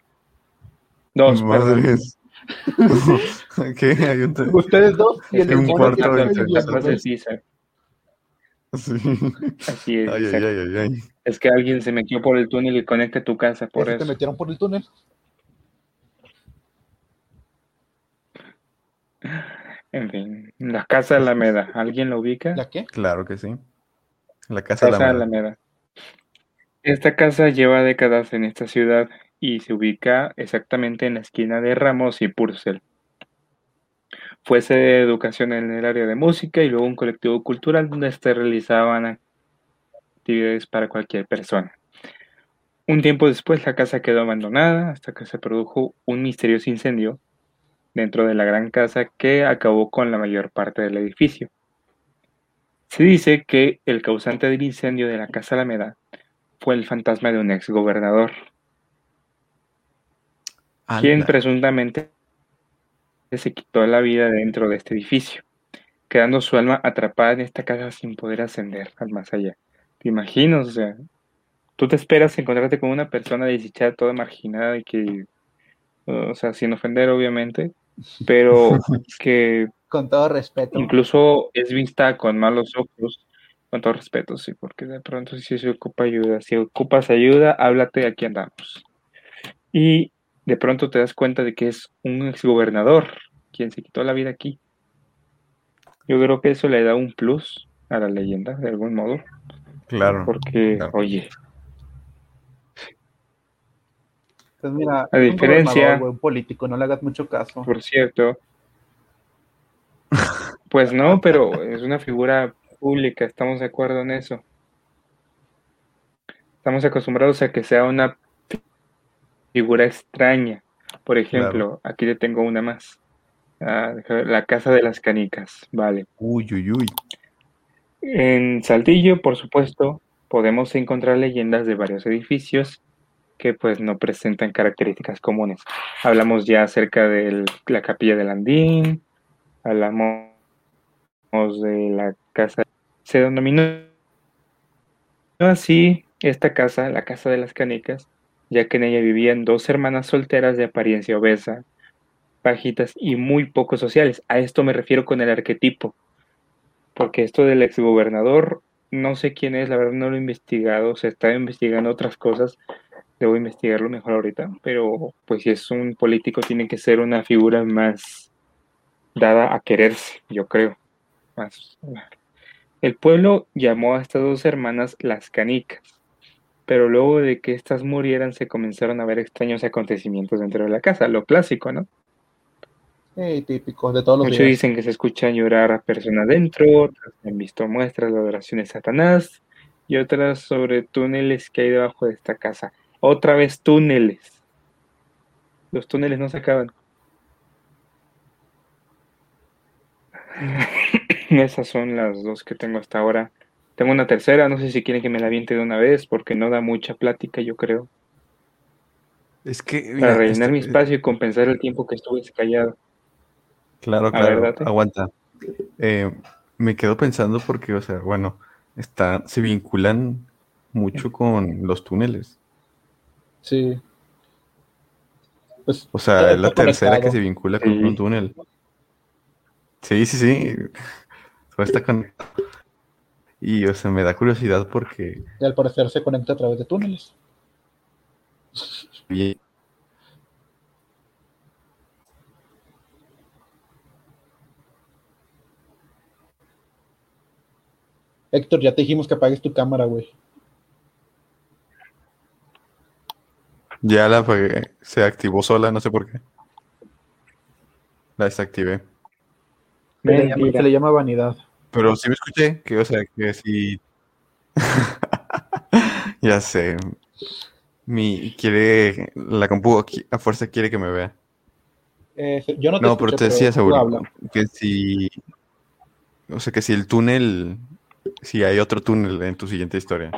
Speaker 2: Dos, perdón.
Speaker 1: Madres. (laughs) ¿Qué? Hay un...
Speaker 3: Ustedes dos y el
Speaker 1: Es un cuarto de. Sí.
Speaker 2: Así es.
Speaker 1: Ay, ay,
Speaker 2: César.
Speaker 1: ay, ay, ay.
Speaker 2: Es que alguien se metió por el túnel y conecta tu casa por eso.
Speaker 3: metieron por el túnel.
Speaker 2: En fin, la Casa Alameda, ¿alguien la ubica?
Speaker 3: ¿La qué?
Speaker 1: Claro que sí. La casa de
Speaker 2: Casa
Speaker 1: la madre.
Speaker 2: Alameda. Esta casa lleva décadas en esta ciudad y se ubica exactamente en la esquina de Ramos y Purcell. Fue sede de educación en el área de música y luego un colectivo cultural donde se realizaban actividades para cualquier persona. Un tiempo después la casa quedó abandonada hasta que se produjo un misterioso incendio dentro de la gran casa que acabó con la mayor parte del edificio. Se dice que el causante del incendio de la Casa Alameda fue el fantasma de un ex gobernador, quien presuntamente se quitó la vida dentro de este edificio, quedando su alma atrapada en esta casa sin poder ascender al más allá. ¿Te imaginas? O sea, tú te esperas encontrarte con una persona desdichada, toda marginada y que, o sea, sin ofender obviamente, pero (laughs) que
Speaker 3: Con todo respeto.
Speaker 2: incluso es vista con malos ojos, con todo respeto, sí, porque de pronto si se ocupa ayuda, si ocupas ayuda, háblate, aquí andamos. Y de pronto te das cuenta de que es un exgobernador quien se quitó la vida aquí. Yo creo que eso le da un plus a la leyenda, de algún modo,
Speaker 1: Claro.
Speaker 2: porque,
Speaker 1: claro.
Speaker 2: oye,
Speaker 3: Pues mira,
Speaker 2: A
Speaker 3: un
Speaker 2: diferencia-
Speaker 3: un político, no le hagas mucho caso.
Speaker 2: por cierto, pues no, pero es una figura pública, estamos de acuerdo en eso. Estamos acostumbrados a que sea una figura extraña. Por ejemplo, aquí te tengo una más. Ah, la Casa de las Canicas, vale.
Speaker 1: Uy, uy, uy.
Speaker 2: En Saltillo, por supuesto, podemos encontrar leyendas de varios edificios que pues no presentan características comunes. Hablamos ya acerca de la capilla del Andín, hablamos de la casa. Se denominó así esta casa, la Casa de las Canicas, ya que en ella vivían dos hermanas solteras de apariencia obesa, bajitas y muy poco sociales. A esto me refiero con el arquetipo porque esto del exgobernador, no sé quién es, la verdad no lo he investigado, se está investigando otras cosas, debo investigarlo mejor ahorita, pero pues si es un político tiene que ser una figura más dada a quererse, yo creo. Más. El pueblo llamó a estas dos hermanas las canicas, pero luego de que éstas murieran se comenzaron a ver extraños acontecimientos dentro de la casa, lo clásico, ¿no?
Speaker 3: Eh, típico, de todos los
Speaker 2: Muchos
Speaker 3: días.
Speaker 2: dicen que se escuchan llorar a personas dentro, otras han visto muestras de adoración a Satanás y otras sobre túneles que hay debajo de esta casa. Otra vez túneles. Los túneles no se acaban. (laughs) Esas son las dos que tengo hasta ahora. Tengo una tercera, no sé si quieren que me la aviente de una vez, porque no da mucha plática, yo creo.
Speaker 1: Es que.
Speaker 2: Para rellenar
Speaker 1: este-
Speaker 2: mi espacio y compensar el tiempo que estuve callado.
Speaker 1: Claro, claro,
Speaker 2: ver,
Speaker 1: aguanta. Eh, me quedo pensando porque, o sea, bueno, está, se vinculan mucho con los túneles.
Speaker 3: Sí. Pues,
Speaker 1: O sea, es la tercera que se vincula con
Speaker 2: Sí.
Speaker 1: un túnel. Sí, sí, sí. Todo está conectado. Y, o sea, me da curiosidad porque
Speaker 3: Y al parecer se conecta a través de túneles.
Speaker 1: y-
Speaker 3: Héctor, ya te dijimos que apagues tu cámara, güey.
Speaker 1: Ya la apagué. Se activó sola, no sé por qué. La desactivé.
Speaker 3: Se le, llama,
Speaker 2: Mentira.
Speaker 3: se le llama vanidad.
Speaker 1: Pero sí me escuché, que, o sea, que sí. (laughs) ya sé. Mi, quiere, la compu a fuerza quiere que me vea.
Speaker 3: Eh, yo no te
Speaker 1: No, pero te decía,
Speaker 3: habla.
Speaker 1: que si, o sea, que si el túnel, si hay otro túnel en tu siguiente historia.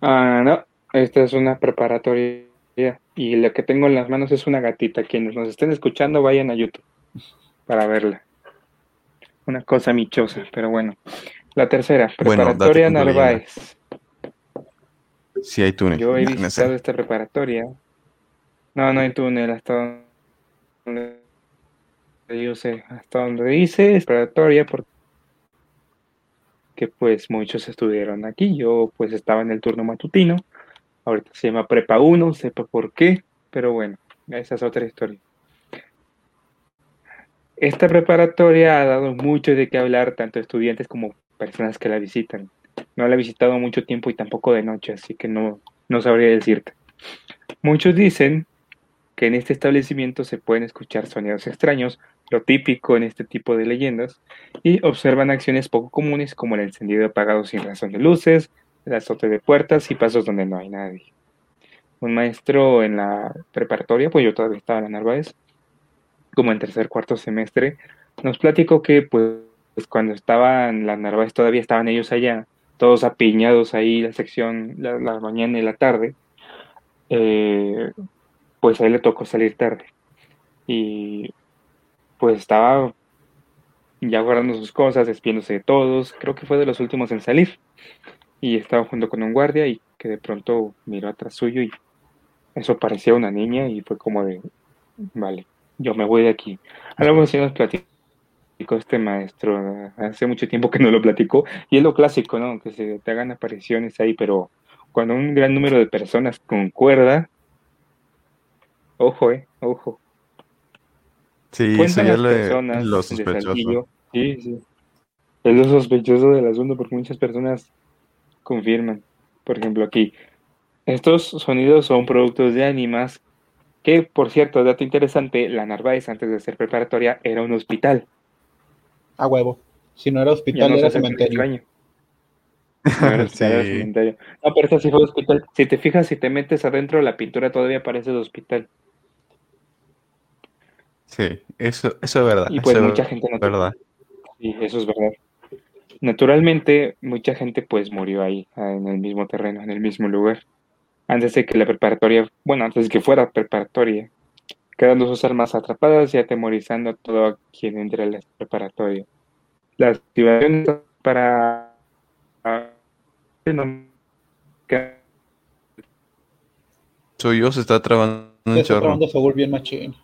Speaker 2: Ah, no, esta es una preparatoria y lo que tengo en las manos es una gatita. Quienes nos estén escuchando vayan a YouTube para verla. Una cosa michosa, pero bueno. La tercera, preparatoria. Narváez.
Speaker 1: Si hay túnel.
Speaker 2: Yo he
Speaker 1: No, (laughs) no sé.
Speaker 2: visitado esta preparatoria. No, no hay túnel hasta donde yo sé, hasta donde dice es preparatoria porque pues muchos estudiaron aquí. Yo pues estaba en el turno matutino. Ahorita se llama Prepa 1, sepa por qué, pero bueno, esa es otra historia. Esta preparatoria ha dado mucho de qué hablar, tanto estudiantes como personas que la visitan. No la he visitado mucho tiempo y tampoco de noche, así que no, no sabría decirte. Muchos dicen que en este establecimiento se pueden escuchar sonidos extraños, lo típico en este tipo de leyendas, y observan acciones poco comunes como el encendido apagado sin razón de luces, el azote de puertas y pasos donde no hay nadie. Un maestro en la preparatoria, pues yo todavía estaba en la Narváez, como en tercer cuarto semestre, nos platicó que pues cuando estaban las Narváez todavía estaban ellos allá, todos apiñados ahí, la sección, la, mañana y la tarde, eh, pues a él le tocó salir tarde. Y pues estaba ya guardando sus cosas, despidiéndose de todos, creo que fue de los últimos en salir. Y estaba junto con un guardia y que de pronto miró atrás suyo y eso parecía una niña y fue como de, vale, yo me voy de aquí. Algo así nos platicó este maestro, hace mucho tiempo que no lo platicó, y es lo clásico, ¿no? Que se te hagan apariciones ahí, pero cuando un gran número de personas concuerda, ojo, eh, ojo.
Speaker 1: Sí, eso
Speaker 2: Cuentan
Speaker 1: ya
Speaker 2: las
Speaker 1: lo,
Speaker 2: personas
Speaker 1: lo
Speaker 2: de
Speaker 1: sospechoso.
Speaker 2: Sí, sí. Es lo sospechoso del asunto porque muchas personas confirman. Por ejemplo, aquí, estos sonidos son productos de ánimas que, por cierto, dato interesante, la Narváez antes de ser preparatoria era un hospital.
Speaker 3: A huevo. Si no era hospital,
Speaker 2: no
Speaker 3: era cementerio.
Speaker 2: extraño. (laughs) No era hospital, era
Speaker 1: Sí.
Speaker 2: cementerio. No, pero esta sí fue hospital. Si te fijas, si te metes adentro, la pintura todavía parece de hospital.
Speaker 1: Sí, eso, eso es verdad.
Speaker 2: Y pues
Speaker 1: eso
Speaker 2: mucha gente no
Speaker 1: verdad.
Speaker 2: Sí, eso es verdad. Naturalmente, mucha gente pues murió ahí, ah, en el mismo terreno, en el mismo lugar. Antes de que la preparatoria, bueno, antes de que fuera preparatoria, quedando sus armas atrapadas y atemorizando a todo quien entre a la preparatoria. La activación para... que-
Speaker 1: Suyo se está trabando un
Speaker 3: Se está
Speaker 1: chorro.
Speaker 3: trabando Saúl bien machín.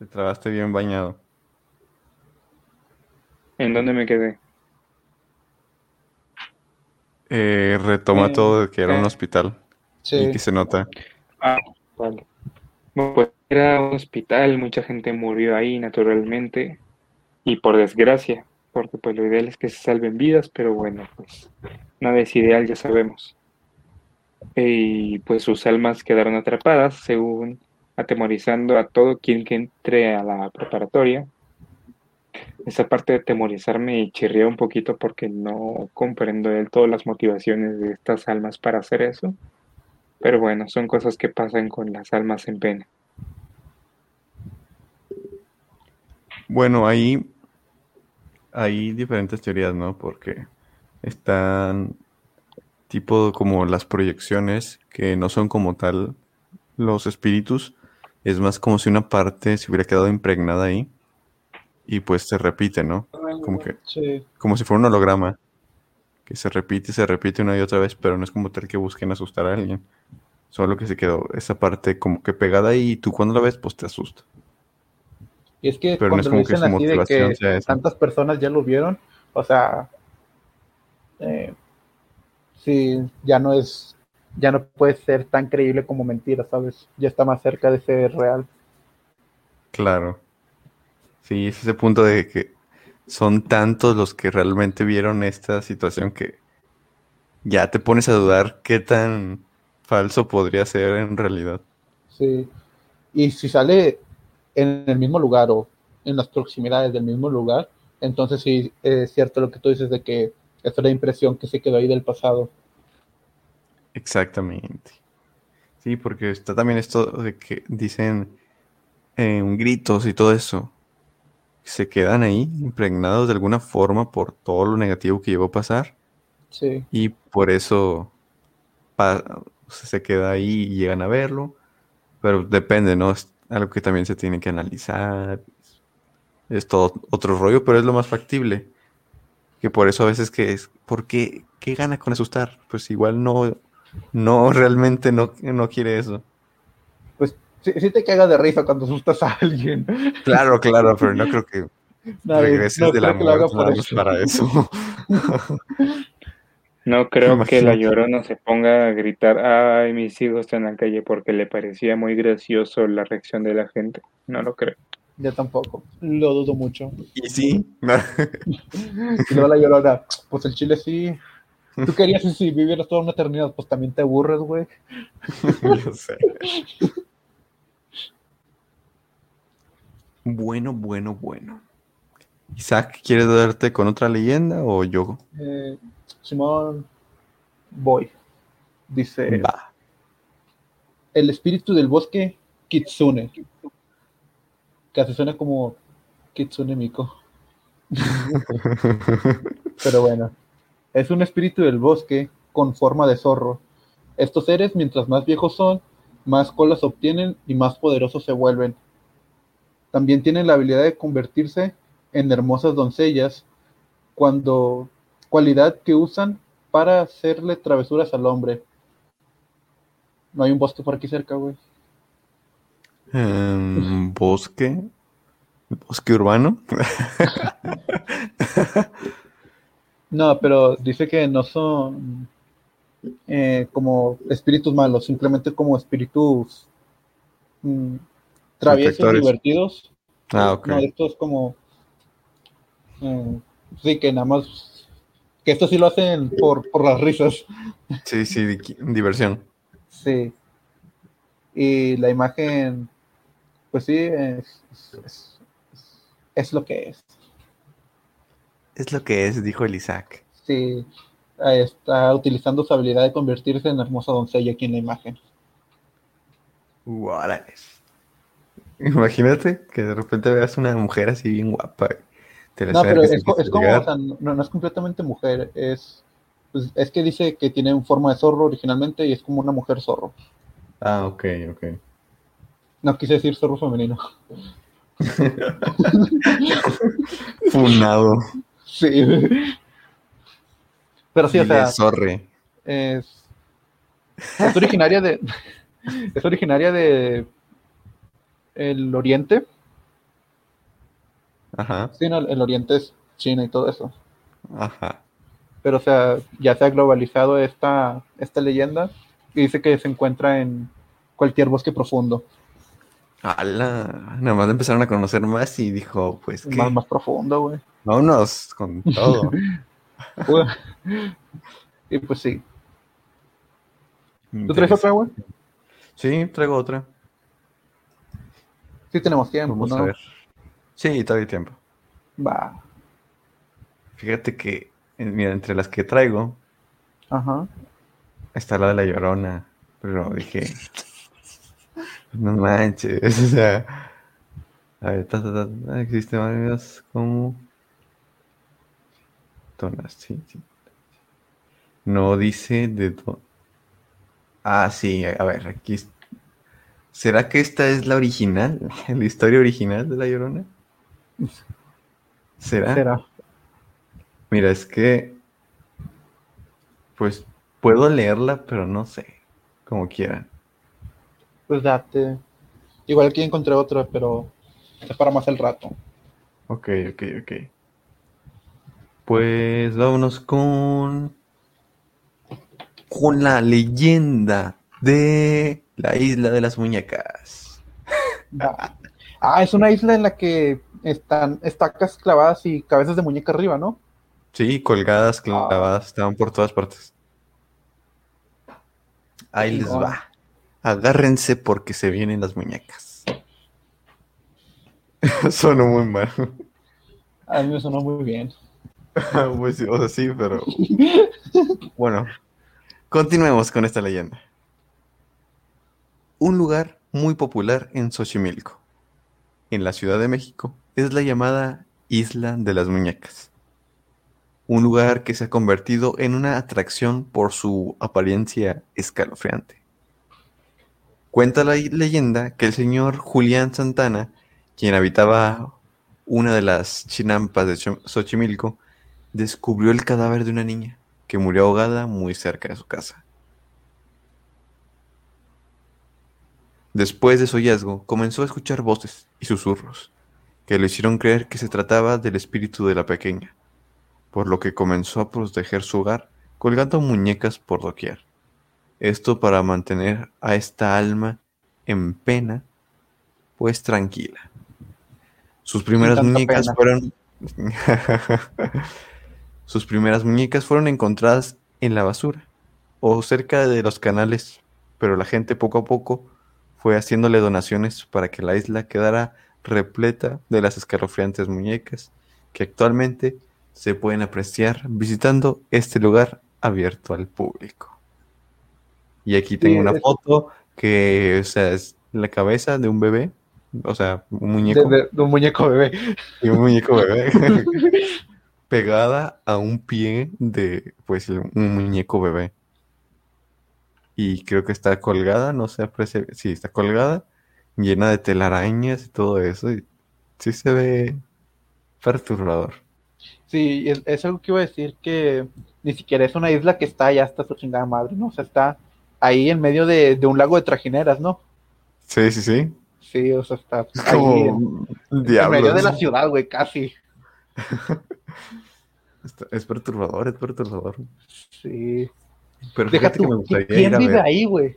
Speaker 1: Te trabaste bien bañado.
Speaker 2: ¿En dónde me quedé?
Speaker 1: Eh, retoma
Speaker 3: Eh,
Speaker 1: todo de que era un
Speaker 2: eh.
Speaker 1: hospital
Speaker 3: Sí.
Speaker 1: y que se nota.
Speaker 2: Ah, vale. Bueno, pues era un hospital, mucha gente murió ahí naturalmente y por desgracia, porque pues lo ideal es que se salven vidas, pero bueno, pues nada es ideal, ya sabemos. Y pues sus almas quedaron atrapadas, según atemorizando a todo quien que entre a la preparatoria. Esa parte de atemorizar me chirrió un poquito porque no comprendo del todo las motivaciones de estas almas para hacer eso. Pero bueno, son cosas que pasan con las almas en pena.
Speaker 1: Bueno, ahí hay diferentes teorías, ¿no? Porque están tipo como las proyecciones, que no son como tal los espíritus, es más como si una parte se hubiera quedado impregnada ahí y pues se repite, ¿no? Como que
Speaker 3: Sí.
Speaker 1: como si fuera un holograma que se repite y se repite una y otra vez, pero no es como tal que busquen asustar a alguien. Solo que se quedó esa parte como que pegada ahí y tú cuando la ves pues te asusta.
Speaker 3: Y es que
Speaker 1: Pero no es como que su
Speaker 3: así de que
Speaker 1: sea esa.
Speaker 3: tantas personas ya lo vieron, o sea, eh, sí, ya no es, ya no puede ser tan creíble como mentira, ¿sabes? Ya está más cerca de ser real.
Speaker 1: Claro. Sí, es ese punto de que son tantos los que realmente vieron esta situación que ya te pones a dudar qué tan falso podría ser en realidad.
Speaker 3: Sí. Y si sale en el mismo lugar o en las proximidades del mismo lugar, entonces sí es cierto lo que tú dices de que es la impresión que se quedó ahí del pasado.
Speaker 1: Exactamente. Sí, porque está también esto de que dicen eh, gritos y todo eso. Se quedan ahí impregnados de alguna forma por todo lo negativo que llegó a pasar
Speaker 3: Sí.
Speaker 1: y por eso pa- se queda ahí y llegan a verlo. Pero depende, ¿no? Es algo que también se tiene que analizar. Es todo otro rollo, pero es lo más factible. Que por eso a veces que es, ¿por qué? ¿Qué gana con asustar? Pues igual no, no (laughs) realmente no, no quiere eso.
Speaker 3: Sí, sí te caga de risa cuando asustas a alguien.
Speaker 1: Claro, claro, pero no creo que (laughs)
Speaker 3: No,
Speaker 1: regreses
Speaker 3: no
Speaker 1: de la muerte más
Speaker 3: eso.
Speaker 1: para eso. (laughs)
Speaker 2: No creo que la llorona se ponga a gritar, ay, mis hijos están en la calle porque le parecía muy gracioso la reacción de la gente. No lo creo.
Speaker 3: Yo tampoco. Lo dudo mucho.
Speaker 1: Y sí, (laughs)
Speaker 3: Y luego la llorona, pues el chile sí. Tú querías que si vivieras toda una eternidad, pues también te aburres, güey.
Speaker 1: yo sé. Bueno, bueno, bueno. Isaac, ¿quieres darte con otra leyenda o yo?
Speaker 3: Eh, Simón, voy. Dice,
Speaker 1: Va.
Speaker 3: el espíritu del bosque Kitsune. Que se suena como Kitsune Miko. (laughs) Pero bueno, es un espíritu del bosque con forma de zorro. Estos seres, mientras más viejos son, más colas obtienen y más poderosos se vuelven. También tienen la habilidad de convertirse en hermosas doncellas, cuando cualidad que usan para hacerle travesuras al hombre. No hay un bosque por aquí cerca, güey.
Speaker 1: Em, bosque. Bosque urbano. (laughs)
Speaker 3: No, pero dice que no son eh, como espíritus malos, simplemente como espíritus mm, traviesos, divertidos.
Speaker 1: Ah, ok.
Speaker 3: No, esto es como. mm, sí, que nada más. Que esto sí lo hacen por, por las risas.
Speaker 1: Sí, sí, di- diversión.
Speaker 3: Sí. Y la imagen, pues sí, es, es, es- es lo que es.
Speaker 1: Es lo que es, dijo el Isaac.
Speaker 3: Sí, eh, está utilizando su habilidad de convertirse en hermosa doncella aquí en la imagen.
Speaker 1: Órale. Imagínate que de repente veas una mujer así bien guapa. Te la
Speaker 3: No, pero es, como, o sea, no, no es completamente mujer, es, pues, es que dice que tiene forma de zorro originalmente y es como una mujer zorro.
Speaker 1: Ah, ok, ok.
Speaker 3: No quise decir zorro femenino. (laughs)
Speaker 1: Funado.
Speaker 3: Sí. Pero sí, o sea, es, es originaria de (laughs) es originaria de el oriente
Speaker 1: Ajá,
Speaker 3: sí no, el oriente es China y todo eso
Speaker 1: ajá.
Speaker 3: pero o sea ya se ha globalizado esta esta leyenda y dice que se encuentra en cualquier bosque profundo
Speaker 1: Ala, nada más empezaron a conocer más y dijo, pues que
Speaker 3: más, más profundo güey
Speaker 1: vámonos con todo. (laughs)
Speaker 3: Y pues sí ¿tú traes otra güey?
Speaker 1: Sí, traigo otra.
Speaker 3: Sí tenemos tiempo
Speaker 1: Vamos
Speaker 3: ¿no?
Speaker 1: a ver. Sí, todavía hay tiempo.
Speaker 3: va
Speaker 1: Fíjate que, mira, entre las que traigo
Speaker 3: ajá
Speaker 1: está la de la Llorona, pero dije, (laughs) no manches, o sea, A ver, ta, ta, existen varias como... Zonas, sí, sí. No dice de... dó- Ah, sí, a ver, aquí... es- ¿Será que esta es la original? (laughs) ¿La historia original de La Llorona? ¿Será?
Speaker 3: Será.
Speaker 1: Mira, es que... Pues puedo leerla, pero no sé. Como quieran.
Speaker 3: Pues date. Igual aquí encontré otra, pero es para más el rato.
Speaker 1: Ok, ok, ok. Pues vámonos con. Con la leyenda de la isla de las muñecas.
Speaker 3: Va. (laughs) Ah, es una isla en la que están estacas clavadas y cabezas de muñeca arriba, ¿no?
Speaker 1: Sí, colgadas, clavadas, estaban por todas partes. Ahí les va. Agárrense porque se vienen las muñecas. (laughs) Sonó muy mal.
Speaker 3: A mí me sonó muy bien. (laughs)
Speaker 1: Pues o sea, sí, pero. Bueno, continuemos con esta leyenda. Un lugar muy popular en Xochimilco, en la Ciudad de México, es la llamada Isla de las Muñecas. Un lugar que se ha convertido en una atracción por su apariencia escalofriante. Cuenta la leyenda que el señor Julián Santana, quien habitaba una de las chinampas de Xochimilco, descubrió el cadáver de una niña que murió ahogada muy cerca de su casa. Después de su hallazgo, comenzó a escuchar voces y susurros que le hicieron creer que se trataba del espíritu de la pequeña, por lo que comenzó a proteger su hogar colgando muñecas por doquier. Esto para mantener a esta alma en pena, pues tranquila. Sus primeras muñecas
Speaker 3: pena.
Speaker 1: fueron (laughs) sus primeras muñecas fueron encontradas en la basura o cerca de los canales, pero la gente poco a poco fue haciéndole donaciones para que la isla quedara repleta de las escalofriantes muñecas que actualmente se pueden apreciar visitando este lugar abierto al público. Y aquí tengo una foto que, o sea, es la cabeza de un bebé, o sea, un muñeco,
Speaker 3: de- de un muñeco bebé.
Speaker 1: y un muñeco bebé (laughs) pegada a un pie de, pues, un muñeco bebé. Y creo que está colgada, no se aprecia, sí, está colgada, llena de telarañas y todo eso. Y sí se ve perturbador.
Speaker 3: Sí, es, es algo que iba a decir que ni siquiera es una isla que está allá hasta su chingada madre, ¿no? O sea, está ahí en medio de, de un lago de trajineras, ¿no?
Speaker 1: Sí, sí, sí.
Speaker 3: Sí, o sea, está
Speaker 1: Es
Speaker 3: ahí en,
Speaker 1: como
Speaker 3: en medio de la ciudad, güey, casi. (laughs)
Speaker 1: Es perturbador, es perturbador.
Speaker 3: Sí.
Speaker 1: Pero
Speaker 3: Deja
Speaker 1: fíjate que me
Speaker 3: tú,
Speaker 1: gustaría
Speaker 3: ¿quién
Speaker 1: ir a
Speaker 3: vive
Speaker 1: ver.
Speaker 3: ahí, güey?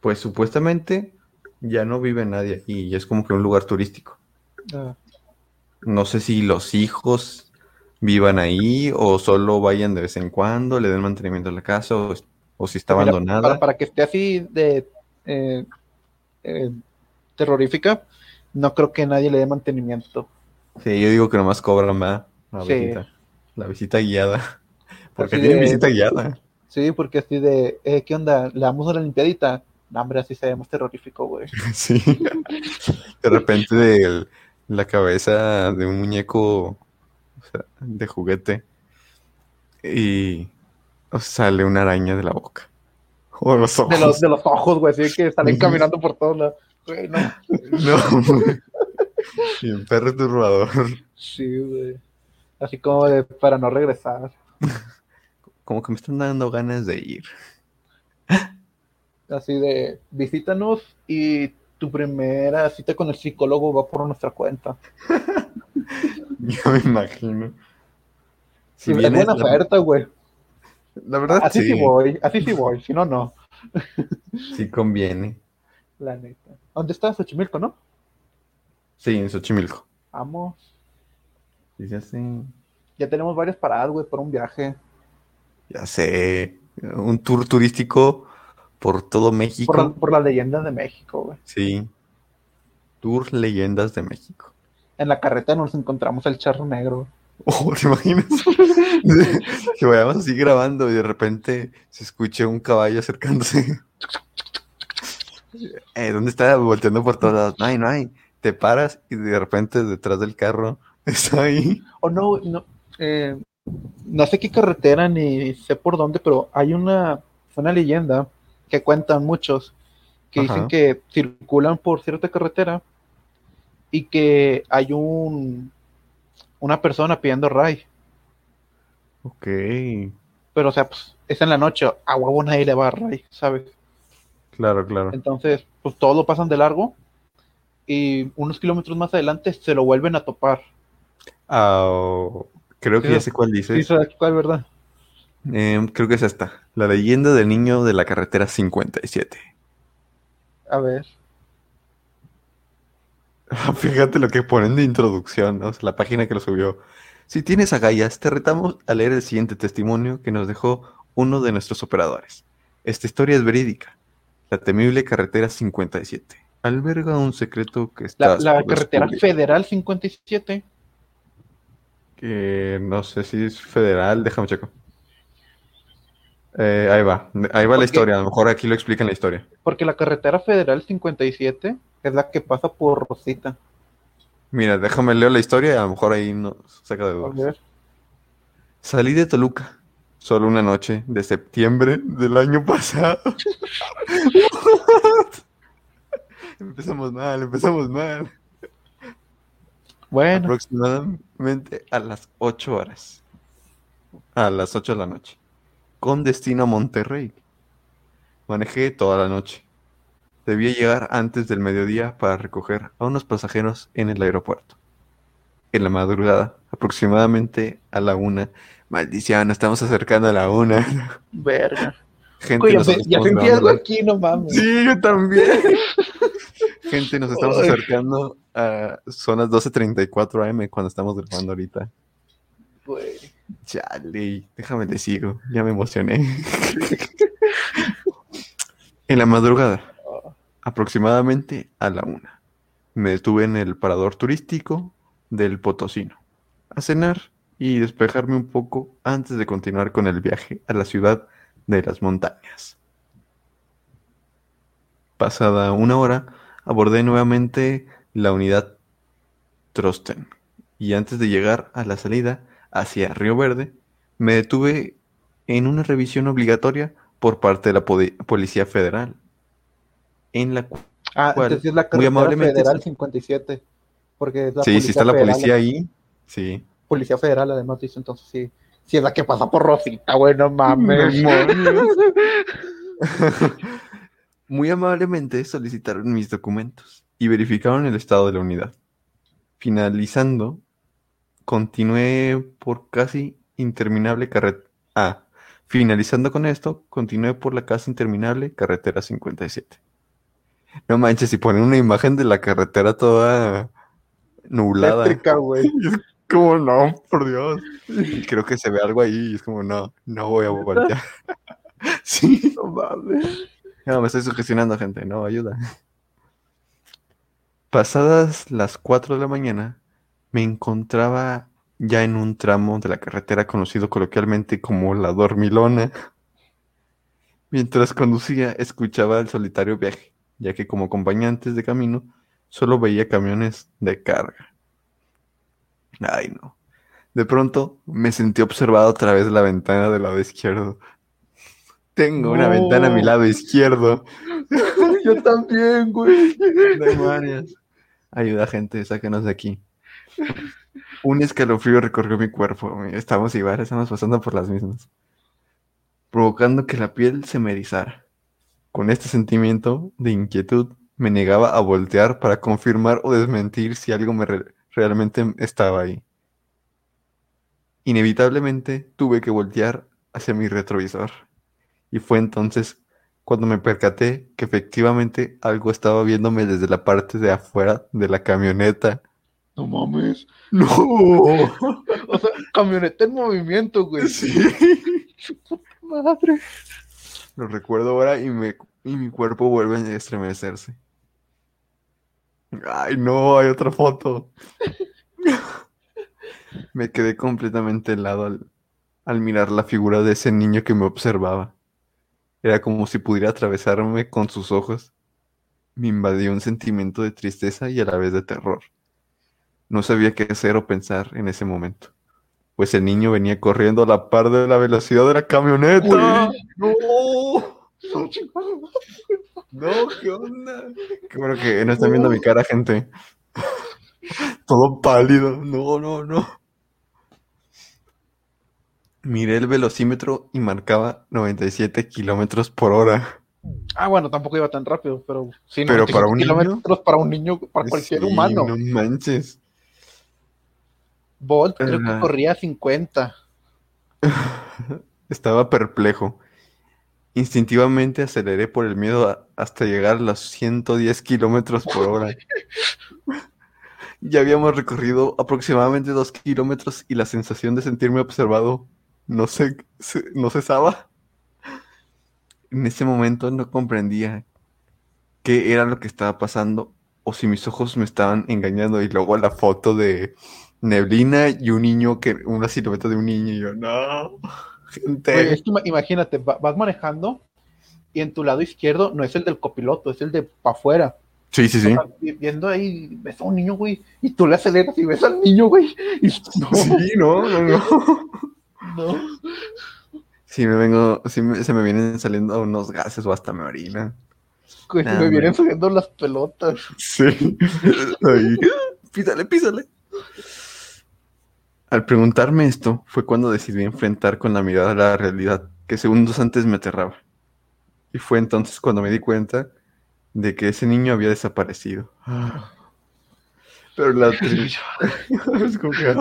Speaker 1: Pues supuestamente ya no vive nadie y es como que un lugar turístico.
Speaker 3: Ah,
Speaker 1: No sé si los hijos vivan ahí o solo vayan de vez en cuando, le den mantenimiento a la casa o, o si está
Speaker 3: mira,
Speaker 1: abandonada.
Speaker 3: Para, para que esté así de eh, eh, terrorífica, no creo que nadie le dé mantenimiento.
Speaker 1: Sí, yo digo que nomás cobran más la
Speaker 3: Sí.
Speaker 1: visita. La visita guiada. (laughs) Porque
Speaker 3: de-
Speaker 1: visita guiada.
Speaker 3: Sí, porque así de, eh, ¿qué onda? ¿Le damos una limpiadita? No, hombre, así se ve más terrorífico, güey. (laughs)
Speaker 1: Sí. De repente de la cabeza de un muñeco o sea, de juguete y o sale una araña de la boca. (laughs) O los ojos.
Speaker 3: De los, de los ojos, güey, así que salen caminando por todos lados. Güey, no.
Speaker 1: No. Bien perturbador.
Speaker 3: Sí, güey. Así como de, para no regresar. (laughs)
Speaker 1: Como que me están dando ganas de ir.
Speaker 3: Así de, visítanos y tu primera cita con el psicólogo va por nuestra cuenta. (laughs)
Speaker 1: Yo me imagino. Si
Speaker 3: Sí, es buena
Speaker 1: la,
Speaker 3: oferta, güey.
Speaker 1: la verdad
Speaker 3: Así sí.
Speaker 1: sí,
Speaker 3: voy, así sí voy, si no, no. (laughs)
Speaker 1: sí conviene.
Speaker 3: La neta. ¿Dónde está Xochimilco, no?
Speaker 1: Sí, en Xochimilco.
Speaker 3: Vamos.
Speaker 1: Sí, ya sé.
Speaker 3: Ya tenemos varias paradas, güey, por un viaje.
Speaker 1: Ya sé. Un tour turístico por todo México.
Speaker 3: Por, la- por las leyendas de México, güey.
Speaker 1: Sí. Tour Leyendas de México.
Speaker 3: En la carreta nos encontramos el charro negro. (laughs)
Speaker 1: Oh, ¿te imaginas? (laughs) que vayamos así grabando y de repente se escuche un caballo acercándose. (laughs) Eh, ¿dónde está? Volteando por todos lados. No hay, no hay. te paras y de repente detrás del carro está ahí.
Speaker 3: O no, no, eh, no sé qué carretera ni sé por dónde, pero hay una, una leyenda que cuentan muchos que dicen que circulan por cierta carretera y que hay un una persona pidiendo ray.
Speaker 1: Ok.
Speaker 3: Pero, o sea, pues es en la noche, a huevo nadie le va a ray, ¿sabes?
Speaker 1: Claro, claro.
Speaker 3: Entonces, pues todos lo pasan de largo y unos kilómetros más adelante se lo vuelven a topar.
Speaker 1: Oh, creo que
Speaker 3: Sí,
Speaker 1: ya sé cuál
Speaker 3: Sí,
Speaker 1: dices.
Speaker 3: ¿sabes cuál, verdad?
Speaker 1: Em, creo que es esta. La leyenda del niño de la carretera 57.
Speaker 3: A ver. (laughs)
Speaker 1: Fíjate lo que ponen de introducción, ¿no? O sea, la página que lo subió. Si tienes agallas, te retamos a leer el siguiente testimonio que nos dejó uno de nuestros operadores. Esta historia es verídica. La temible carretera 57 alberga un secreto que está
Speaker 3: La, la carretera federal 57.
Speaker 1: Que no sé si es federal, déjame checo. Eh, ahí va, ahí va la historia, a lo mejor aquí lo explican la historia.
Speaker 3: Porque la carretera federal 57 es la que pasa por Rosita.
Speaker 1: Mira, déjame leer la historia y a lo mejor ahí nos saca de
Speaker 3: A
Speaker 1: dudas.
Speaker 3: ver.
Speaker 1: Salí de Toluca solo una noche de septiembre del año pasado. (laughs) (laughs) empezamos mal, empezamos mal.
Speaker 3: Bueno,
Speaker 1: Aproximadamente a las 8 horas. A las 8 de la noche. Con destino a Monterrey. Manejé toda la noche. Debía llegar antes del mediodía para recoger a unos pasajeros en el aeropuerto. En la madrugada, aproximadamente a la una. Maldición, nos estamos acercando a la una.
Speaker 3: verga.
Speaker 1: Gente,
Speaker 3: Oye, ya, sentí algo aquí, no mames.
Speaker 1: Sí, yo también. (laughs) Gente, nos estamos acercando a son las 12.34 am cuando estamos grabando ahorita.
Speaker 3: Güey.
Speaker 1: Chale, déjame te sigo, ya me emocioné. (laughs) en la madrugada, aproximadamente a la una, me detuve en el parador turístico del Potosino a cenar y despejarme un poco antes de continuar con el viaje a la ciudad de las montañas. Pasada una hora, abordé nuevamente la unidad Trosten y antes de llegar a la salida hacia Río Verde, me detuve en una revisión obligatoria por parte de la Policía Federal, en la
Speaker 3: Ah, sí es la
Speaker 1: Muy amablemente,
Speaker 3: federal
Speaker 1: sí.
Speaker 3: 57. Porque es la
Speaker 1: Sí, si está la policía ahí, sí.
Speaker 3: Policía federal, además dice, entonces sí. Sí es la que pasa por Rosita, güey, no mames. (laughs) (laughs)
Speaker 1: Muy amablemente solicitaron mis documentos y verificaron el estado de la unidad. Finalizando, continué por casi interminable carretera. Ah, finalizando con esto, continué por la casi interminable carretera 57. No manches, si ponen una imagen de la carretera toda nublada.
Speaker 3: Tétrica, güey. (laughs)
Speaker 1: Como no, por Dios. Y creo que se ve algo ahí y es como no, no voy a voltear. (laughs) Sí.
Speaker 3: No mames.
Speaker 1: No, me estoy sugestionando, gente. No, ayuda. Pasadas las 4 de la mañana, me encontraba ya en un tramo de la carretera conocido coloquialmente como la Dormilona. Mientras conducía, escuchaba el solitario viaje, ya que como acompañantes de camino solo veía camiones de carga. Ay, no. De pronto me sentí observado a través de la ventana del lado izquierdo. Tengo una
Speaker 3: No.
Speaker 1: ventana a mi lado izquierdo. (laughs)
Speaker 3: Yo también, güey.
Speaker 1: Demonios. Ayuda, gente, sáquenos de aquí. Un escalofrío recorrió mi cuerpo. Estamos igual, estamos pasando por las mismas. Provocando que la piel se me erizara. Con este sentimiento de inquietud, me negaba a voltear para confirmar o desmentir si algo me re- realmente estaba ahí. Inevitablemente tuve que voltear hacia mi retrovisor. Y fue entonces cuando me percaté que efectivamente algo estaba viéndome desde la parte de afuera de la camioneta.
Speaker 3: No mames.
Speaker 1: ¡No! (laughs)
Speaker 3: O sea, camioneta en movimiento, güey.
Speaker 1: Sí.
Speaker 3: Madre.
Speaker 1: Lo recuerdo ahora y, me, y mi cuerpo vuelve a estremecerse. Ay, no, hay otra foto. (laughs) Me quedé completamente helado al, al mirar la figura de ese niño que me observaba. Era como si pudiera atravesarme con sus ojos. me invadió un sentimiento de tristeza y a la vez de terror. No sabía qué hacer o pensar en ese momento, pues el niño venía corriendo a la par de la velocidad de la camioneta.
Speaker 3: ¡No!
Speaker 1: No, ¿qué onda? Qué bueno que no están viendo mi cara, gente. (laughs) Todo pálido. No, no, no. Miré el velocímetro y marcaba 97 kilómetros por hora.
Speaker 3: Ah, bueno, tampoco iba tan rápido, pero sí,
Speaker 1: Pero
Speaker 3: 95
Speaker 1: para un niño.
Speaker 3: kilómetros para un niño, para cualquier
Speaker 1: Sí,
Speaker 3: humano.
Speaker 1: No manches.
Speaker 3: Bolt creo que corría 50. (laughs)
Speaker 1: Estaba perplejo. Instintivamente aceleré por el miedo a- hasta llegar a los 110 kilómetros por hora. (laughs) Ya habíamos recorrido aproximadamente dos kilómetros y la sensación de sentirme observado no se, se- no cesaba. En ese momento no comprendía qué era lo que estaba pasando o si mis ojos me estaban engañando. Y luego la foto de neblina y un niño, que una silueta de un niño. Y yo, no, (laughs) gente.
Speaker 3: Es que ima- imagínate, va- vas manejando y en tu lado izquierdo no es el del copiloto, es el de para afuera.
Speaker 1: Sí, sí, sí.
Speaker 3: O sea, vi- viendo ahí, ves a un niño, güey, y tú le aceleras y ves al niño, güey. Y (laughs) no,
Speaker 1: Sí, no, no, no. (laughs)
Speaker 3: no.
Speaker 1: Sí, me vengo, sí me- se me vienen saliendo unos gases o hasta me orina.
Speaker 3: Güey,
Speaker 1: Nah,
Speaker 3: me vienen subiendo las pelotas.
Speaker 1: Sí. Ahí. Písale, písale. Al preguntarme esto, fue cuando decidí enfrentar con la mirada la realidad que segundos antes me aterraba. Y fue entonces cuando me di cuenta de que ese niño había desaparecido. Pero la (laughs) tri- (laughs) Es como que-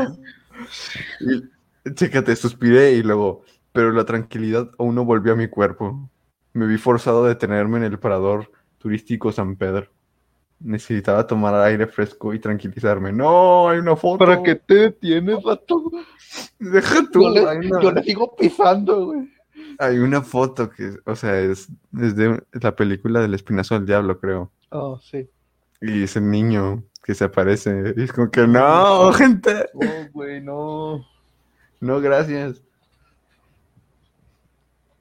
Speaker 1: Y, chécate, suspiré y luego, pero la tranquilidad aún no volvió a mi cuerpo. Me vi forzado a detenerme en el parador turístico San Pedro. Necesitaba tomar aire fresco y tranquilizarme. No, hay una foto.
Speaker 3: ¿Para qué te detienes, vato?
Speaker 1: Deja tú.
Speaker 3: Yo le,
Speaker 1: una,
Speaker 3: yo le sigo pisando, güey.
Speaker 1: hay una foto que, o sea, es, es de la película del Espinazo del Diablo, creo.
Speaker 3: Oh, sí.
Speaker 1: Y es el niño que se aparece. Y es como que, no, gente.
Speaker 3: Oh, güey, no.
Speaker 1: No, gracias.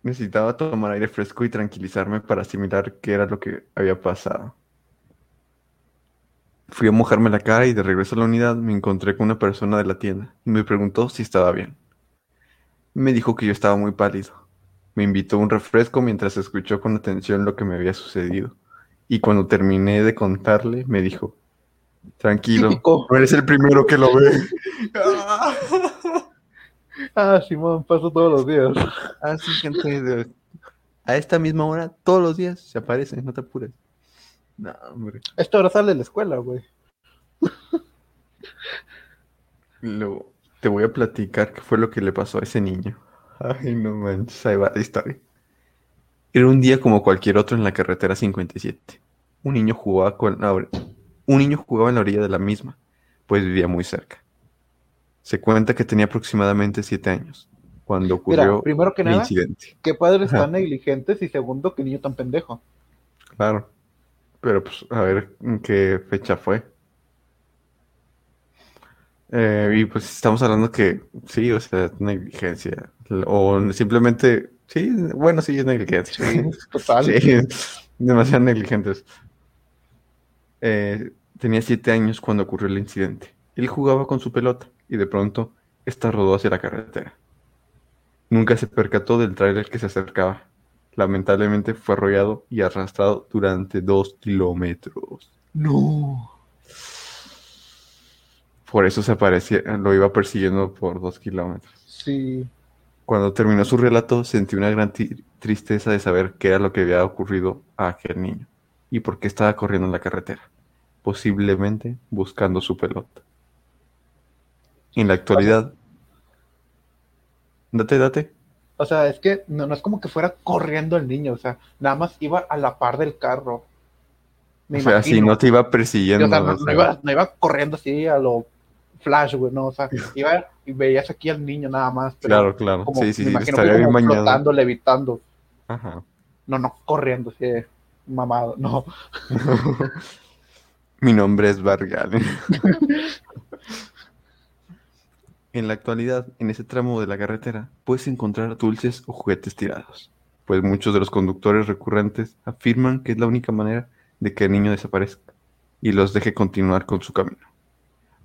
Speaker 1: Necesitaba tomar aire fresco y tranquilizarme para asimilar qué era lo que había pasado. Fui a mojarme la cara y de regreso a la unidad me encontré con una persona de la tienda y me preguntó si estaba bien. Me dijo que yo estaba muy pálido. Me invitó a un refresco mientras escuchó con atención lo que me había sucedido. Y cuando terminé de contarle, me dijo, tranquilo,
Speaker 3: Típico.
Speaker 1: no eres el primero que lo ve. (laughs) (laughs) (laughs)
Speaker 3: Ah, Simón, paso todos los días.
Speaker 1: Ah, sí, gente. de- A esta misma hora, todos los días se aparece, no te apures. No, hombre.
Speaker 3: Esta hora sale de la escuela, güey.
Speaker 1: Luego, te voy a platicar qué fue lo que le pasó a ese niño. Ay, no manches, ahí va la historia. Era un día como cualquier otro en la carretera 57. Un niño jugaba con la or- un niño jugaba en la orilla de la misma, pues vivía muy cerca. Se cuenta que tenía aproximadamente siete años cuando
Speaker 3: Mira,
Speaker 1: ocurrió
Speaker 3: primero que
Speaker 1: el
Speaker 3: nada,
Speaker 1: incidente.
Speaker 3: qué padres
Speaker 1: Ajá.
Speaker 3: tan negligentes y segundo, qué niño tan pendejo.
Speaker 1: Claro. Pero pues a ver en qué fecha fue. Eh, y pues estamos hablando que sí, o sea, negligencia. O simplemente, sí, bueno, sí, es negligencia.
Speaker 3: Total. (laughs)
Speaker 1: Sí, demasiado negligentes. Eh, tenía siete años cuando ocurrió el incidente. Él jugaba con su pelota y de pronto esta rodó hacia la carretera. Nunca se percató del tráiler que se acercaba. Lamentablemente fue arrollado y arrastrado durante dos kilómetros.
Speaker 3: No.
Speaker 1: Por eso se aparecía, lo iba persiguiendo por dos kilómetros.
Speaker 3: Sí.
Speaker 1: Cuando terminó su relato, sentí una gran tristeza de saber qué era lo que había ocurrido a aquel niño y por qué estaba corriendo en la carretera, posiblemente buscando su pelota. En la actualidad, date, date.
Speaker 3: O sea, es que no, no es como que fuera corriendo el niño, o sea, nada más iba a la par del carro. Me
Speaker 1: O sea, si no te iba
Speaker 3: Sí,
Speaker 1: persiguiendo.
Speaker 3: o sea, no,
Speaker 1: o
Speaker 3: no
Speaker 1: sea,
Speaker 3: iba, no iba corriendo así a lo flash, güey, no, o sea, (laughs) iba y veías aquí al niño nada más, pero
Speaker 1: Claro, claro.
Speaker 3: como,
Speaker 1: Sí, sí,
Speaker 3: me
Speaker 1: sí,
Speaker 3: imagino
Speaker 1: estaría bien
Speaker 3: flotando, levitando,
Speaker 1: Ajá.
Speaker 3: no, no, corriendo, así, de mamado, no. (laughs)
Speaker 1: Mi nombre es Vargal. (laughs) En la actualidad, en ese tramo de la carretera, puedes encontrar dulces o juguetes tirados, pues muchos de los conductores recurrentes afirman que es la única manera de que el niño desaparezca y los deje continuar con su camino.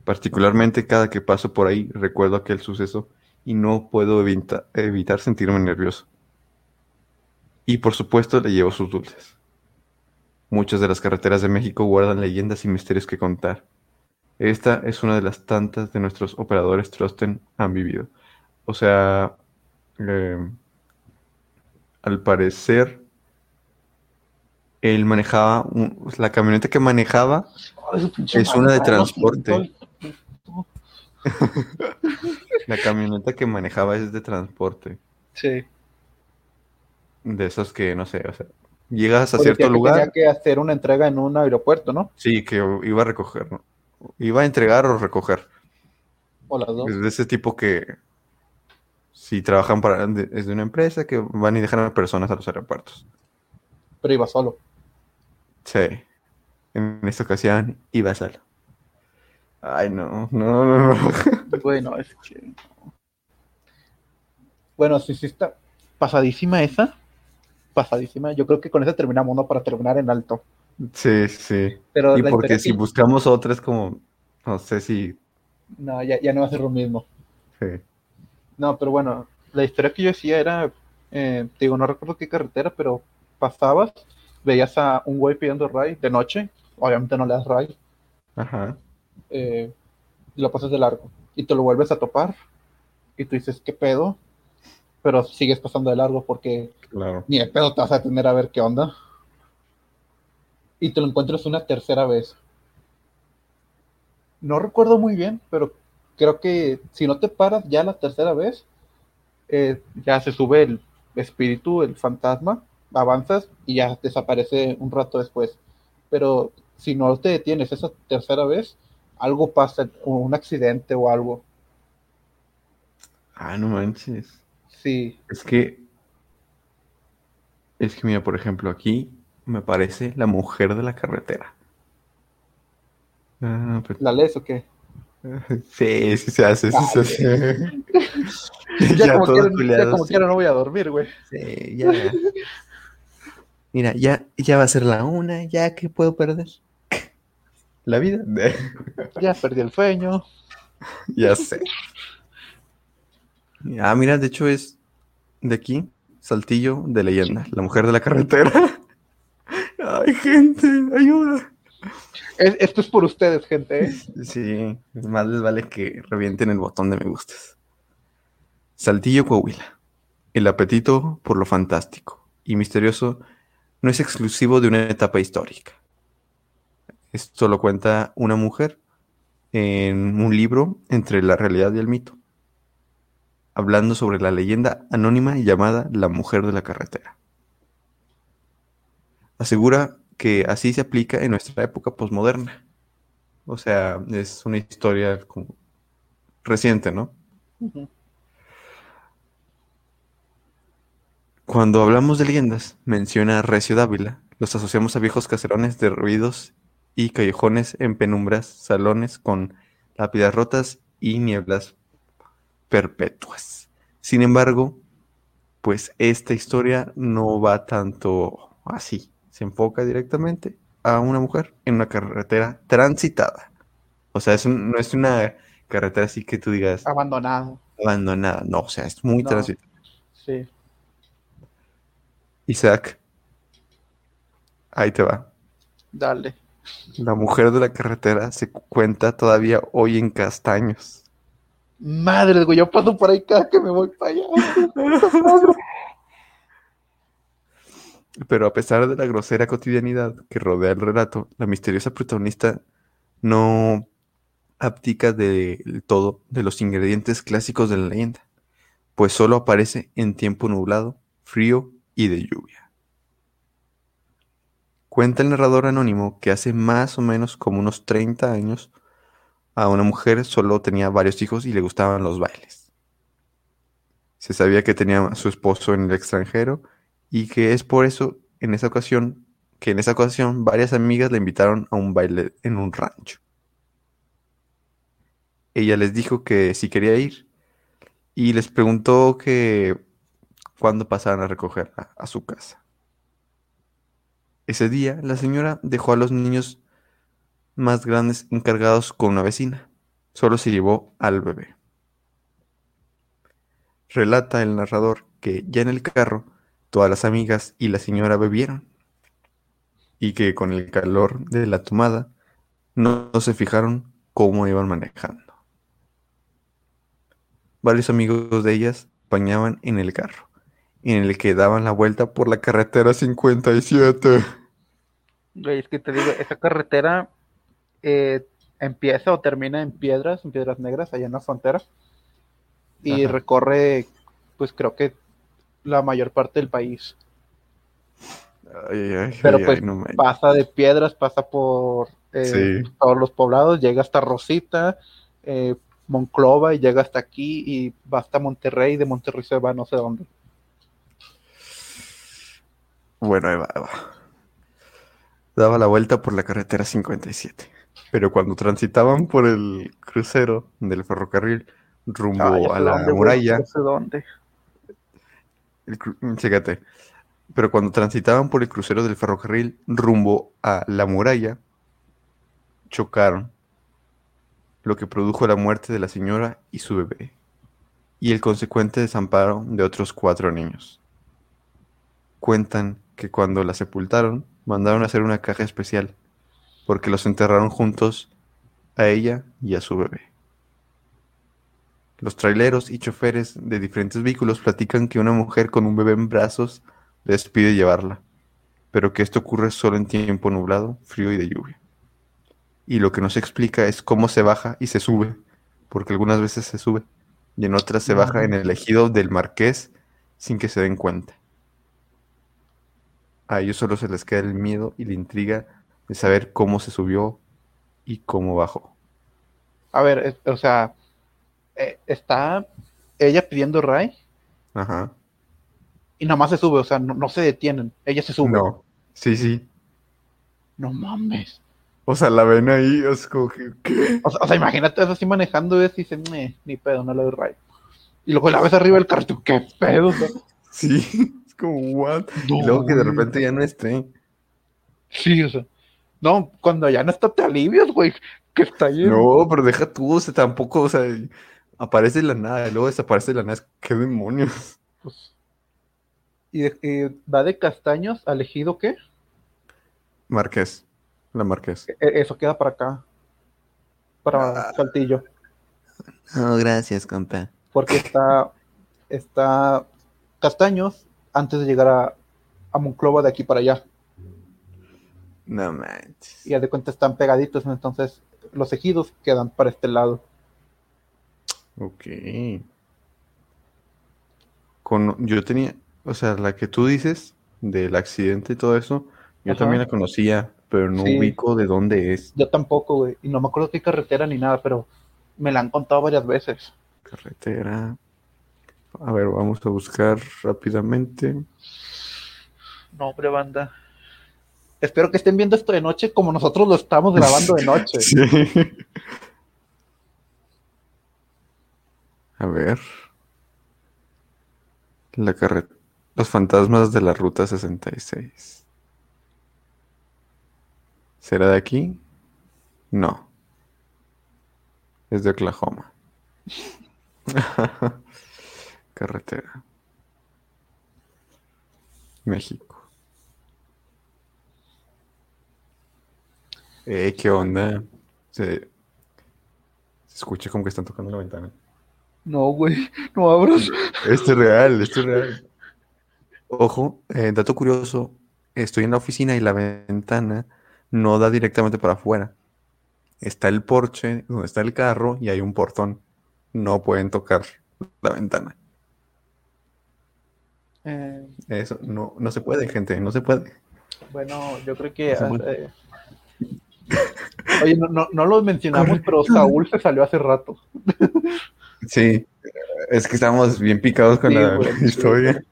Speaker 1: Particularmente cada que paso por ahí recuerdo aquel suceso y no puedo evita- evitar sentirme nervioso. Y por supuesto le llevo sus dulces. Muchas de las carreteras de México guardan leyendas y misterios que contar. Esta es una de las tantas de nuestros operadores Trusten han vivido. O sea, eh, al parecer, él manejaba, un- la camioneta que manejaba Es una de transporte. (laughs) La camioneta que manejaba es de transporte.
Speaker 3: Sí.
Speaker 1: De esos que, no sé, o sea, llegas a cierto lugar,
Speaker 3: Tenía que hacer una entrega en un aeropuerto, ¿no?
Speaker 1: sí, que iba a recoger, ¿no? Iba a entregar o recoger.
Speaker 3: O las dos.
Speaker 1: Es de ese tipo que, si trabajan para, es de una empresa que van y dejan a personas a los aeropuertos.
Speaker 3: Pero iba solo.
Speaker 1: Sí. En esta ocasión iba solo. Ay, no, no, no, no. (laughs)
Speaker 3: Bueno, es que. Bueno, sí, sí está pasadísima esa. Pasadísima. Yo creo que con esa terminamos, ¿no? Para terminar en alto.
Speaker 1: Sí, sí.
Speaker 3: Pero
Speaker 1: Y porque si
Speaker 3: que-
Speaker 1: buscamos otra es como, no sé si,
Speaker 3: No, ya, ya no va a ser lo mismo.
Speaker 1: sí.
Speaker 3: No, pero bueno, la historia que yo decía era, eh, te digo, no recuerdo qué carretera, pero pasabas, veías a un güey pidiendo ray de noche, obviamente no le das ray,
Speaker 1: Ajá.
Speaker 3: eh, y lo pasas de largo, y te lo vuelves a topar, y tú dices, ¿qué pedo? Pero sigues pasando de largo porque
Speaker 1: Claro.
Speaker 3: ni de pedo te vas a detener a ver qué onda. Y te lo encuentras una tercera vez. No recuerdo muy bien, pero creo que si no te paras ya la tercera vez, eh, ya se sube el espíritu, el fantasma, avanzas y ya desaparece un rato después. Pero si no te detienes esa tercera vez, algo pasa, un accidente o algo.
Speaker 1: Ah, no manches.
Speaker 3: Sí,
Speaker 1: Es que, es que mira, por ejemplo, aquí me parece la mujer de la carretera. Ah, pues,
Speaker 3: ¿la lees o qué? (laughs)
Speaker 1: sí, sí se hace, sí se hace. (laughs)
Speaker 3: Ya, como, ya
Speaker 1: sí.
Speaker 3: quiera no voy a dormir, güey.
Speaker 1: Sí, ya. Mira, ya, ya va a ser la una, ya que puedo perder. (laughs) La vida.
Speaker 3: Ya perdí el sueño.
Speaker 1: Ya sé. Ah, mira, de hecho es de aquí, Saltillo de leyenda, la mujer de la carretera. Gente, ayuda.
Speaker 3: Es- esto es por ustedes, gente. ¿eh?
Speaker 1: Sí, más les vale que revienten el botón de me gustas. Saltillo, Coahuila. El apetito por lo fantástico y misterioso no es exclusivo de una etapa histórica. Esto lo cuenta una mujer en un libro entre la realidad y el mito, hablando sobre la leyenda anónima llamada La Mujer de la Carretera. Asegura que así se aplica en nuestra época posmoderna. O sea, es una historia como reciente, ¿no? Cuando hablamos de leyendas, menciona Recio Dávila, los asociamos a viejos caserones derruidos y callejones en penumbras, salones con lápidas rotas y nieblas perpetuas. Sin embargo, pues esta historia no va tanto así, se enfoca directamente a una mujer en una carretera transitada. O sea, es un- no es una carretera así que tú digas
Speaker 3: Abandonado.
Speaker 1: abandonada, no, o sea, es muy
Speaker 3: No.
Speaker 1: transitada.
Speaker 3: Sí.
Speaker 1: Isaac, ahí te va.
Speaker 3: Dale.
Speaker 1: La mujer de la carretera se cu- cuenta todavía hoy en Castaños.
Speaker 3: Madre, güey, yo paso por ahí cada que me voy para allá. (laughs)
Speaker 1: Pero a pesar de la grosera cotidianidad que rodea el relato, la misteriosa protagonista no abdica del todo de los ingredientes clásicos de la leyenda, pues solo aparece en tiempo nublado, frío y de lluvia. Cuenta el narrador anónimo que hace más o menos como unos 30 años a una mujer solo tenía varios hijos y le gustaban los bailes. Se sabía que tenía a su esposo en el extranjero y que es por eso en esa ocasión que en esa ocasión varias amigas la invitaron a un baile en un rancho. Ella les dijo que si quería ir y les preguntó que cuándo pasaran a recogerla a su casa. Ese día, la señora dejó a los niños más grandes encargados con una vecina. Solo se llevó al bebé. Relata el narrador que ya en el carro todas las amigas y la señora bebieron y que con el calor de la tomada no, no se fijaron cómo iban manejando. Varios amigos de ellas bañaban en el carro, en el que daban la vuelta por la carretera 57.
Speaker 3: Güey, es que te digo, esa carretera eh, empieza o termina en piedras, en piedras negras, allá en la frontera. Y
Speaker 1: Ajá.
Speaker 3: recorre, pues creo que la mayor parte del país.
Speaker 1: Ay, ay,
Speaker 3: Pero
Speaker 1: ay,
Speaker 3: pues
Speaker 1: no
Speaker 3: pasa de piedras, pasa por eh,
Speaker 1: Sí.
Speaker 3: todos los poblados, llega hasta Rosita, eh, Monclova y llega hasta aquí y va hasta Monterrey, de Monterrey se va a no sé dónde.
Speaker 1: Bueno, ahí va, ahí va. Daba la vuelta por la carretera 57. Pero cuando transitaban por el crucero del ferrocarril rumbo
Speaker 3: Ah,
Speaker 1: a la
Speaker 3: dónde,
Speaker 1: muralla,
Speaker 3: ya sé dónde.
Speaker 1: Mm, chécate. Pero cuando transitaban por el crucero del ferrocarril rumbo a la muralla, chocaron, lo que produjo la muerte de la señora y su bebé, y el consecuente desamparo de otros cuatro niños. Cuentan que cuando la sepultaron, mandaron a hacer una caja especial, porque los enterraron juntos a ella y a su bebé. Los traileros y choferes de diferentes vehículos platican que una mujer con un bebé en brazos les pide llevarla, pero que esto ocurre solo en tiempo nublado, frío y de lluvia. Y lo que no se explica es cómo se baja y se sube, porque algunas veces se sube y en otras se baja en el ejido del marqués sin que se den cuenta. A ellos solo se les queda el miedo y la intriga de saber cómo se subió y cómo bajó.
Speaker 3: A ver, o sea, eh, está ella pidiendo Ray
Speaker 1: Ajá.
Speaker 3: y nada más se sube, o sea, no, no se detienen, ella se sube.
Speaker 1: No. Sí, sí.
Speaker 3: No mames.
Speaker 1: O sea, la ven ahí.
Speaker 3: O sea, o sea, imagínate eso así manejando eso y dices, "Meh, ni pedo, no le doy Ray. Y luego la ves arriba del tú, qué pedo. O sea,
Speaker 1: Sí, (laughs) es como, what? Y luego que de repente ya no esté.
Speaker 3: Sí, o sea. No, cuando ya no está, te alivias, güey. Que está ahí.
Speaker 1: No, pero deja tú, o sea, tampoco, o sea, aparece de la nada, y luego desaparece de la nada, ¿qué demonios?
Speaker 3: Pues, y, va de Castaños al ejido, ¿qué?
Speaker 1: Marqués, la Marqués.
Speaker 3: E- Eso queda para acá. Para
Speaker 1: Ah.
Speaker 3: Saltillo.
Speaker 1: No, gracias, compa.
Speaker 3: Porque está, está Castaños antes de llegar a, a Monclova de aquí para allá.
Speaker 1: No manches.
Speaker 3: Y de cuenta están pegaditos, entonces los ejidos quedan para este lado.
Speaker 1: Ok. Con, yo tenía, o sea, la que tú dices del accidente y todo eso, yo
Speaker 3: Ajá.
Speaker 1: también la conocía, pero no
Speaker 3: Sí.
Speaker 1: ubico de dónde es.
Speaker 3: Yo tampoco, güey. Y no me acuerdo qué carretera ni nada, pero me la han contado varias veces.
Speaker 1: Carretera. A ver, vamos a buscar rápidamente.
Speaker 3: No, hombre, banda. Espero que estén viendo esto de noche como nosotros lo estamos grabando de (laughs) noche.
Speaker 1: Sí. A ver. La carre- Los fantasmas de la ruta 66. ¿Será de aquí? No. Es de Oklahoma. (laughs) Carretera. México. Eh, ¿qué onda? Se, se escucha como que están tocando la ventana.
Speaker 3: No, güey, no abras.
Speaker 1: Esto es real, esto es real. Ojo, eh, dato curioso, estoy en la oficina y la ventana no da directamente para afuera. Está el porche donde está el carro y hay un portón. No pueden tocar la ventana.
Speaker 3: Eh,
Speaker 1: Eso no, no se puede, gente, no se puede.
Speaker 3: bueno, yo creo que. Eh, Oye, no, no, no lo mencionamos, pero Saúl se salió hace rato. (laughs)
Speaker 1: Sí, es que estamos bien picados con
Speaker 3: Sí,
Speaker 1: la
Speaker 3: güey, sí. (laughs)
Speaker 1: historia.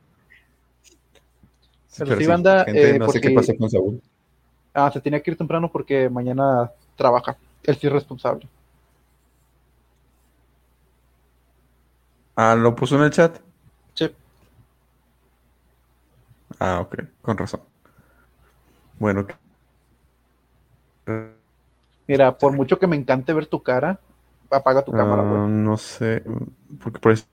Speaker 3: Pero sí, banda,
Speaker 1: gente,
Speaker 3: eh,
Speaker 1: no sé qué pasó con Saúl.
Speaker 3: Ah, se tenía que ir temprano porque mañana trabaja. Él sí es responsable.
Speaker 1: Ah, ¿lo puso en el chat?
Speaker 3: Sí.
Speaker 1: Ah, ok, con razón. Bueno,
Speaker 3: Mira, por mucho que me encante ver tu cara, apaga tu cámara,
Speaker 1: ah,
Speaker 3: güey.
Speaker 1: no sé, porque por eso...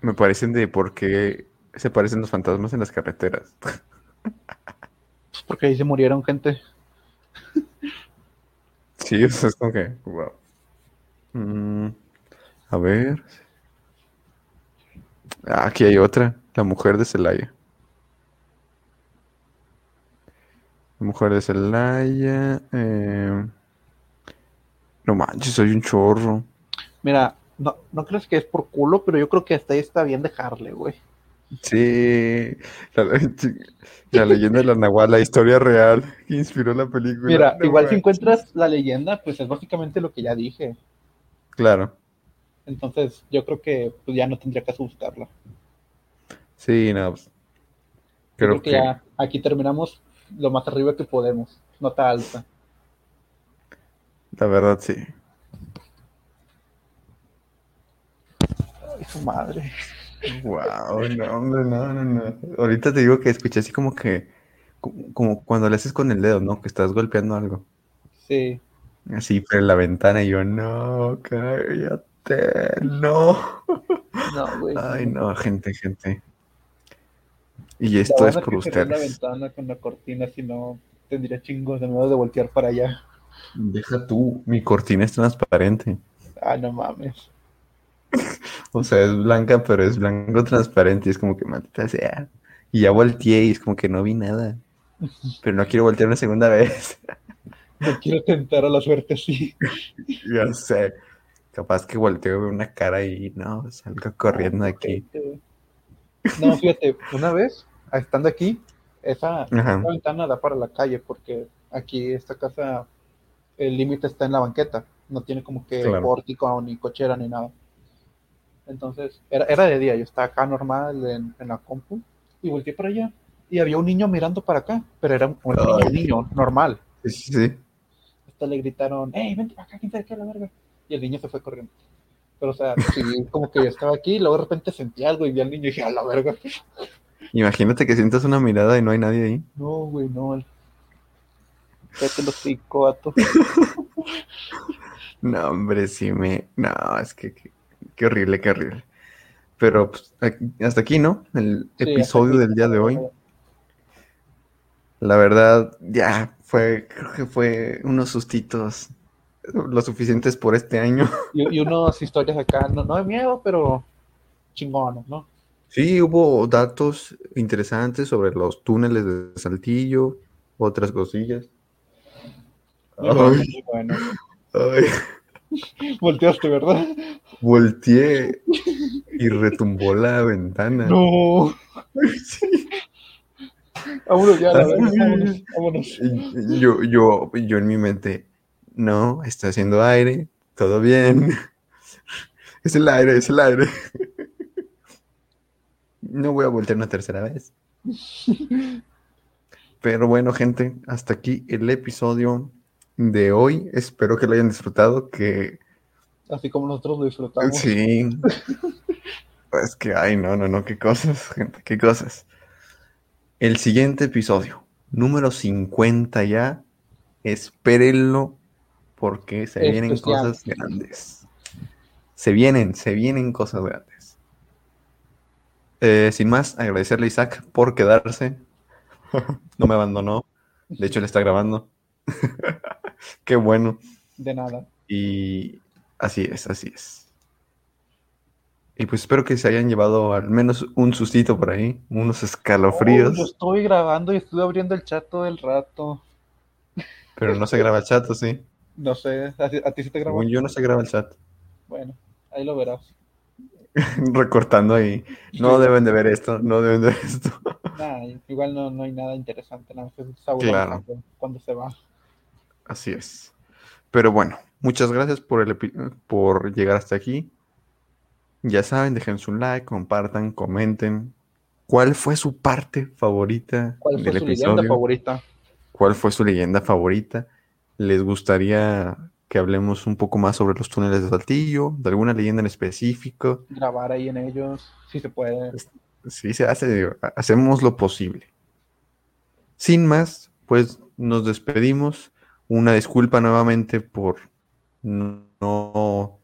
Speaker 1: Me parecen de por qué se parecen los fantasmas en las carreteras.
Speaker 3: Pues porque ahí se murieron gente.
Speaker 1: Sí, o sea, es como que, wow. Mm, a ver. Ah, aquí hay otra, la mujer de Celaya. La mujer de Celaya. eh, No manches, soy un chorro.
Speaker 3: Mira, no, no crees que es por culo, pero yo creo que hasta ahí está bien dejarle, güey.
Speaker 1: Sí, la, la leyenda de la Nahual, la historia real que inspiró la película.
Speaker 3: Mira,
Speaker 1: No
Speaker 3: igual si encuentras la leyenda, pues es básicamente lo que ya dije.
Speaker 1: Claro,
Speaker 3: Entonces, yo creo que pues, ya no tendría caso buscarla.
Speaker 1: sí, no. pues, Creo
Speaker 3: creo que
Speaker 1: que,
Speaker 3: ya aquí terminamos lo más arriba que podemos. Nota alta.
Speaker 1: la verdad, sí.
Speaker 3: Ay, su madre.
Speaker 1: Wow, no, hombre, no, no, no. Ahorita te digo que escuché así como que, como, como cuando le haces con el dedo, ¿no? Que estás golpeando algo.
Speaker 3: Sí.
Speaker 1: Así, pero en la ventana y yo, no, cállate, no. (laughs)
Speaker 3: No, güey.
Speaker 1: Ay, no, gente, gente. Y esto es por
Speaker 3: cerró la
Speaker 1: ustedes.
Speaker 3: ventana con la cortina, si no, tendría chingos de miedo de voltear para allá.
Speaker 1: Deja tú, mi cortina es transparente.
Speaker 3: Ah, no mames. (laughs)
Speaker 1: O sea, es blanca, pero es blanco transparente. Y es como que maldita sea. Y ya volteé y es como que no vi nada. Pero no quiero voltear una segunda vez. (laughs)
Speaker 3: No quiero tentar a la suerte así.
Speaker 1: Ya sé. Capaz que volteo veo una cara y no, salgo corriendo de aquí.
Speaker 3: No, fíjate, una vez, estando aquí, esa, ventana da para la calle, porque aquí esta casa, el límite está en la banqueta, no tiene como que
Speaker 1: Claro.
Speaker 3: pórtico ni cochera ni nada. Entonces, era, era de día, yo estaba acá normal en, en la compu y volteé para allá y había un niño mirando para acá, pero era un, un niño, normal.
Speaker 1: Sí, sí, sí.
Speaker 3: Hasta le gritaron, hey, vente para acá, quién sabe qué, la verga. Y el niño se fue corriendo. Pero, o sea, sí, como que yo estaba aquí, y luego de repente sentí algo y vi al niño y dije, a la verga.
Speaker 1: Imagínate que sientas una mirada y no hay nadie ahí.
Speaker 3: No, güey, no. Cállate los pico, vato. (laughs)
Speaker 1: No, hombre, sí me. No, es que. Qué horrible, qué horrible. Pero pues, hasta aquí, ¿no? El
Speaker 3: Sí,
Speaker 1: episodio del día de hoy. La verdad, ya fue, creo que fue unos sustitos lo suficientes por este año.
Speaker 3: Y, y unas historias acá, no, no de miedo, pero chingones, ¿no?
Speaker 1: Sí, hubo datos interesantes sobre los túneles de Saltillo, otras cosillas.
Speaker 3: Muy bueno,
Speaker 1: Ay,
Speaker 3: muy bueno.
Speaker 1: ay, (laughs)
Speaker 3: Volteaste, ¿verdad?
Speaker 1: volteé y retumbó la ventana.
Speaker 3: No.
Speaker 1: Sí.
Speaker 3: Vámonos ya, la verga, vámonos, vámonos.
Speaker 1: Yo, yo, yo en mi mente, no, está haciendo aire, todo bien. (laughs) Es el aire, es el aire. (laughs) No voy a voltear una tercera vez. Pero bueno, gente, hasta aquí el episodio de hoy. Espero que lo hayan disfrutado, que
Speaker 3: Así como nosotros lo disfrutamos.
Speaker 1: sí. (laughs) Es que, ay, no, no, no, qué cosas, gente, qué cosas. El siguiente episodio, número 50 ya, espérenlo porque se vienen cosas grandes. Se vienen, se vienen cosas grandes. Eh, sin más, agradecerle a Isaac por quedarse. (laughs) No me abandonó. De hecho, le está grabando. (laughs) Qué bueno.
Speaker 3: De nada.
Speaker 1: Y así es, así es. Y pues espero que se hayan llevado al menos un sustito por ahí, unos
Speaker 3: Oh,
Speaker 1: escalofríos,
Speaker 3: yo estoy grabando y estuve abriendo el chat todo el rato.
Speaker 1: pero no se graba el chat, ¿o sí?
Speaker 3: No sé, ¿a, a ti sí te grabó?
Speaker 1: Según yo no se graba el chat.
Speaker 3: Bueno, ahí lo verás. (laughs)
Speaker 1: Recortando ahí. No deben de ver esto, no deben de ver esto.
Speaker 3: Nah, igual no, no hay nada interesante, nada más Saúl
Speaker 1: Claro.
Speaker 3: cuando, cuando se va.
Speaker 1: Así es. Pero bueno, muchas gracias por, el por llegar hasta aquí. Ya saben, dejen su like, compartan, comenten. ¿Cuál fue su parte favorita
Speaker 3: ¿Cuál fue
Speaker 1: del
Speaker 3: su leyenda
Speaker 1: episodio?
Speaker 3: favorita?
Speaker 1: ¿Cuál fue su leyenda favorita? ¿Les gustaría que hablemos un poco más sobre los túneles de Saltillo, de alguna leyenda en específico.
Speaker 3: Grabar ahí en ellos, si se puede.
Speaker 1: Sí, se hace, digo, hacemos lo posible. Sin más, pues nos despedimos. Una disculpa nuevamente por no no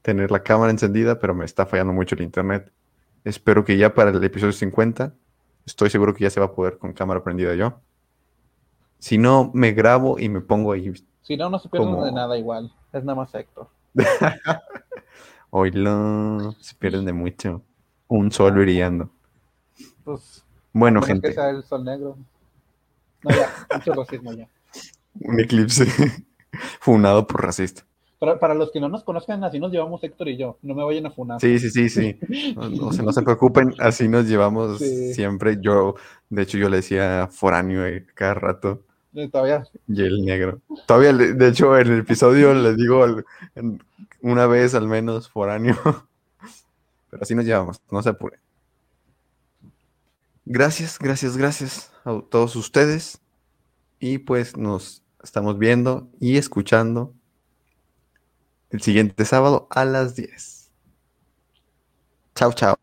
Speaker 1: tener la cámara encendida, pero me está fallando mucho el internet. Espero que ya para el episodio 50, estoy seguro que ya se va a poder con cámara prendida yo. Si no, me grabo y me pongo ahí.
Speaker 3: Si no, no se pierden
Speaker 1: Como-
Speaker 3: de nada igual. Es nada más Héctor. (laughs)
Speaker 1: Oilo, se pierden de mucho. Un sol brillando.
Speaker 3: Pues,
Speaker 1: Bueno, gente,
Speaker 3: que sea el sol negro. No, ya, mucho racismo ya. (laughs)
Speaker 1: un eclipse (laughs) funado por racista.
Speaker 3: Para, para los que no nos conozcan, así nos llevamos Héctor y yo. No me vayan a funar.
Speaker 1: Sí, sí, sí, sí. No, no se, no se preocupen, así nos llevamos
Speaker 3: Sí.
Speaker 1: siempre. Yo, de hecho, yo le decía foráneo eh, cada rato.
Speaker 3: Eh, Todavía.
Speaker 1: Y el negro. Todavía, de hecho, en el episodio le digo una vez al menos foráneo. (laughs) Pero así nos llevamos, no se apuren. Gracias, gracias, gracias a todos ustedes. Y pues nos estamos viendo y escuchando el siguiente sábado a las 10. Chao, chao.